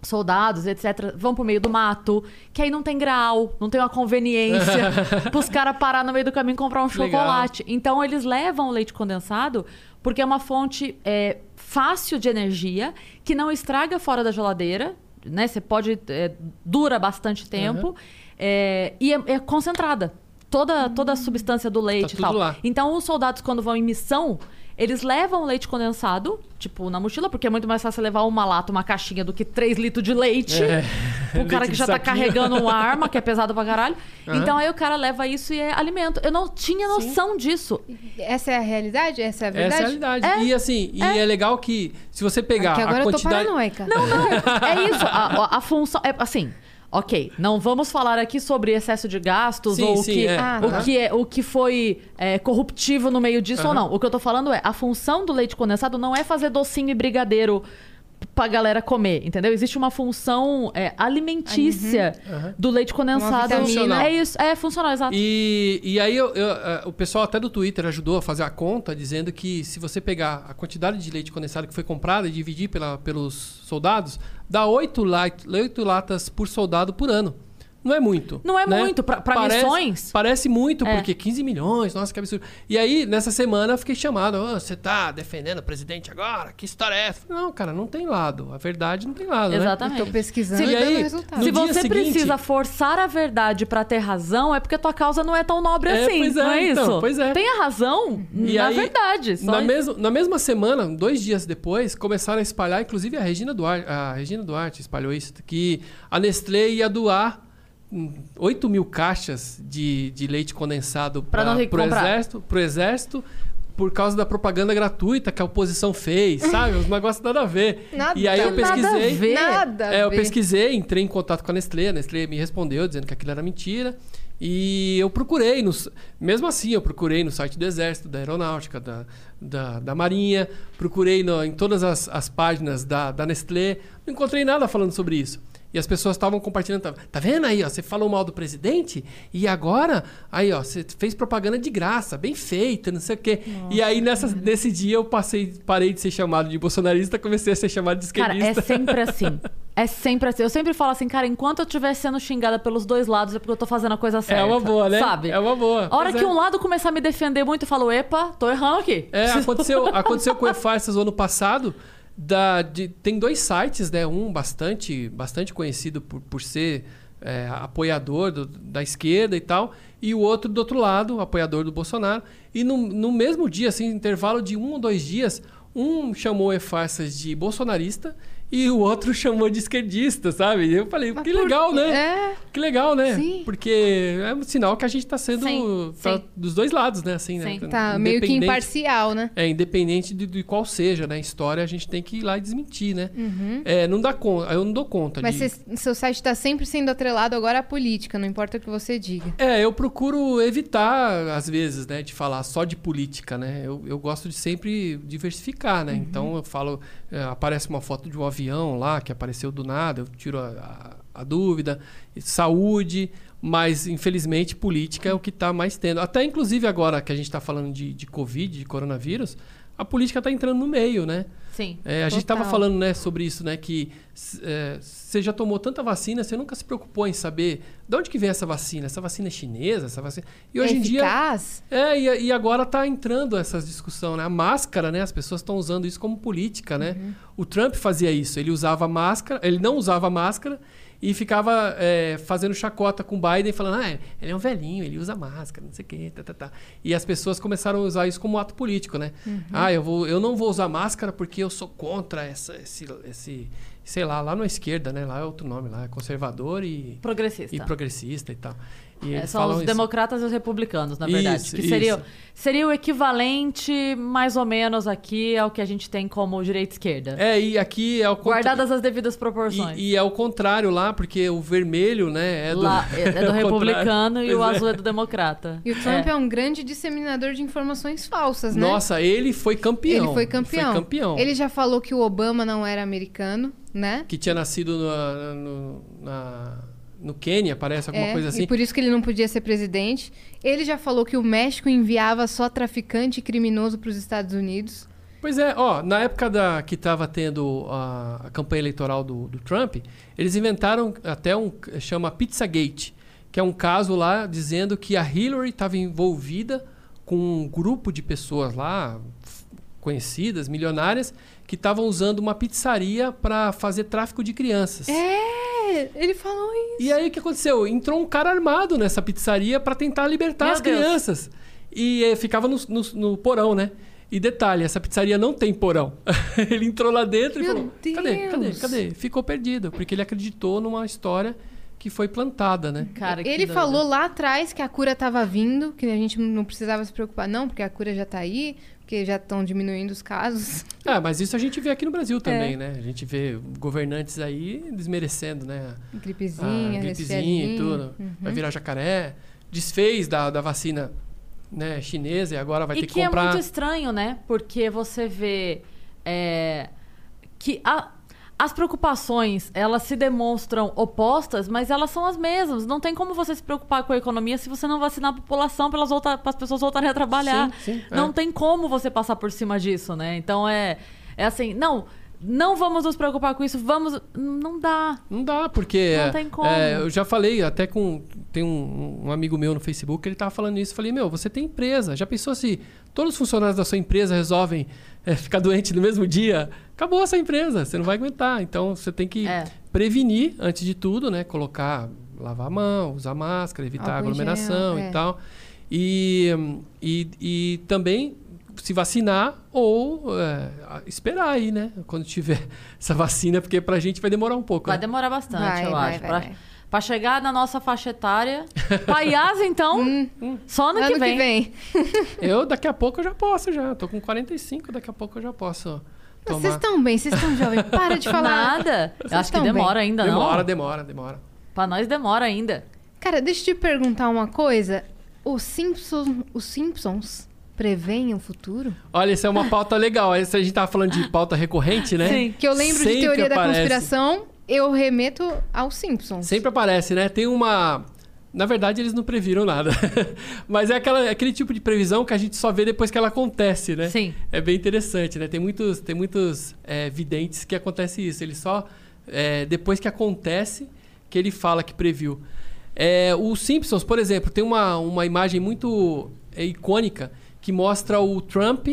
soldados, etc, vão pro meio do mato, que aí não tem grau, não tem uma conveniência pros caras parar no meio do caminho e comprar um Legal. chocolate. Então eles levam o leite condensado porque é uma fonte é, fácil de energia, que não estraga fora da geladeira, né? Você pode. é, dura bastante tempo. é, e é, é concentrada. Toda, toda a substância do leite e tudo tal. lá. Então, os soldados, quando vão em missão, eles levam o leite condensado, tipo, na mochila, porque é muito mais fácil levar uma lata, uma caixinha, do que 3 litros de leite. É. O cara Leite que já tá saquinho. carregando uma arma, que é pesado pra caralho. Aham. Então, aí o cara leva isso e é alimento. Eu não tinha noção disso. Essa é a realidade? Essa é a verdade? Essa é a realidade. E assim, e é legal que se você pegar Porque agora a eu tô quantidade. paranoica. Não, não. É isso. A, a- a função. É assim. Ok, não vamos falar aqui sobre excesso de gastos Sim, ou o sim, que, é. Ah, o, tá. que é, o que foi é, corruptivo no meio disso ou Aham. não. O que eu tô falando é, a função do leite condensado não é fazer docinho e brigadeiro pra galera comer, entendeu? Existe uma função é, alimentícia Aham. do leite condensado. É isso, é funcional, exato. E, e aí eu- eu, eh, o pessoal até do Twitter ajudou a fazer a conta, dizendo que se você pegar a quantidade de leite condensado que foi comprada e dividir pela, pelos soldados, dá 8, latas por soldado por ano. Não é muito. Não é né? muito. Pra, pra Parece- missões, Parece muito, É. porque 15 milhões, nossa, que absurdo. E aí, nessa semana, eu fiquei chamado. "Ô, você tá defendendo o presidente agora? Que história é essa? Não, cara, não tem lado. A verdade não tem lado, né? Exatamente. Tô pesquisando Se- e dando aí, resultado. Se você seguinte- precisa forçar a verdade pra ter razão, é porque a tua causa não é tão nobre É, assim. pois é, não é então, isso? pois é. Tem a razão E na aí, verdade. Só Na, mesma, na mesma semana, dois dias depois, começaram a espalhar, inclusive a Regina Duarte, a Regina Duarte espalhou isso, que a Nestlé ia doar 8 mil caixas de, de leite condensado pro comprar. exército, pro exército por causa da propaganda gratuita que a oposição fez, sabe? Os negócios nada a ver. Nada- e aí eu Nada a pesquisei. ver. Nada. a É, eu pesquisei, entrei em contato com a Nestlé, a Nestlé me respondeu dizendo que aquilo era mentira. E eu procurei, nos, mesmo assim, eu procurei no site do Exército, da Aeronáutica, da, da, da Marinha, procurei no- em todas as, as páginas da, da Nestlé, não encontrei nada falando sobre isso. E as pessoas estavam compartilhando, tá, tá vendo aí, ó, você falou mal do presidente e agora, aí ó, você fez propaganda de graça, bem feita, não sei o quê. e aí nessa, nesse dia eu passei, parei de ser chamado de bolsonarista, comecei a ser chamado de Cara, esquerdista. é sempre assim. É sempre assim. Eu sempre falo assim, cara, enquanto eu estiver sendo xingada pelos dois lados é porque eu tô fazendo a coisa certa. É uma boa, né? Sabe? É uma boa. A hora Pois que é. um lado começar a me defender muito, eu falo, epa, tô errando aqui. É, aconteceu, aconteceu com o E-Farsas o ano passado. Da, de- tem dois sites, né? Um bastante, bastante conhecido por, por ser é, apoiador do- da esquerda e tal, e o outro do outro lado, apoiador do Bolsonaro. E no, no mesmo dia, assim, intervalo de um ou dois dias, um chamou E-Farsas de bolsonarista e o outro chamou de esquerdista, sabe? Eu falei, Mas que por legal, né? É. Que legal, né? Sim. Porque é um sinal que a gente tá sendo Sim, tá sim. dos dois lados, né? Assim, Sim. né? Tá meio que imparcial, né? é, independente de, de qual seja, né? História, a gente tem que ir lá e desmentir, né? Uhum. É, não dá conta, eu não dou conta Mas de... cê- seu site está sempre sendo atrelado agora à política, não importa o que você diga. É, eu procuro evitar, às vezes, né, de falar só de política, né? Eu, eu gosto de sempre diversificar, né? Então eu falo, é, aparece uma foto de um avião lá que apareceu do nada, eu tiro a, a- a dúvida, saúde, mas infelizmente política é o que está mais tendo. Até inclusive agora que a gente está falando de, de Covid, de coronavírus, a política está entrando no meio, né? Sim. É, a gente estava falando né, sobre isso, né? Que é, você já tomou tanta vacina, você nunca se preocupou em saber de onde que vem essa vacina. Essa vacina é chinesa? Essa vacina... E hoje é em dia. eficaz? É, e, e agora está entrando essa discussão, né? A máscara, né? As pessoas estão usando isso como política, né? Uhum. O Trump fazia isso. Ele usava máscara, ele não usava máscara e ficava é, fazendo chacota com o Biden, falando, ah, ele é um velhinho, ele usa máscara, não sei o quê, tá, tá, tá. E as pessoas começaram a usar isso como ato político, né? Uhum. Ah, eu, vou, eu não vou usar máscara porque eu sou contra essa, esse, esse, sei lá, lá na esquerda, né? Lá é outro nome, lá é conservador e, Progressista. e progressista e tal. E É, são os isso. democratas e os republicanos, na verdade. Isso, que seria, isso. seria o equivalente, mais ou menos, aqui ao que a gente tem como direita e esquerda. É, e aqui é o contra- Guardadas as devidas proporções. E, e é o contrário lá, porque o vermelho, né, é do, Lá é, é do contrário. republicano e o Pois é. azul é do democrata. E o Trump é. um grande disseminador de informações falsas, né? Nossa, ele foi campeão. Ele foi campeão. Foi campeão. Ele já falou que o Obama não era americano, né? Que tinha nascido no, no, na- no Quênia, parece, alguma É, coisa assim. E por isso que ele não podia ser presidente. Ele já falou que o México enviava só traficante e criminoso para os Estados Unidos. Pois é, ó, na época da, que estava tendo a, a campanha eleitoral do, do Trump, eles inventaram até um chama Pizzagate, que é um caso lá dizendo que a Hillary estava envolvida com um grupo de pessoas lá conhecidas, milionárias, que estavam usando uma pizzaria para fazer tráfico de crianças. É, ele falou isso. E aí o que aconteceu? Entrou um cara armado nessa pizzaria para tentar libertar Meu as Deus. crianças. E eh, ficava no, no- no porão, né? E detalhe, essa pizzaria não tem porão. ele entrou lá dentro Meu e falou: cadê? Cadê? Deus." Cadê? Ficou perdido, porque ele acreditou numa história que foi plantada, né? Cara, que ele doido. falou lá atrás que a cura estava vindo, que a gente não precisava se preocupar, não, porque a cura já está aí, porque já estão diminuindo os casos. Ah, mas isso a gente vê aqui no Brasil também, É. né? A gente vê governantes aí desmerecendo, né? Gripezinha, a gripezinha e tudo. Uhum. Vai virar jacaré. Desfez da, da vacina né, chinesa e agora vai e ter que, que comprar. é muito estranho, né? Porque você vê é, que a- as preocupações elas se demonstram opostas, mas elas são as mesmas. Não tem como você se preocupar com a economia se você não vacinar a população para as pessoas voltarem a trabalhar. Sim, sim, é. Não tem como você passar por cima disso, né? Então é, é assim, não, não vamos nos preocupar com isso, vamos. Não dá. Não dá, porque. Não é, tem como. é, eu já falei até com. Tem um, um amigo meu no Facebook, ele tava falando isso. Eu falei, meu, você tem empresa. Já pensou se todos os funcionários da sua empresa resolvem é, ficar doente no mesmo dia? Acabou essa empresa, você não vai aguentar. Então você tem que É. prevenir antes de tudo, né? Colocar, lavar a mão, usar máscara, evitar em aglomeração gel, é. e tal. E, e, e também se vacinar ou é, esperar aí, né? Quando tiver essa vacina, porque pra gente vai demorar um pouco. Vai né? demorar bastante, Vai, eu vai, acho. vai, pra, vai. Pra chegar na nossa faixa etária. Paiás, então, só ano, Ano que vem. que vem. Eu, daqui a pouco, eu já posso, já. Tô com 45, daqui a pouco eu já posso tomar. Vocês estão bem, vocês estão jovens. Para de falar. Nada. Eu acho que demora bem. ainda, Demora, não. demora, demora. Pra nós demora ainda. Cara, deixa eu te perguntar uma coisa. Os Simpsons, os Simpsons preveem o futuro? Olha, isso é uma pauta legal. Essa a gente tava falando de pauta recorrente, né? Sim. Que eu lembro de Sempre teoria da aparece. conspiração, eu remeto aos Simpsons. Sempre aparece, né? Tem uma. Na verdade, eles não previram nada. Mas é aquela, aquele tipo de previsão que a gente só vê depois que ela acontece, né? Sim. É bem interessante, né? Tem muitos, tem muitos é, videntes que acontece isso. Ele só. é, depois que acontece, que ele fala que previu. É, o Simpsons, por exemplo, tem uma, uma imagem muito é, icônica que mostra o Trump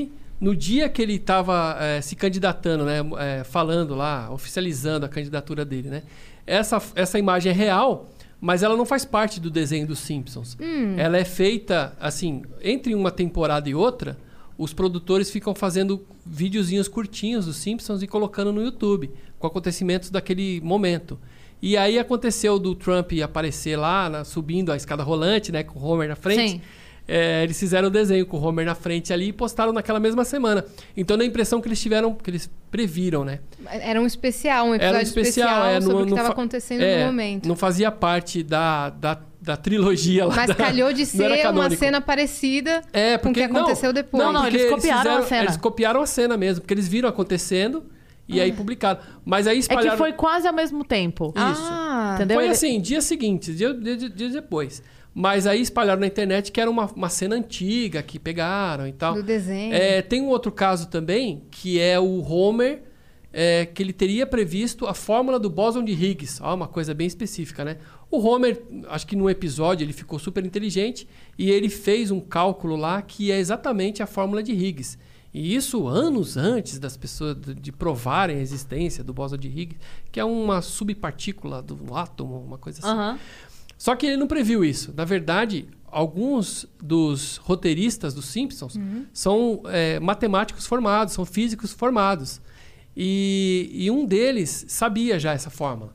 no dia que ele estava se candidatando, né? É, falando lá, oficializando a candidatura dele, né? Essa, essa imagem é real, mas ela não faz parte do desenho dos Simpsons. Ela é feita, assim, entre uma temporada e outra, os produtores ficam fazendo videozinhos curtinhos dos Simpsons e colocando no YouTube, com acontecimentos daquele momento. E aí aconteceu do Trump aparecer lá, na- subindo a escada rolante, né, com o Homer na frente. Sim. É, eles fizeram o desenho com o Homer na frente ali e postaram naquela mesma semana. Então dá a impressão que eles tiveram, que eles previram, né? Era um especial, um episódio Era um especial, é, sobre não- o que estava acontecendo é, no momento. Não fazia parte da, da, da trilogia lá. Mas da- calhou de ser uma cena parecida É, com o que porque não, aconteceu depois. Não, não, porque eles copiaram a cena. Eles copiaram a cena mesmo, porque eles viram acontecendo e aí publicaram. Mas aí É espalharam. que foi quase ao mesmo tempo. Ah, Entendeu? Foi assim, dia seguinte, dia, dia- dias depois. Mas aí espalharam na internet que era uma, uma cena antiga que pegaram e tal. do desenho. É, tem um outro caso também, que é o Homer, é, que ele teria previsto a fórmula do bóson de Higgs. Ó, uma coisa bem específica, né? O Homer, acho que num episódio ele ficou super inteligente e ele fez um cálculo lá que é exatamente a fórmula de Higgs. E isso anos antes das pessoas de, de provarem a existência do bóson de Higgs, que é uma subpartícula do átomo, uma coisa assim. Aham. Só que ele não previu isso. Na verdade, alguns dos roteiristas dos Simpsons são é, matemáticos formados, são físicos formados. E, e um deles sabia já essa fórmula.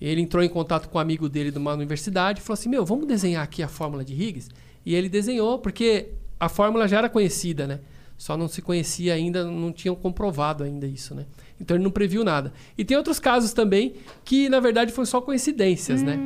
Ele entrou em contato com um amigo dele de uma universidade e falou assim: Meu, vamos desenhar aqui a fórmula de Higgs? E ele desenhou, porque a fórmula já era conhecida, né? Só não se conhecia ainda, não tinham comprovado ainda isso, né? Então ele não previu nada. E tem outros casos também que, na verdade, foram só coincidências, né?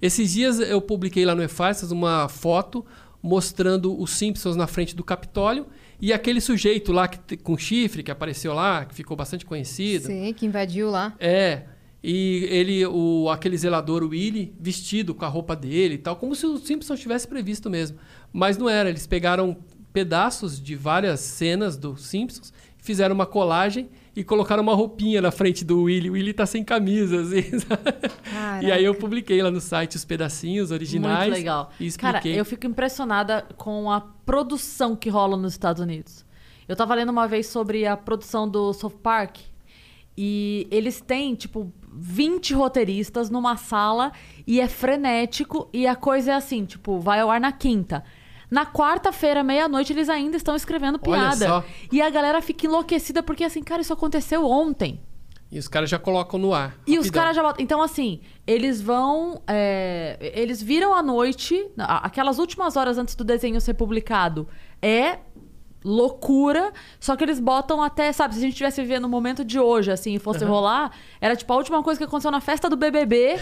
Esses dias eu publiquei lá no EFASTAS uma foto mostrando os Simpsons na frente do Capitólio e aquele sujeito lá que, com chifre que apareceu lá, que ficou bastante conhecido. Sim, que invadiu lá. É. E ele, o, aquele zelador, Willy, vestido com a roupa dele e tal, como se o Simpsons tivesse previsto mesmo. Mas não era. Eles pegaram pedaços de várias cenas do Simpsons, fizeram uma colagem e colocaram uma roupinha na frente do Willy. O Willy tá sem camisa, assim. E aí eu publiquei lá no site os pedacinhos originais. Muito legal. E Cara, eu fico impressionada com a produção que rola nos Estados Unidos. Eu tava lendo uma vez sobre a produção do South Park e eles têm, tipo, 20 roteiristas numa sala e é frenético e a coisa é assim, tipo, vai ao ar na quinta. Na quarta-feira, meia-noite, eles ainda estão escrevendo piada. E a galera fica enlouquecida porque, assim, cara, isso aconteceu ontem. E os caras já colocam no ar. E os rapidão. caras já botam. Então, assim, eles vão. é, Eles viram à noite, aquelas últimas horas antes do desenho ser publicado. É loucura. Só que eles botam até, sabe, se a gente estivesse vivendo o momento de hoje, assim, e fosse rolar, era tipo a última coisa que aconteceu na festa do BBB.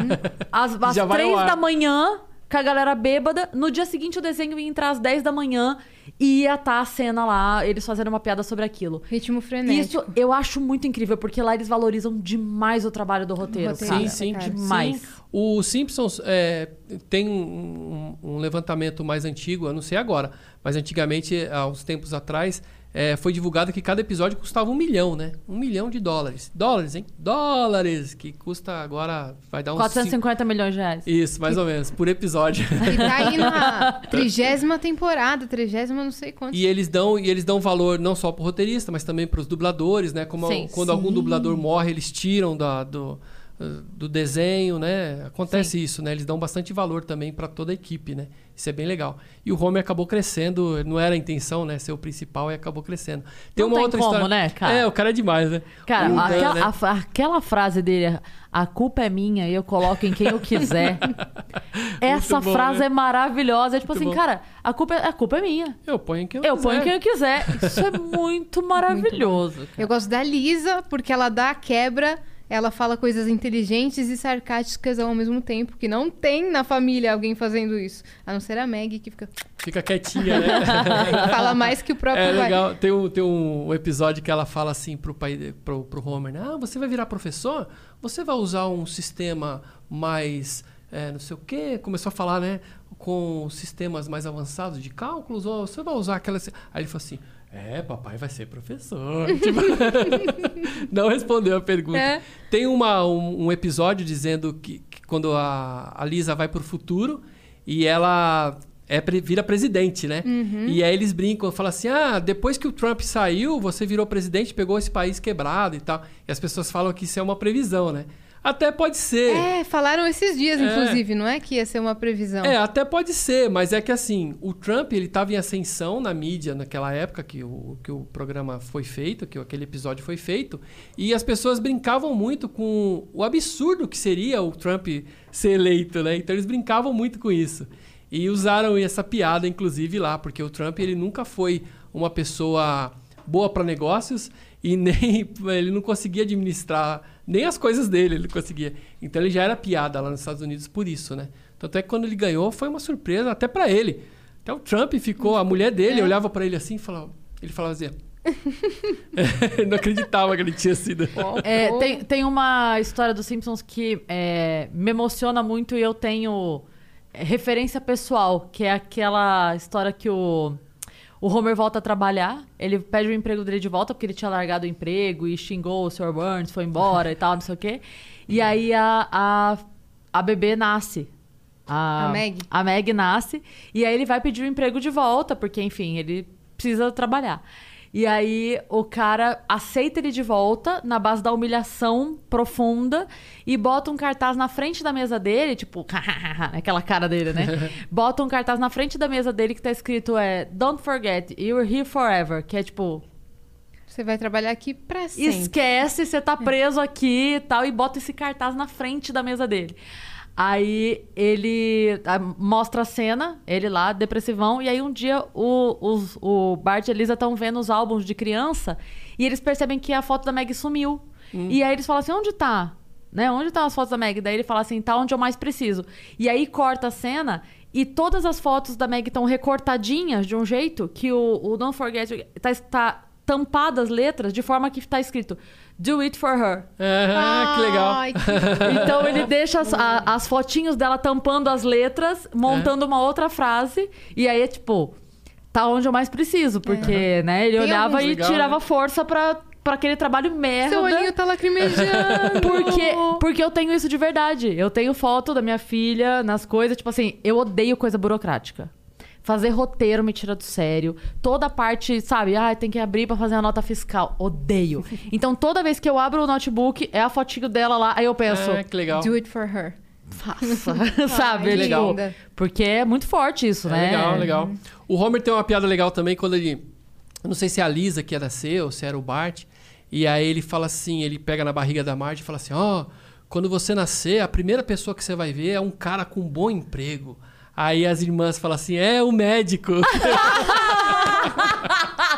às às ao três da manhã. Com a galera bêbada. No dia seguinte, o desenho ia entrar às 10 da manhã e ia estar a cena lá, eles fazendo uma piada sobre aquilo. Ritmo frenético. Isso eu acho muito incrível, porque lá eles valorizam demais o trabalho do roteiro, roteiro, cara. Sim, sim. cara. Demais. Sim. O Simpsons é, tem um, um- um levantamento mais antigo, eu não sei agora, mas antigamente, há uns tempos atrás, é, foi divulgado que cada episódio custava um milhão, né? Um milhão de dólares. Dólares, hein? Dólares! Que custa agora, vai dar uns... 450 milhões de reais. cinco- Isso, mais ou menos, por episódio. E tá aí na trigésima temporada, trigésima não sei quantos. E eles dão e eles dão valor não só pro roteirista, mas também pros dubladores, né? Como Sim. quando algum dublador morre, eles tiram da, do, do desenho, né? Acontece isso, né? Eles dão bastante valor também para toda a equipe, né? Isso é bem legal. E o Homer acabou crescendo, não era a intenção, né? Ser o principal e acabou crescendo. Tem Não uma tem outra como, história. né, cara? É, o cara é demais, né? Cara, Dan, aquela, né? a- aquela frase dele, a culpa é minha e eu coloco em quem eu quiser. Essa bom, frase né? é maravilhosa. É tipo Muito assim, bom. cara, a culpa, é, a culpa é minha. Eu ponho em quem eu, Eu quiser. ponho quem eu quiser. Isso é muito maravilhoso. cara. Eu gosto da Lisa, porque ela dá a quebra, ela fala coisas inteligentes e sarcásticas ao mesmo tempo, que não tem na família alguém fazendo isso. A não ser a Maggie, que fica... Fica quietinha, né? fala mais que o próprio É pai. legal. Tem um, tem um episódio que ela fala assim pro pai, pro, pro Homer, né? Ah, você vai virar professor? Você vai usar um sistema mais é, não sei o quê? Começou a falar, né? Com sistemas mais avançados de cálculos? Ou você vai usar aquela... Aí ele falou assim... É, papai vai ser professor. Tipo, não respondeu a pergunta. É. Tem uma, um, um episódio dizendo que, que quando a, a Lisa vai pro futuro e ela é, vira presidente, né? E aí eles brincam, falam assim: ah, depois que o Trump saiu, você virou presidente, pegou esse país quebrado e tal. E as pessoas falam que isso é uma previsão, né? Até pode ser. É, falaram esses dias, É. inclusive, não é que ia ser uma previsão. É, até pode ser, mas é que assim, o Trump ele estava em ascensão na mídia naquela época que o, que o programa foi feito, que aquele episódio foi feito, e as pessoas brincavam muito com o absurdo que seria o Trump ser eleito, né? Então eles brincavam muito com isso. E usaram essa piada, inclusive, lá, porque o Trump ele nunca foi uma pessoa boa para negócios e nem ele não conseguia administrar nem as coisas dele, ele conseguia. Então ele já era piada lá nos Estados Unidos por isso, né? Tanto é que quando ele ganhou foi uma surpresa até para ele. Até o Trump ficou, a mulher dele É. olhava para ele assim e falava, ele falava assim, ele não acreditava que ele tinha sido. É, tem, tem uma história dos Simpsons que é, me emociona muito e eu tenho é, referência pessoal, que é aquela história que o, o Homer volta a trabalhar, ele pede o emprego dele de volta porque ele tinha largado o emprego e xingou o Sr. Burns, foi embora e tal, não sei o quê. E aí a, a, a bebê nasce. A Meg. A Meg nasce e aí ele vai pedir o emprego de volta, porque, enfim, ele precisa trabalhar. E aí o cara aceita ele de volta na base da humilhação profunda e bota um cartaz na frente da mesa dele, tipo, aquela cara dele, né? bota um cartaz na frente da mesa dele que tá escrito é Don't forget, you're here forever, que é tipo, Você vai trabalhar aqui pra sempre. Esquece, você tá preso aqui e tal, e bota esse cartaz na frente da mesa dele. Aí ele ah, mostra a cena, ele lá, depressivão, e aí um dia o, os- o Bart e a Lisa estão vendo os álbuns de criança e eles percebem que a foto da Meg sumiu. E aí eles falam assim: onde tá? Né? Onde estão as fotos da Meg? Daí ele fala assim: tá onde eu mais preciso. E aí corta a cena e todas as fotos da Meg estão recortadinhas de um jeito que o, o Don't Forget tá, tá tampadas as letras de forma que tá escrito Do it for her. Ah, que legal. Ai, que- Então ele deixa as, a- as fotinhos dela tampando as letras, montando uma outra frase, e aí é tipo, tá onde eu mais preciso, porque, né, ele Tem olhava e legal, tirava né? força pra, pra aquele trabalho merda. Seu olhinho tá lacrimejando. Porque, porque eu tenho isso de verdade. Eu tenho foto da minha filha nas coisas. Tipo assim, eu odeio coisa burocrática. Fazer roteiro me tira do sério. Toda parte, sabe? Ah, tem que abrir pra fazer a nota fiscal. Odeio. Então, toda vez que eu abro o notebook, é a fotinho dela lá. Aí eu penso, Ah, que legal. Do it for her. faça. sabe? Ai, É legal. linda. Porque é muito forte isso, É né? legal, legal. O Homer tem uma piada legal também quando ele. Eu não sei se é a Lisa que era ser ou se era o Bart. E aí ele fala assim: ele pega na barriga da Marge e fala assim: Ó, quando você nascer, a primeira pessoa que você vai ver é um cara com um bom emprego. Aí as irmãs falam assim: é o médico.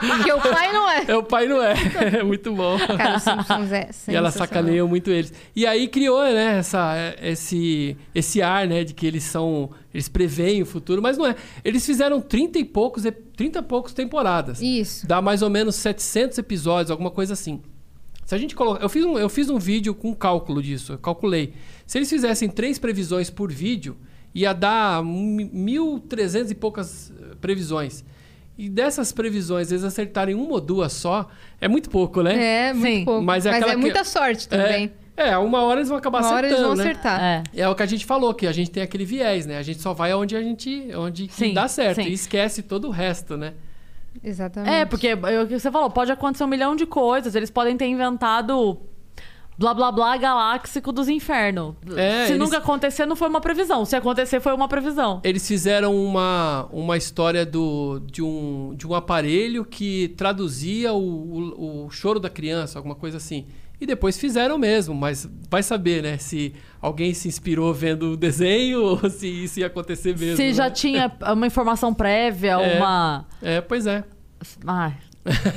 Porque o pai não é. é o pai não é. É muito bom. Cara, os Simpsons é E ela sensacional. sacaneia muito eles. E aí criou, né, essa, esse, esse ar, né, de que eles são. Eles preveem o futuro, mas não é. Eles fizeram 30 e poucos, ep- 30 e poucos temporadas. Isso. Dá mais ou menos 700 episódios, alguma coisa assim. Se a gente colocar. Eu fiz um, eu fiz um vídeo com cálculo disso, eu calculei. Se eles fizessem três previsões por vídeo, ia dar um 1.300 e poucas eh, previsões. E dessas previsões, eles acertarem uma ou duas só, é muito pouco, né? É, muito Sim. pouco. Mas Mas é é, aquela que- muita sorte também. É, é, uma hora eles vão acabar Uma hora acertando, eles vão né? acertar. É. É o que a gente falou, que a gente tem aquele viés, né? A gente só vai aonde a gente. onde que Sim, dá certo. sim. E esquece todo o resto, né? Exatamente. É, porque é o que você falou, pode acontecer um milhão de coisas. Eles podem ter inventado blá blá blá galáxico dos infernos. É, Se eles- nunca acontecer, não foi uma previsão. Se acontecer, foi uma previsão. Eles fizeram uma, uma história do, de, um, de um aparelho que traduzia o, o, o choro da criança, alguma coisa assim. E depois fizeram mesmo, mas vai saber, né? Se alguém se inspirou vendo o desenho ou se isso ia acontecer mesmo. Se já né? tinha uma informação prévia, É. uma. É, pois é. Ai,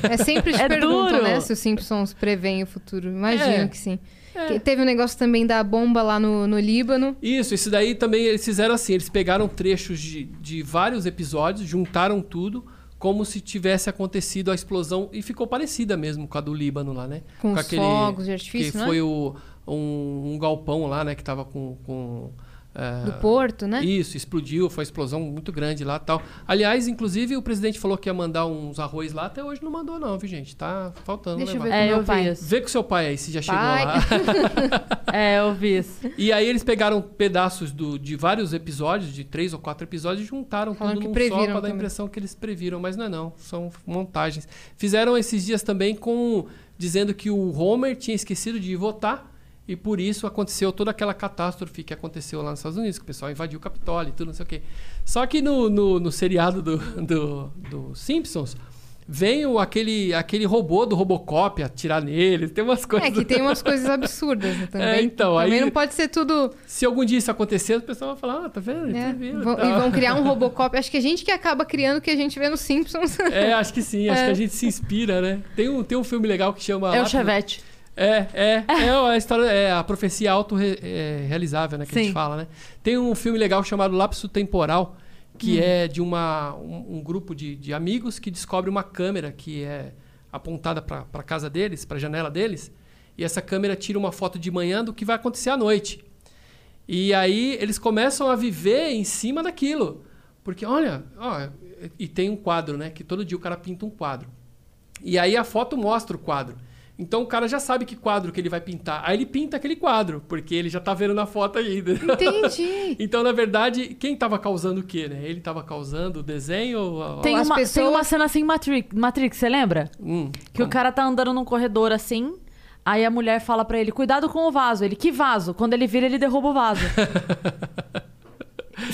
É sempre te É perguntam, duro. né? Se os Simpsons preveem o futuro. Imagino É. que sim. É. Teve um negócio também da bomba lá no, no Líbano. Isso, isso daí também eles fizeram assim, eles pegaram trechos de, de vários episódios, juntaram tudo, como se tivesse acontecido a explosão, e ficou parecida mesmo com a do Líbano lá, né? Com os fogos de artifício, Que não é? foi o, um, um galpão lá, né, que tava com... com é, Do Porto, né? Isso, explodiu, foi uma explosão muito grande lá tal. Aliás, inclusive, o presidente falou que ia mandar uns arroz lá, até hoje não mandou não, viu, gente? Tá faltando Deixa eu levar. ver é, meu eu pai. isso. Vê com seu pai aí se já chegou Pai. lá. É, eu vi isso. E aí eles pegaram pedaços do, de vários episódios, de três ou quatro episódios, e juntaram Falando tudo que num só pra dar a impressão que eles previram, mas não é não, são montagens. Fizeram esses dias também com dizendo que o Homer tinha esquecido de votar e por isso aconteceu toda aquela catástrofe que aconteceu lá nos Estados Unidos, que o pessoal invadiu o Capitólio e tudo, não sei o quê. Só que no, no, no seriado do, do, do Simpsons vem o, aquele, aquele robô do Robocop atirar neles, tem umas coisas... É que tem umas coisas absurdas né, também. É, então, também aí- não pode ser tudo. Se algum dia isso acontecer, o pessoal vai falar, ah, tá vendo? né? Previram, Vão-. E vão criar um Robocop. Acho que a gente que acaba criando o que a gente vê nos Simpsons. É, acho que sim, acho É. que a gente se inspira, né? Tem um, tem um filme legal que chama. É o Chevette. É, é, é a história, é a profecia autorrealizável, né? Que a Sim. gente fala, né? Tem um filme legal chamado Lapso Temporal, que é de uma, um, um grupo de, de amigos que descobre uma câmera que é apontada para a casa deles, para a janela deles, e essa câmera tira uma foto de manhã do que vai acontecer à noite. E aí eles começam a viver em cima daquilo. Porque, olha, ó, e tem um quadro, né? Que todo dia o cara pinta um quadro. E aí a foto mostra o quadro. Então o cara já sabe que quadro que ele vai pintar. Aí ele pinta aquele quadro, porque ele já tá vendo na foto ainda. Entendi. Então, na verdade, quem tava causando o quê, né? Ele tava causando o desenho? ou- Tem as uma, tem pessoas- uma cena assim em Matrix, Matrix, você lembra? Hum, Que o cara tá andando num corredor assim, aí a mulher fala pra ele, cuidado com o vaso. Ele, que vaso? Quando ele vira, ele derruba o vaso.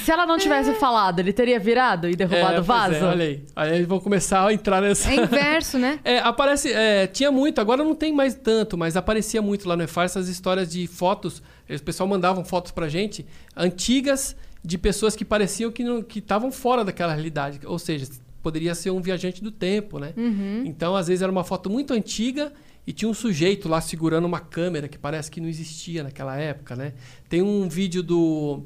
Se ela não tivesse falado, ele teria virado e derrubado é, o pois vaso? é, olha aí. Aí eles vão começar a entrar nessa... É inverso, né? É, aparece. é, tinha muito, agora não tem mais tanto, mas aparecia muito lá no EFAR essas histórias de fotos. O pessoal mandavam fotos pra gente, antigas, de pessoas que pareciam que não- que estavam fora daquela realidade. Ou seja, poderia ser um viajante do tempo, né? Então, às vezes, era uma foto muito antiga e tinha um sujeito lá segurando uma câmera que parece que não existia naquela época, né? Tem um vídeo do.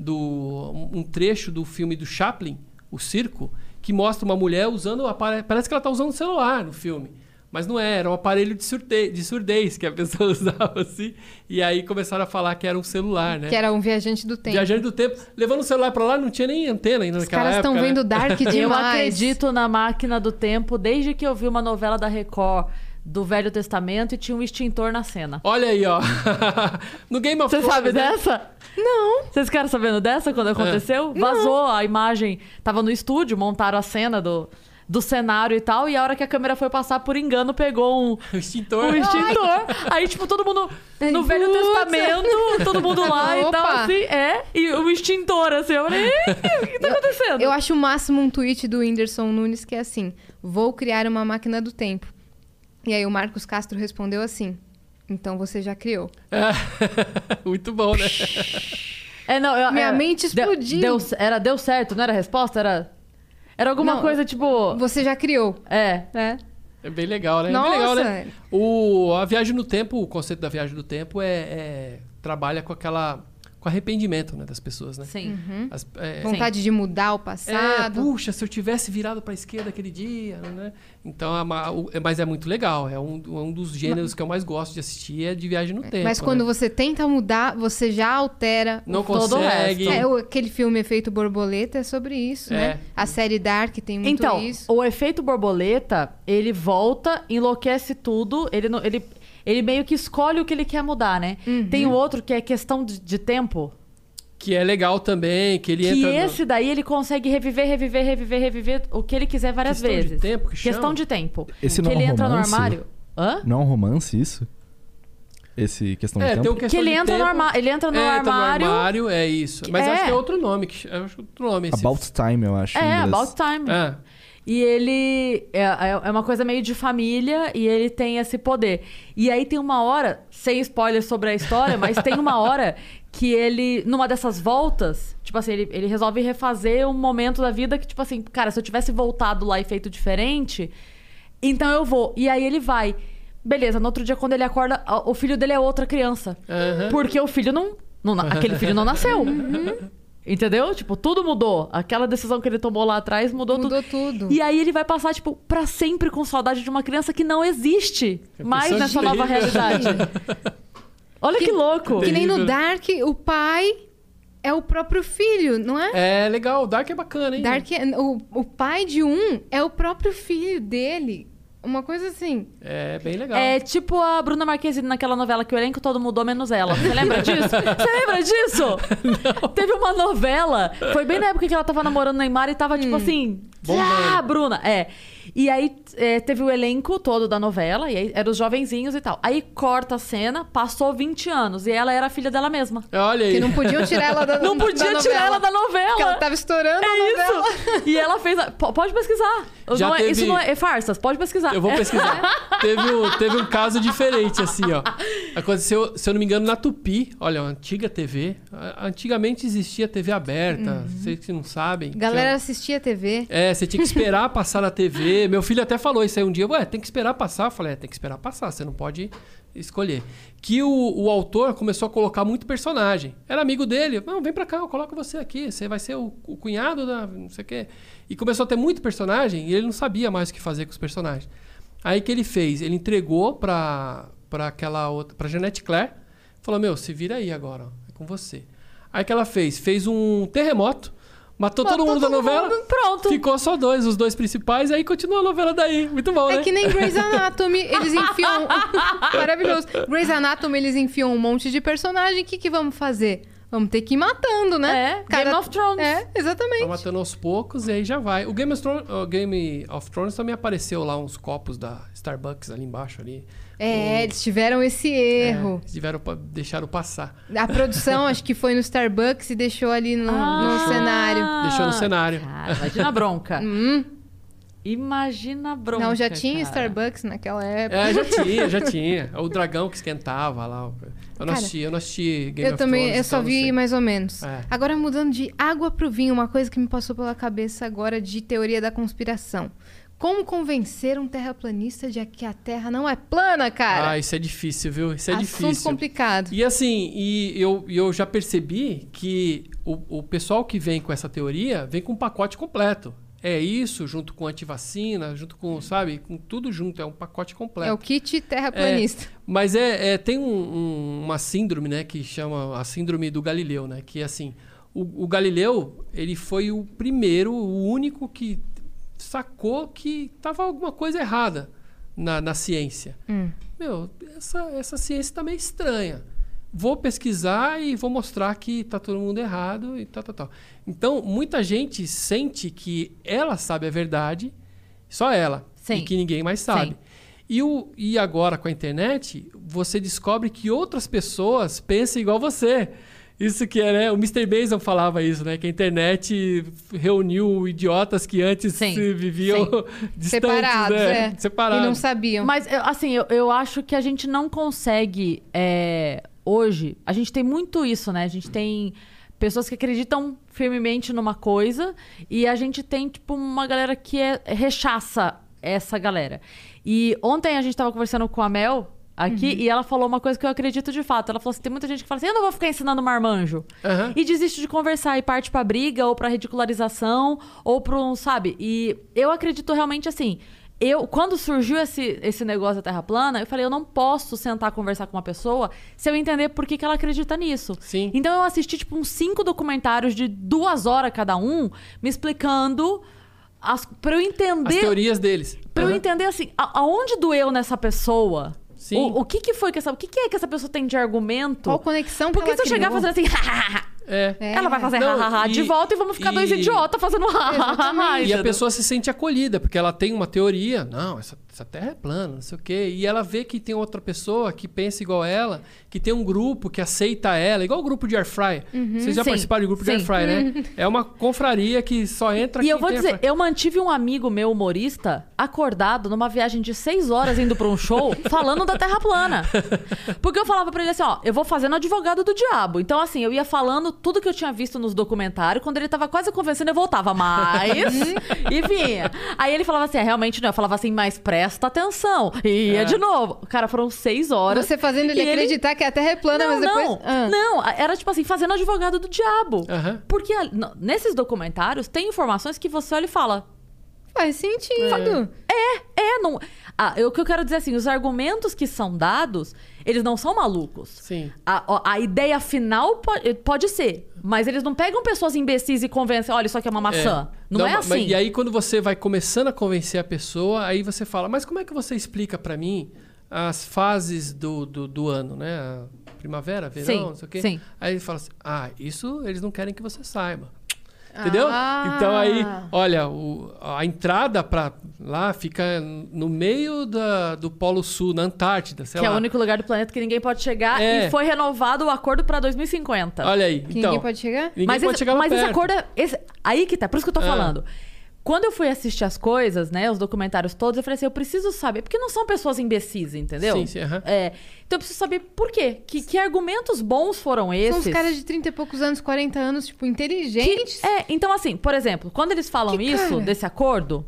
Do um trecho do filme do Chaplin, O Circo, que mostra uma mulher usando. Parece que ela está usando um celular no filme. Mas não é, era um aparelho de, surte- de surdez que a pessoa usava assim. E aí começaram a falar que era um celular, né? Que era um viajante do tempo. Viajante do tempo. Levando o celular pra lá, não tinha nem antena ainda Os naquela caras estão né? vendo Dark demais. Eu acredito na máquina do tempo desde que eu vi uma novela da Record do Velho Testamento e tinha um extintor na cena. Olha aí, ó. no Game of Você Thrones, sabe né? dessa? Não. Vocês ficaram sabendo dessa quando aconteceu? Vazou a imagem. Tava no estúdio, montaram a cena do, do cenário e tal. E a hora que a câmera foi passar, por engano, pegou um, O extintor. um extintor. Aí, tipo, todo mundo Ai, no Velho putz. Testamento, todo mundo lá e tal, Opa. assim. É, e o extintor, assim. Eu falei, "Ih, o que tá acontecendo? Eu acho o máximo um tweet do Whindersson Nunes que é assim: vou criar uma máquina do tempo. E aí o Marcos Castro respondeu assim: então você já criou. É. Muito bom, né? É, não, eu- Minha é, mente explodiu. Deu, era, deu certo, não era a resposta? Era, era alguma Não, coisa tipo. Você já criou. É. É. É bem legal, né? É Nossa. bem legal, né? O, a viagem no tempo, o conceito da viagem do tempo é, é- trabalha com aquela com arrependimento né, das pessoas, né? Sim. As- é, Vontade de mudar o é, passado. puxa, se eu tivesse virado para a esquerda aquele dia, né? Então, é uma- o- é- mas é muito legal. É um, um dos gêneros que eu mais gosto de assistir é de viagem no tempo. Mas quando né? você tenta mudar, você já altera. não todo o consegue. resto. É, o- aquele filme Efeito Borboleta é sobre isso, É. né? A série Dark tem muito Então, isso. o efeito borboleta, ele volta, enlouquece tudo, ele, não- ele, ele meio que escolhe o que ele quer mudar, né? Uhum. Tem o outro que é questão de, de tempo. Que é legal também, que ele que entra. no- esse daí ele consegue reviver, reviver, reviver, reviver o que ele quiser várias Questão de vezes. tempo que chama? Questão de tempo. Esse que não é ele um entra romance? no armário. Hã? Não é um romance isso? esse questão É, de tem tempo? questão Que ele de entra no tempo. armário. Ele entra no é, entra armário. no armário, é isso. Mas É. acho que é outro nome. Que, é outro nome esse. About Time, eu acho. É. About Time. É. E ele é, é é uma coisa meio de família e ele tem esse poder. E aí tem uma hora, sem spoiler sobre a história, mas tem uma hora que ele, numa dessas voltas, tipo assim, ele, ele resolve refazer um momento da vida que, tipo assim, cara, se eu tivesse voltado lá e feito diferente, então eu vou. E aí ele vai. Beleza, no outro dia, quando ele acorda, o filho dele é outra criança. Aham. Porque o filho não. não aquele filho não nasceu. Entendeu? Tipo, tudo mudou. Aquela decisão que ele tomou lá atrás mudou, Mudou tudo. tudo. E aí ele vai passar, tipo, pra sempre com saudade de uma criança que não existe Que mais nessa nova realidade. Olha que, louco. Que nem no Terrível. Dark, o pai é o próprio filho, não é? É legal, o Dark é bacana, hein? Dark é- o, o pai de um é o próprio filho dele. Uma coisa assim. É bem legal. É tipo a Bruna Marquezine naquela novela que o elenco todo mudou, menos ela. Você lembra disso? Você lembra disso? Teve uma novela, foi bem na época que ela tava namorando o Neymar e tava tipo assim. Bombando. Ah, Bruna, é. E aí é, teve o elenco todo da novela, e aí eram os jovenzinhos e tal. Aí corta a cena, passou 20 anos, e ela era a filha dela mesma. Olha aí. Que não podiam tirar ela da Não podia da tirar ela da Porque ela novela. tava estourando a É novela. isso! E ela fez. a- Pode pesquisar. Já Não é- teve- Isso não é, é farsas, pode pesquisar. Eu vou pesquisar. teve, um, teve um caso diferente, assim, ó. Aconteceu, se eu não me engano, na Tupi. Olha, uma antiga TV. A- Antigamente existia TV aberta. Vocês que não sabem. Galera Tinha- assistia TV. É, você tinha que esperar passar na TV. Meu filho até falou isso aí um dia. Ué, tem que esperar passar. Eu falei, é, tem que esperar passar. Você não pode escolher. Que o, o autor começou a colocar muito personagem. Era amigo dele. Não, vem pra cá, eu coloco você aqui. Você vai ser o, o cunhado da não sei o quê. E começou a ter muito personagem e ele não sabia mais o que fazer com os personagens. Aí que ele fez? Ele entregou pra, pra aquela outra... Pra Jeanette Claire. Falou, meu, se vira aí agora. ó, É com você. Aí que ela fez? Fez um terremoto. Matou, todo mundo da novela. Pronto. Ficou só dois, os dois principais, aí continua a novela daí. Muito bom, É né? que nem Grey's Anatomy, eles enfiam. Maravilhoso. Grey's Anatomy, eles enfiam um monte de personagem. O que, que vamos fazer? Vamos ter que ir matando, né? É, Game of Thrones. É, exatamente. Tá matando aos poucos e aí já vai. O Game of, Thrones, o Game of Thrones também apareceu lá uns copos da Starbucks ali embaixo ali. É, eles tiveram esse erro. É, eles tiveram deixaram passar. A produção, acho que foi no Starbucks e deixou ali no, no Ah, cenário. Deixou no cenário. Cara, imagina a bronca. Hum, Imagina a bronca. não, já tinha cara. Starbucks naquela época. É, já tinha, já tinha. O dragão que esquentava lá. Eu não Cara, assisti, eu não assisti Game eu of também, Thrones. eu só então vi mais ou menos. É. Agora, mudando de água pro vinho, uma coisa que me passou pela cabeça agora de teoria da conspiração. Como convencer um terraplanista de que a Terra não é plana, cara? Ah, isso é difícil, viu? Isso é Assunto difícil. complicado. E assim, e eu, eu já percebi que o, o pessoal que vem com essa teoria vem com um pacote completo. É isso, junto com antivacina, junto com, sabe, com tudo junto, é um pacote completo. É o kit terraplanista. Mas é, é- tem um- um- uma síndrome, né, que chama a síndrome do Galileu, né, que é assim, o, o Galileu, ele foi o primeiro, o único que sacou que tava alguma coisa errada na, na ciência. Hum. Meu, essa, essa ciência tá meio estranha. Vou pesquisar e vou mostrar que tá todo mundo errado e tal, tal, tal. Então, muita gente sente que ela sabe a verdade, só ela, Sim. e que ninguém mais sabe. Sim. E, o, e agora com a internet, você descobre que outras pessoas pensam igual você. Isso que é, né? O Mr. Mason falava isso, né? Que a internet reuniu idiotas que antes Sim, se viviam distantes, Separados, né? é. Separados. E não sabiam. Mas, assim, eu, eu acho que a gente não consegue. é, hoje, a gente tem muito isso, né? A gente tem pessoas que acreditam firmemente numa coisa e a gente tem, tipo, uma galera que é, rechaça essa galera. E ontem a gente tava conversando com a Mel aqui e ela falou uma coisa que eu acredito de fato. Ela falou assim: tem muita gente que fala assim, eu não vou ficar ensinando marmanjo. Aham. E desiste de conversar e parte pra briga, ou pra ridicularização, ou pra um, sabe? E eu acredito realmente assim. Eu, quando surgiu esse, esse negócio da Terra plana, eu falei, eu não posso sentar conversar com uma pessoa se eu entender por que, que ela acredita nisso. Sim. Então eu assisti, tipo, uns cinco documentários de duas horas cada um, me explicando as, pra eu As entender. teorias deles. Pra eu Aham. entender assim, a- aonde doeu nessa pessoa? Sim. O, o que, que foi que essa. O que, que é que essa pessoa tem de argumento? Qual conexão que Porque ela se eu chegar fazendo assim, É. É. Ela vai fazer Não, hahaha de e- volta e vamos ficar dois e- idiotas fazendo hahaha. E a pessoa se sente acolhida, porque ela tem uma teoria. Não, essa, essa terra é plana, não sei o quê. E ela vê que tem outra pessoa que pensa igual ela, que tem um grupo que aceita ela, igual o grupo de air fry. Vocês já Sim, participaram de grupo de air sim. fry, né? É uma confraria que só entra E eu vou dizer, eu mantive um amigo meu humorista acordado numa viagem de seis horas indo pra um show falando da Terra plana. Porque eu falava pra ele assim, ó, eu vou fazendo advogado do diabo. Então, assim, eu ia falando tudo que eu tinha visto nos documentários. Quando ele tava quase convencendo, eu voltava mais e vinha. Aí ele falava assim, é, realmente não. Eu falava assim, mas presta atenção. E ia É. de novo. Cara, foram seis horas. Você fazendo ele acreditar que a Terra é plana, não, mas depois. não, Ah. não, era tipo assim, fazendo advogado do diabo. Porque nesses documentários tem informações que você olha e fala, Faz sentido. é, não. Ah, eu- o que eu quero dizer assim, os argumentos que são dados, eles não são malucos. Sim. A, a ideia final pode, pode ser, mas eles não pegam pessoas imbecis e convencem, olha, isso aqui é uma maçã. Não, é mas- assim. E aí, quando você vai começando a convencer a pessoa, aí você fala, mas como é que você explica pra mim as fases do, do, do ano, né? A primavera, verão, Sim, não sei o quê. sim. Aí ele fala assim, ah, isso eles não querem que você saiba. Entendeu? Ah. Então aí, olha, o- a entrada pra lá fica no meio da, do Polo Sul, na Antártida, sei que é lá. o único lugar do planeta que ninguém pode chegar É. e foi renovado o acordo pra 2050. Olha aí. Que então, ninguém pode chegar? Ninguém mas pode esse, chegar mas esse perto. acordo é. esse- aí que tá, por isso que eu tô Ah. falando. Quando eu fui assistir as coisas, né, os documentários todos, eu falei assim, eu preciso saber, porque não são pessoas imbecis, entendeu? Sim, sim. É, então eu preciso saber por quê. Que, que argumentos bons foram São esses? uns caras de 30 e poucos anos, 40 anos, tipo, que, inteligentes. é, então assim, por exemplo, quando eles falam Que isso, cara? desse acordo,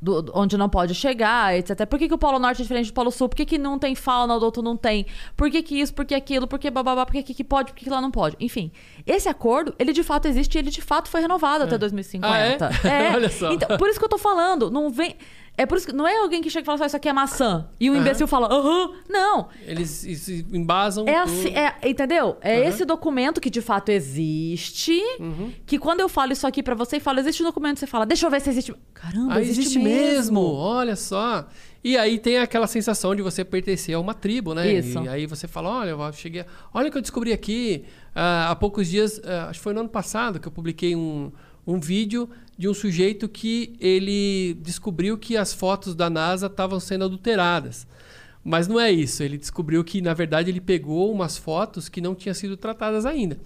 do- do- onde não pode chegar, etc. Por que, que o Polo Norte é diferente do Polo Sul? Por que, que não tem fauna, o outro não tem? Por que, que isso, por que aquilo, por que bababá, por que, que pode, por que, que lá não pode? Enfim, esse acordo, ele de fato existe e ele de fato foi renovado até 2050. Ah, é? Olha só. Então, por isso que eu tô falando, não vem... É por isso que não é alguém que chega e fala assim, isso aqui é maçã. E o Aham. imbecil fala, aham. Não. Eles se embasam É assim, é, entendeu? É. Uhum. esse documento que de fato existe. Que quando eu falo isso aqui pra você e falo, existe um documento, você fala, deixa eu ver se existe. Caramba, Ah, existe, existe mesmo. Olha só. E aí tem aquela sensação de você pertencer a uma tribo, né? Isso. E aí você fala, olha, eu cheguei, olha o que eu descobri aqui. Ah, há poucos dias, ah, acho que foi no ano passado que eu publiquei um, um vídeo de um sujeito que ele descobriu que as fotos da NASA estavam sendo adulteradas. Mas não é isso. Ele descobriu que, na verdade, ele pegou umas fotos que não tinham sido tratadas ainda.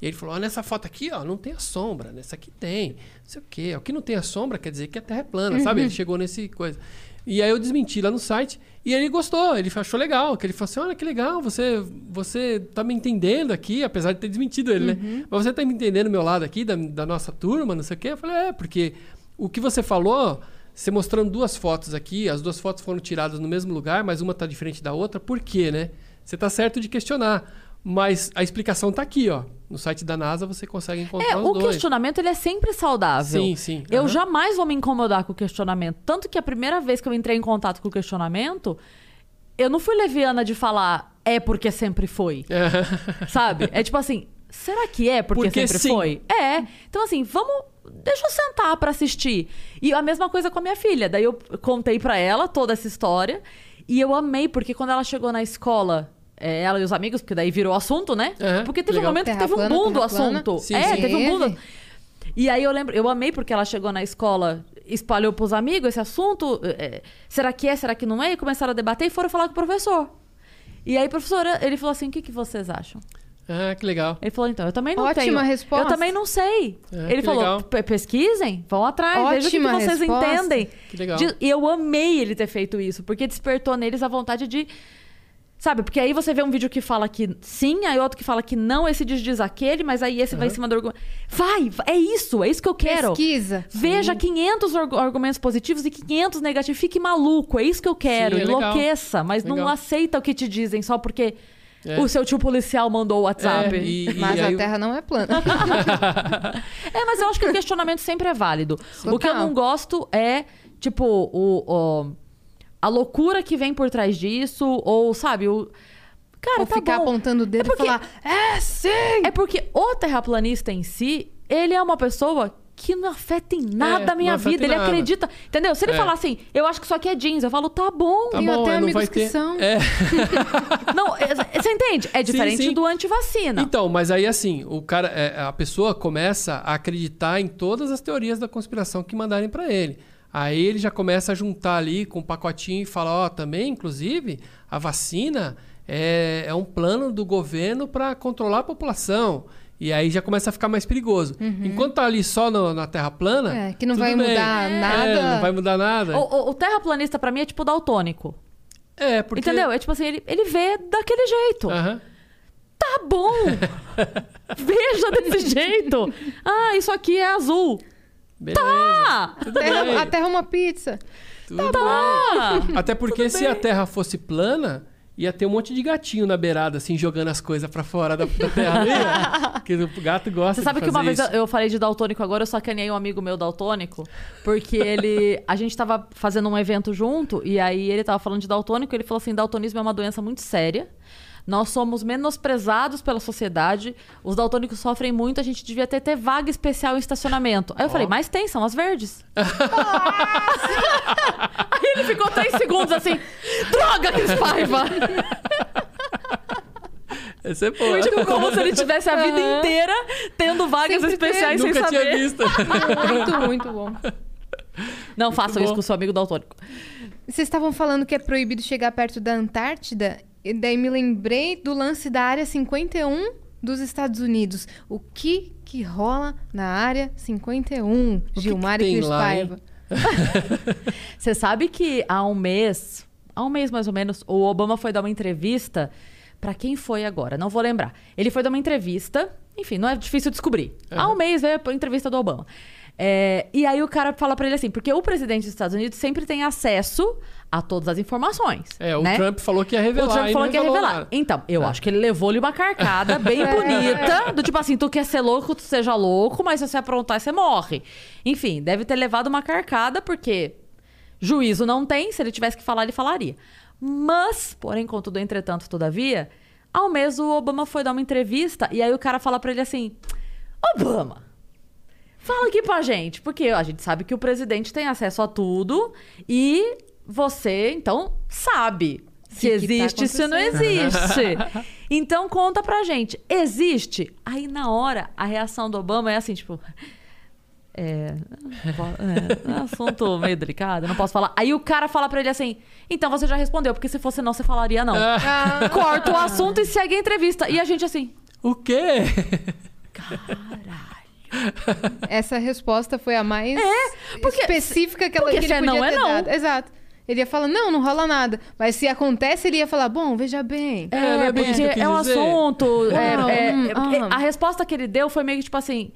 E ele falou: ó, nessa foto aqui, ó, não tem a sombra, nessa aqui tem. Não sei o quê. O que não tem a sombra quer dizer que a Terra é plana, sabe? Ele chegou nesse coisa. E aí eu desmenti lá no site e ele gostou, ele achou legal, que ele falou assim: olha que legal, você, você tá me entendendo aqui, apesar de ter desmentido ele, né? Mas você tá me entendendo o meu lado aqui, da, da nossa turma, não sei o quê. Eu falei, é, porque o que você falou, você mostrando duas fotos aqui, as duas fotos foram tiradas no mesmo lugar, mas uma tá diferente da outra, por quê, né? Você tá certo de questionar. Mas a explicação tá aqui, ó. No site da NASA você consegue encontrar É, os o dois. questionamento ele é sempre saudável. Sim, sim. Eu jamais vou me incomodar com o questionamento. Tanto que a primeira vez que eu entrei em contato com o questionamento, eu não fui leviana de falar é porque sempre foi. Sabe? É tipo assim, será que é porque, Porque sempre sim. foi? É. Então, assim, vamos. Deixa eu sentar pra assistir. E a mesma coisa com a minha filha. Daí eu contei pra ela toda essa história. E eu amei, porque quando ela chegou na escola. É, ela e os amigos, porque daí virou assunto, né? Aham, porque teve legal. um momento que teve um boom do assunto. Sim, é, sim. teve um boom do... E aí eu lembro, eu amei porque ela chegou na escola, espalhou pros amigos esse assunto. é, será que é, será que não é? E começaram a debater e foram falar com o professor. E aí, professor, ele falou assim: o que, que vocês acham? Ah, que legal. Ele falou, então, eu também não Ótima tenho. resposta. Eu também não sei. É, ele falou, legal. "Pe- pesquisem, vão atrás, vejam o que, que Ótima vocês resposta. entendem. Que legal. De- E eu amei ele ter feito isso, porque despertou neles a vontade de. Sabe, porque aí você vê um vídeo que fala que sim, aí outro que fala que não, esse diz, diz aquele, mas aí esse vai em cima do argumento. Vai, é isso, é isso que eu quero. Pesquisa. Veja 500 argu- argumentos positivos e 500 negativos. Fique maluco, é isso que eu quero. Sim, é legal. Enlouqueça, mas não Legal. aceita o que te dizem só porque É. o seu tio policial mandou o WhatsApp. É, e- e Mas aí- a Terra não é plana. É, mas eu acho que o questionamento sempre é válido. O que eu não gosto é, tipo, o, o- a loucura que vem por trás disso, ou, sabe, o. Cara, Ou tá ficar bom. apontando o dedo É porque- e falar, é sim! É porque o terraplanista em si, ele é uma pessoa que não afeta em nada É, a minha vida. em Ele nada. acredita. Entendeu? Se ele É. falar assim, eu acho que isso aqui é jeans, eu falo, tá bom. Tá Tenho bom, até não amigos vai que ter. são. É. Não, é- você entende? É diferente sim. do antivacina. Então, mas aí assim, o cara, é, a pessoa começa a acreditar em todas as teorias da conspiração que mandarem pra ele. Aí ele já começa a juntar ali com um pacotinho e fala, ó, também, inclusive, a vacina é, é um plano do governo para controlar a população. E aí já começa a ficar mais perigoso. Enquanto tá ali só no- na Terra plana. É, que não vai bem. mudar É, nada. não vai mudar nada. O, o- o terraplanista, pra mim, é tipo daltônico. É, porque. Entendeu? É tipo assim, ele, ele vê daquele jeito. Aham. Tá bom! Veja desse jeito! Ah, isso aqui é azul. Beleza. Ah! Tudo Terra- bem. a Terra é uma pizza. Tudo bem. Até porque se a Terra fosse plana, ia ter um monte de gatinho na beirada, assim, jogando as coisas pra fora da, da Terra. Porque o gato gosta Você sabe de que uma vez isso. eu falei de daltônico agora, eu sacaneei um amigo meu daltônico, porque ele. A gente tava fazendo um evento junto, e aí ele tava falando de daltônico, e ele falou assim: daltonismo é uma doença muito séria. Nós somos menosprezados pela sociedade. Os daltônicos sofrem muito. A gente devia ter, ter vaga especial em estacionamento. Aí eu falei, mas tem, são as verdes. Aí ele ficou três segundos assim: Droga, Cris Paiva! Essa é boa. Tipo, como se ele tivesse a vida Aham. inteira tendo vagas Sempre especiais sem Nunca saber. tinha visto. Muito, muito bom. Não façam isso bom. com o seu amigo daltônico. Vocês estavam falando que é proibido chegar perto da Antártida, e daí me lembrei do lance da Área 51 dos Estados Unidos. O que que rola na Área 51, que Gilmar que e tem Cris? Paiva? Você sabe que há um mês, há um mês mais ou menos, o Obama foi dar uma entrevista. Pra quem foi agora? Não vou lembrar. Ele foi dar uma entrevista, enfim, não é difícil descobrir. Há um mês veio a entrevista do Obama. É, e aí o cara fala pra ele assim, porque o presidente dos Estados Unidos sempre tem acesso a todas as informações. É, o né? Trump falou que ia revelar. O Trump falou que ia revelar. nada. Então, eu É. acho que ele levou-lhe uma carcada bem bonita. Do tipo assim, tu quer ser louco, tu seja louco, mas se você aprontar, você morre. Enfim, deve ter levado uma carcada, porque juízo não tem. Se ele tivesse que falar, ele falaria. Mas, porém, contudo, entretanto, todavia, ao mês o Obama foi dar uma entrevista e aí o cara fala pra ele assim: Obama, fala aqui pra gente, porque a gente sabe que o presidente tem acesso a tudo e você, então, sabe se Que que tá existe, se não existe. então conta pra gente, existe? Aí na hora a reação do Obama é assim, tipo, é, é, é um assunto meio delicado, não posso falar. Aí o cara fala pra ele assim: então você já respondeu, porque se fosse não, você falaria não. Ah, Corta o assunto e segue a entrevista. E a gente assim, O quê? essa resposta foi a mais porque- específica que, ela, que ele é podia não, é ter não. dado. Exato. Ele ia falar, não, não rola nada. Mas se acontece, ele ia falar, bom, veja bem. É, É, é porque é um dizer. assunto. é, é, ah. A resposta que ele deu foi meio que tipo assim: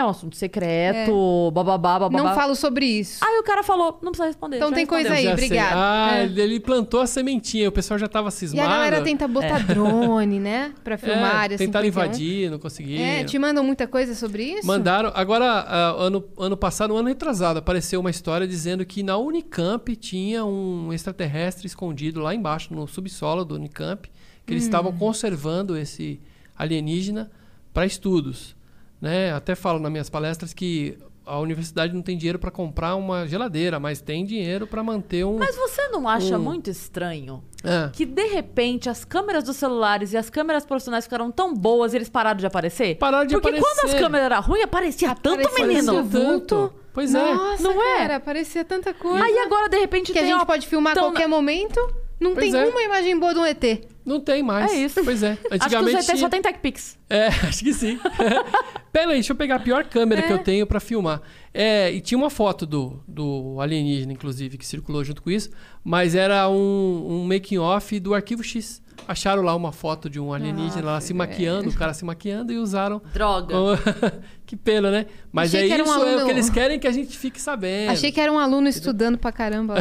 é um assunto secreto, bababá, bababá. Não falo sobre isso. Aí o cara falou: não precisa responder. Então tem coisa aí, obrigado. Ah, É. ele plantou a sementinha, o pessoal já tava E cismado. a galera tenta botar drone, né? Pra filmar a é, área tentaram 51. invadir, não conseguiram. É, te mandam muita coisa sobre isso? Mandaram. Agora, ah, ano, ano passado, um ano retrasado, apareceu uma história dizendo que na Unicamp tinha um extraterrestre escondido lá embaixo, no subsolo do Unicamp, que eles estavam conservando esse alienígena para estudos. Né? Até falo nas minhas palestras que a universidade não tem dinheiro para comprar uma geladeira, mas tem dinheiro para manter um. Mas você não acha Hum. muito estranho Ah, que de repente as câmeras dos celulares e as câmeras profissionais ficaram tão boas e eles pararam de aparecer? Pararam de Porque aparecer. quando as câmeras eram ruins, aparecia tanto Aparecia menino. tanto. vulto. Pois é. Nossa, Não é? cara, parecia tanta coisa. Aí agora, de repente, que a tem gente uma- pode filmar a qualquer momento. Não Pois tem é. uma imagem boa de um ET. Não tem mais. É isso. Pois é. Acho que o Antigamente. ZT só tem TechPix. É, acho que sim. Pera aí, deixa eu pegar a pior câmera que eu tenho pra filmar. É, e tinha uma foto do, do alienígena, inclusive, que circulou junto com isso, mas era um, um making-off do Arquivo X. Acharam lá uma foto de um alienígena lá se maquiando, o cara se maquiando e usaram. Droga. que pena, né? Mas Achei é isso, um é o aluno- que eles querem que a gente fique sabendo. Achei que era um aluno estudando pra caramba.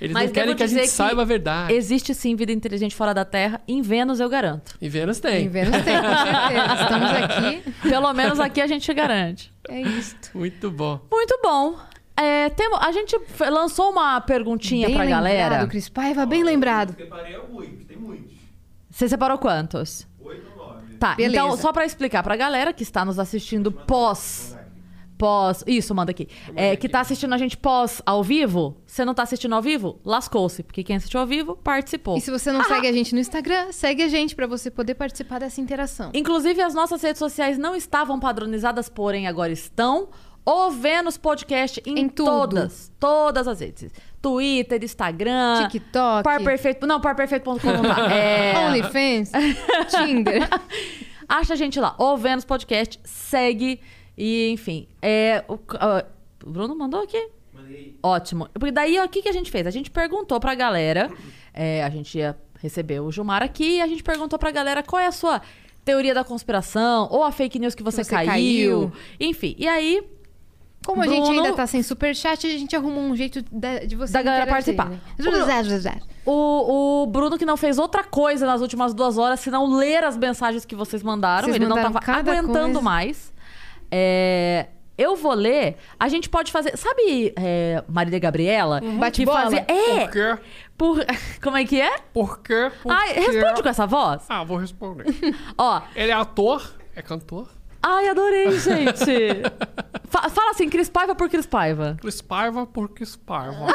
Eles Mas não querem que a gente que saiba a verdade. Existe sim vida inteligente fora da Terra. Em Vênus, eu garanto. E Vênus tem. Em Vênus tem, com certeza. Estamos aqui. Pelo menos aqui a gente garante. É isto. Muito bom. Muito bom. É, temo- a gente lançou uma perguntinha bem pra lembrado, galera. Cris Paiva, bem lembrado. Separei alguns, tem muitos. Você separou quantos? Oito ou nove. Tá, Beleza. então só pra explicar pra galera que está nos assistindo pós pós. Isso, manda aqui. É, que tá assistindo a gente pós ao vivo. Você não tá assistindo ao vivo? Lascou-se. Porque quem assistiu ao vivo participou. E se você não segue a gente no Instagram, segue a gente pra você poder participar dessa interação. Inclusive, as nossas redes sociais não estavam padronizadas, porém agora estão. O Vênus Podcast em, Em tudo. todas. Todas as redes. Twitter, Instagram. TikTok. Par Perfeito. Não, parperfeito.com não tá. É... OnlyFans, Tinder. Acha a gente lá. O Vênus Podcast. Segue. E, enfim. É, o, o Bruno mandou aqui? Ótimo. Porque daí, o que, que a gente fez? A gente perguntou pra galera. é, a gente ia receber o Gilmar aqui e a gente perguntou pra galera qual é a sua teoria da conspiração ou a fake news que você, você caiu. caiu. Enfim. E aí, Como a gente Bruno- ainda tá sem superchat, a gente arrumou um jeito da- de você Da galera participar. né? o, o Bruno que não fez outra coisa nas últimas duas horas, senão ler as mensagens que vocês mandaram. Vocês Ele não mandaram tava cada aguentando coisa. mais. É, eu vou ler. A gente pode fazer. Sabe, é, Marília Gabriela? Uhum. Que Bate-bola? fazia. É! Por quê? Por... Como é que é? Por quê? Por Ai, quê? responde com essa voz. Ah, vou responder. Ó. Ele é ator, é cantor. Ai, adorei, gente. Fa- fala assim, Cris Paiva por Cris Paiva. Cris Paiva por Cris Paiva.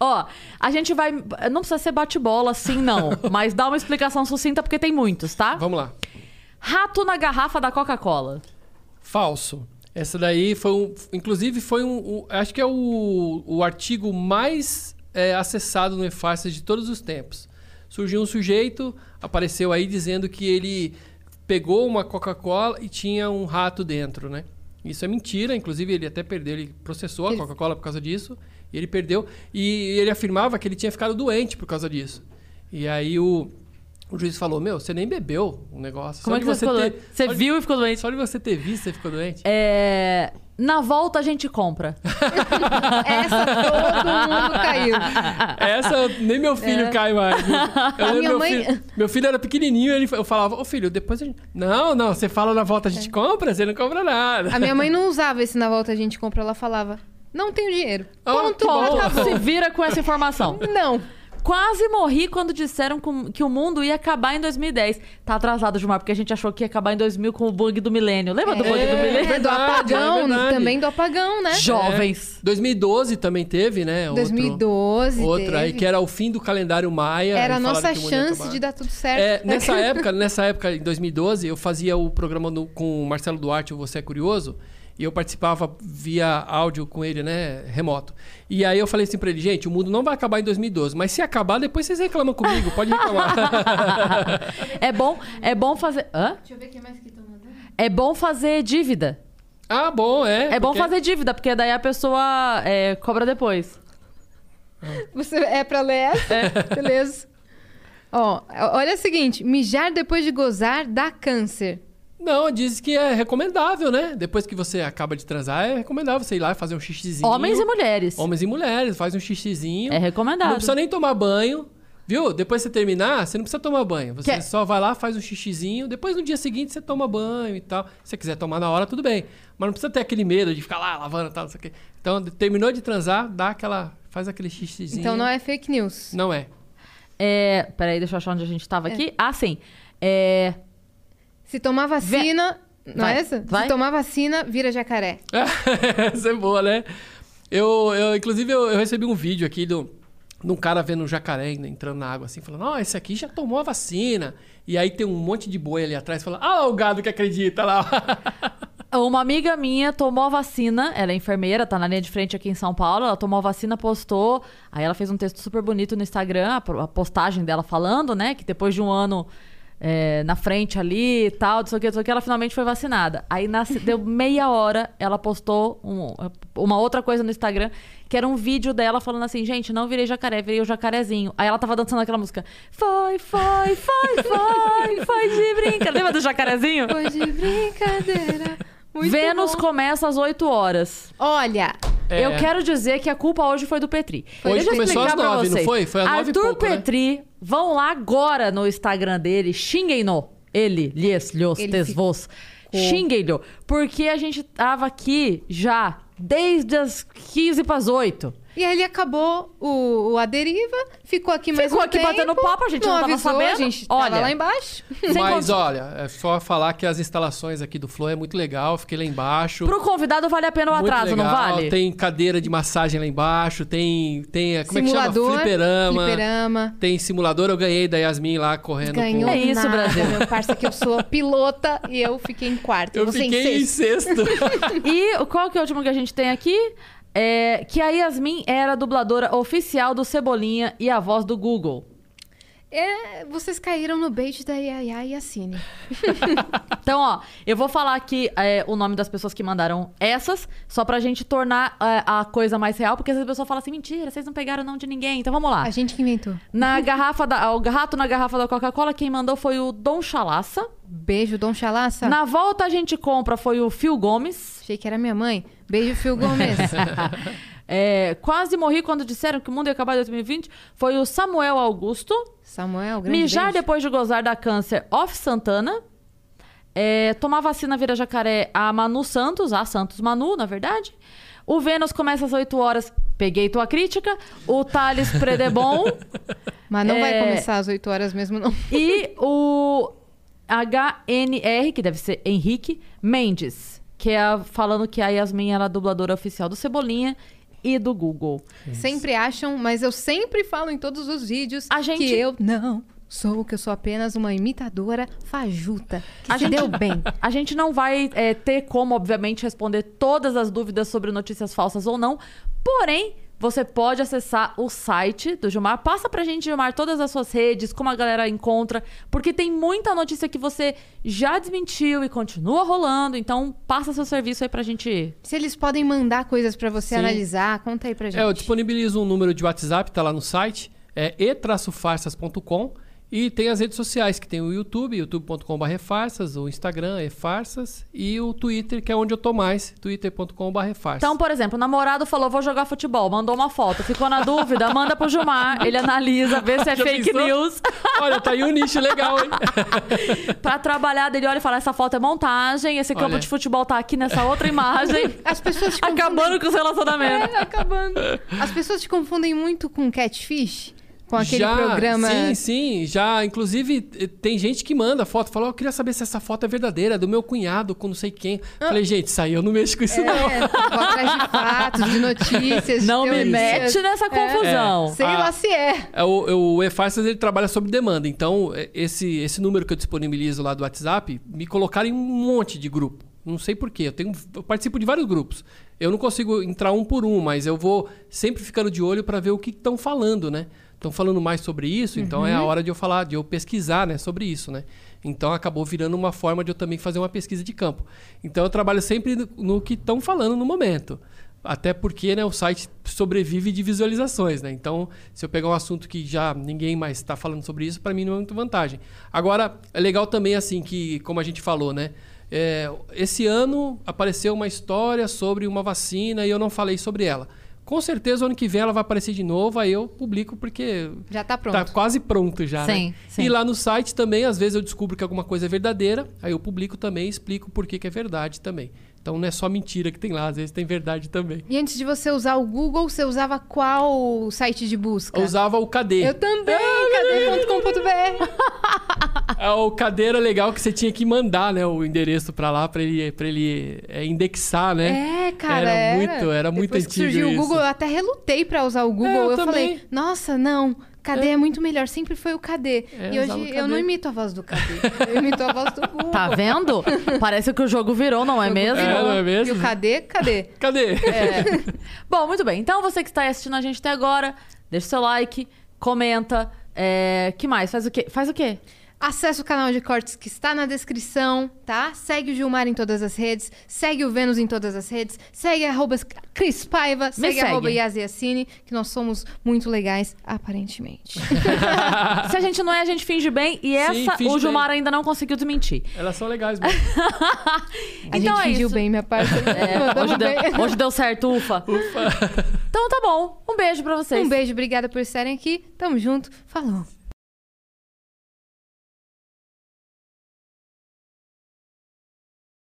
Ó, a gente vai. Não precisa ser bate-bola assim, não. mas dá uma explicação sucinta, porque tem muitos, tá? Vamos lá. Rato na garrafa da Coca-Cola. Falso. Essa daí foi um. Inclusive, foi um. um- acho que é o, o artigo mais é, acessado no e-farsa de todos os tempos. Surgiu um sujeito, apareceu aí dizendo que ele pegou uma Coca-Cola e tinha um rato dentro, né? Isso é mentira, inclusive ele até perdeu, ele processou a Coca-Cola por causa disso, e ele perdeu. E ele afirmava que ele tinha ficado doente por causa disso. E aí o, o juiz falou: Meu, você nem bebeu o negócio. Como só é que de você ficou ter- doente? Você só de- viu e ficou doente? Só de você ter visto, você ficou doente? É. Na volta a gente compra. Essa todo mundo caiu. Essa nem meu filho É. cai mais. Eu meu, mãe- filho, meu filho era pequenininho, ele, eu falava, ô filho, depois a gente... Não, não, você fala na volta a gente compra, você não compra nada. A minha mãe não usava esse na volta a gente compra, ela falava: "Não tenho dinheiro". Ah, Ponto, acabou. Se vira com essa informação. Não. Quase morri quando disseram que o mundo ia acabar em 2010. Tá atrasado, Gilmar, porque a gente achou que ia acabar em 2000 com o bug do milênio. Lembra do bug do É. milênio? É do verdade, apagão, é também do apagão, né? Jovens. 2012 também teve, né? outro- 2012 Outra aí, teve. que era o fim do calendário maia. Era a nossa chance de dar tudo certo. É, nessa época, nessa época, em 2012, eu fazia o programa no- com o Marcelo Duarte, o Você é Curioso, e eu participava via áudio com ele, né, remoto. E aí eu falei assim pra ele, gente, o mundo não vai acabar em 2012, mas se acabar, depois vocês reclamam comigo, pode reclamar. é bom, é bom fazer. Hã? Deixa eu ver o que mais que estão mandando. É bom fazer dívida. ah, bom, é. É bom porque- fazer dívida, porque daí a pessoa é, cobra depois. Você é pra ler essa? Beleza. Ó, olha o seguinte, mijar depois de gozar dá câncer. Não, diz que é recomendável, né? Depois que você acaba de transar, é recomendável você ir lá e fazer um xixizinho. Homens e mulheres. Homens e mulheres, faz um xixizinho. É recomendável. Não precisa nem tomar banho. Viu? Depois que você terminar, você não precisa tomar banho. Você Que- só vai lá, faz um xixizinho. Depois, no dia seguinte, você toma banho e tal. Se você quiser tomar na hora, tudo bem. Mas não precisa ter aquele medo de ficar lá lavando e tal, não sei o quê. Então, terminou de transar, dá aquela... Faz aquele xixizinho. Então não é fake news. Não é. É, peraí, deixa eu achar onde a gente tava aqui. Ah, sim. É, Se tomar vacina, não Vai, é essa? vai. Se tomar vacina, vira jacaré. Essa é boa, né? Eu, eu inclusive, eu, eu recebi um vídeo aqui do, de um cara vendo um jacaré entrando na água assim, falando, ó, esse aqui já tomou a vacina. E aí tem um monte de boi ali atrás, falando, ah, lá o gado que acredita lá. Uma amiga minha tomou a vacina, ela é enfermeira, tá na linha de frente aqui em São Paulo. Ela tomou a vacina, postou. Aí ela fez um texto super bonito no Instagram, a postagem dela falando, né? Que depois de um ano é, na frente ali e tal, não sei o que, não sei o que, ela finalmente foi vacinada. Aí nas- deu meia hora, ela postou um- uma outra coisa no Instagram, que era um vídeo dela falando assim: gente, não virei jacaré, virei o jacarezinho. Aí ela tava dançando aquela música: foi, foi, foi, foi, foi de brinca. Lembra do jacarezinho? Foi de brincadeira. Muito Vênus bom. começa às 8 horas. Olha, É. Eu quero dizer que a culpa hoje foi do Petri. Hoje Deixa eu começou explicar às pra nove, não vocês. foi? Foi às nove e Arthur pouco, né? Petri, vão lá agora no Instagram dele, xinguem-no. Ele, lhes, lhos, Ele tes, vos. Xinguem-no. Porque a gente tava aqui já desde as 15 para as 8. E aí ele acabou o, o A Deriva, ficou aqui mais Ficou um aqui tempo, batendo papo, a gente não tava avisou, sabendo. a gente Olha. tava lá embaixo. Mas olha, é só falar que as instalações aqui do Flow é muito legal. Fiquei lá embaixo. Pro convidado vale a pena o Muito atraso, não legal. vale? Tem cadeira de massagem lá embaixo, tem. tem como é que chama? Simulador, Fliperama. fliperama. Tem simulador, eu ganhei da Yasmin lá correndo Ganhou É com. isso, nada, Brasil. meu parça, que eu sou pilota e eu fiquei em quarto. Eu fiquei em em sexto. sexto. E qual que é o último que a gente tem aqui? É que a Yasmin era dubladora oficial do Cebolinha e a voz do Google. É, vocês caíram no bait da Yaya e a Cine. Então, ó, eu vou falar aqui é, o nome das pessoas que mandaram essas, só pra gente tornar é, a coisa mais real, porque às vezes a pessoa fala assim, mentira, vocês não pegaram o nome de ninguém. Então vamos lá. A gente que inventou. Na garrafa da. O rato na garrafa da Coca-Cola, quem mandou foi o Dom Chalaça. Beijo, Dom Chalaça. Na volta a gente compra foi o Phil Gomes. Achei que era minha mãe. Beijo, Phil Gomes. É, quase morri quando disseram que o mundo ia acabar em 2020. Foi o Samuel Augusto. Samuel, grande Mijar beijo. depois de gozar da câncer, Off Santana. É, tomar vacina vira jacaré, a Manu Santos, a Santos Manu, na verdade. O Vênus começa às 8 horas. Peguei tua crítica. O Thales Predebon. Mas não vai É. começar às 8 horas mesmo, não. e o HNR, que deve ser Henrique Mendes. Que é a- falando que a Yasmin era a dubladora oficial do Cebolinha e do Google. Sempre acham, mas eu sempre falo em todos os vídeos A gente- que eu não sou, que eu sou apenas uma imitadora fajuta. Que A gente- deu bem. A gente não vai é, ter como, obviamente, responder todas as dúvidas sobre notícias falsas ou não. Porém, você pode acessar o site do Gilmar. Passa pra gente, Gilmar, todas as suas redes, como a galera encontra. Porque tem muita notícia que você já desmentiu e continua rolando. Então, passa seu serviço aí pra gente. Se eles podem mandar coisas pra você Sim. analisar, conta aí pra gente. É, eu disponibilizo um número de WhatsApp, tá lá no site, é e-farsas.com e tem as redes sociais, que tem o YouTube, youtube.com.br farsas, o Instagram é farsas e o Twitter, que é onde eu tô mais, twitter.com.br farsas. Então, por exemplo, o namorado falou, vou jogar futebol. Mandou uma foto. Ficou na dúvida, manda pro Gilmar. Ele analisa, vê se é Já fake pensou? news. Olha, tá aí um nicho legal, hein? pra trabalhar dele, olha e fala, essa foto é montagem. Esse campo Olha. de futebol tá aqui nessa outra imagem. As pessoas te confundem... Acabando com os relacionamentos. É, acabando. As pessoas te confundem muito com catfish? Com aquele já, programa... Sim, sim. Já, inclusive, tem gente que manda foto. Fala, eu queria saber se essa foto é verdadeira, é do meu cunhado, com não sei quem. Falei, gente, isso aí eu não mexo com isso, não. É, vou atrás de fatos, de notícias, Não de me mete nessa confusão. Sei Ah. lá se é. É, O, o E-Farsas, ele trabalha sob demanda. Então, é, esse, esse número que eu disponibilizo lá do WhatsApp, me colocaram em um monte de grupo. Não sei porquê. Eu, tenho, eu participo de vários grupos. Eu não consigo entrar um por um, mas eu vou sempre ficando de olho para ver o que estão falando, né? Estão falando mais sobre isso, então é a hora de eu falar, de eu pesquisar, né, sobre isso, né? Então acabou virando uma forma de eu também fazer uma pesquisa de campo. Então eu trabalho sempre no, no que estão falando no momento. Até porque né, o site sobrevive de visualizações, né? Então, se eu pegar um assunto que já ninguém mais está falando sobre isso, para mim não é muito vantagem. Agora, é legal também assim que, como a gente falou, né? É, esse ano apareceu uma história sobre uma vacina e eu não falei sobre ela. Com certeza, ano que vem ela vai aparecer de novo, aí eu publico porque Já tá pronto. Tá quase pronto já, Sim, né? sim. E lá no site também, às vezes eu descubro que alguma coisa é verdadeira, aí eu publico também e explico por que, que é verdade também. Então não é só mentira que tem lá, às vezes tem verdade também. E antes de você usar o Google, você usava qual site de busca? Eu usava o KD. Eu também, cadê.com.br? É, o KD era legal que você tinha que mandar, né, o endereço pra lá pra ele, pra ele é, indexar, né? É, cara, Era era. muito- era muito Depois que antigo surgiu isso. o Google, eu até relutei pra usar o Google. É, eu eu falei, nossa, não, KD é. muito melhor, sempre foi o KD. É, e hoje eu não imito a voz do KD, eu imito a voz do Google. Tá vendo? Parece que o jogo virou, não é mesmo? É, não é mesmo? E o KD, cadê? Cadê? Bom, muito bem. Então, você que está aí assistindo a gente até agora, deixa o seu like, comenta. É... que mais? Faz o quê? Faz o quê? Acesse o canal de cortes que está na descrição, tá? Segue o Gilmar em todas as redes, segue o Vênus em todas as redes, segue arroba Cris Paiva, segue, segue. arroba Yaziacine, que nós somos muito legais, aparentemente. Se a gente não é, a gente finge bem. E essa finge o Gilmar bem. ainda não conseguiu desmentir. Elas são legais mesmo. A então gente é fingiu isso. bem, minha parte. É, hoje, bem. deu, hoje deu certo, ufa. Então tá bom. Um beijo pra vocês. Um beijo, obrigada por estarem aqui. Tamo junto. Falou.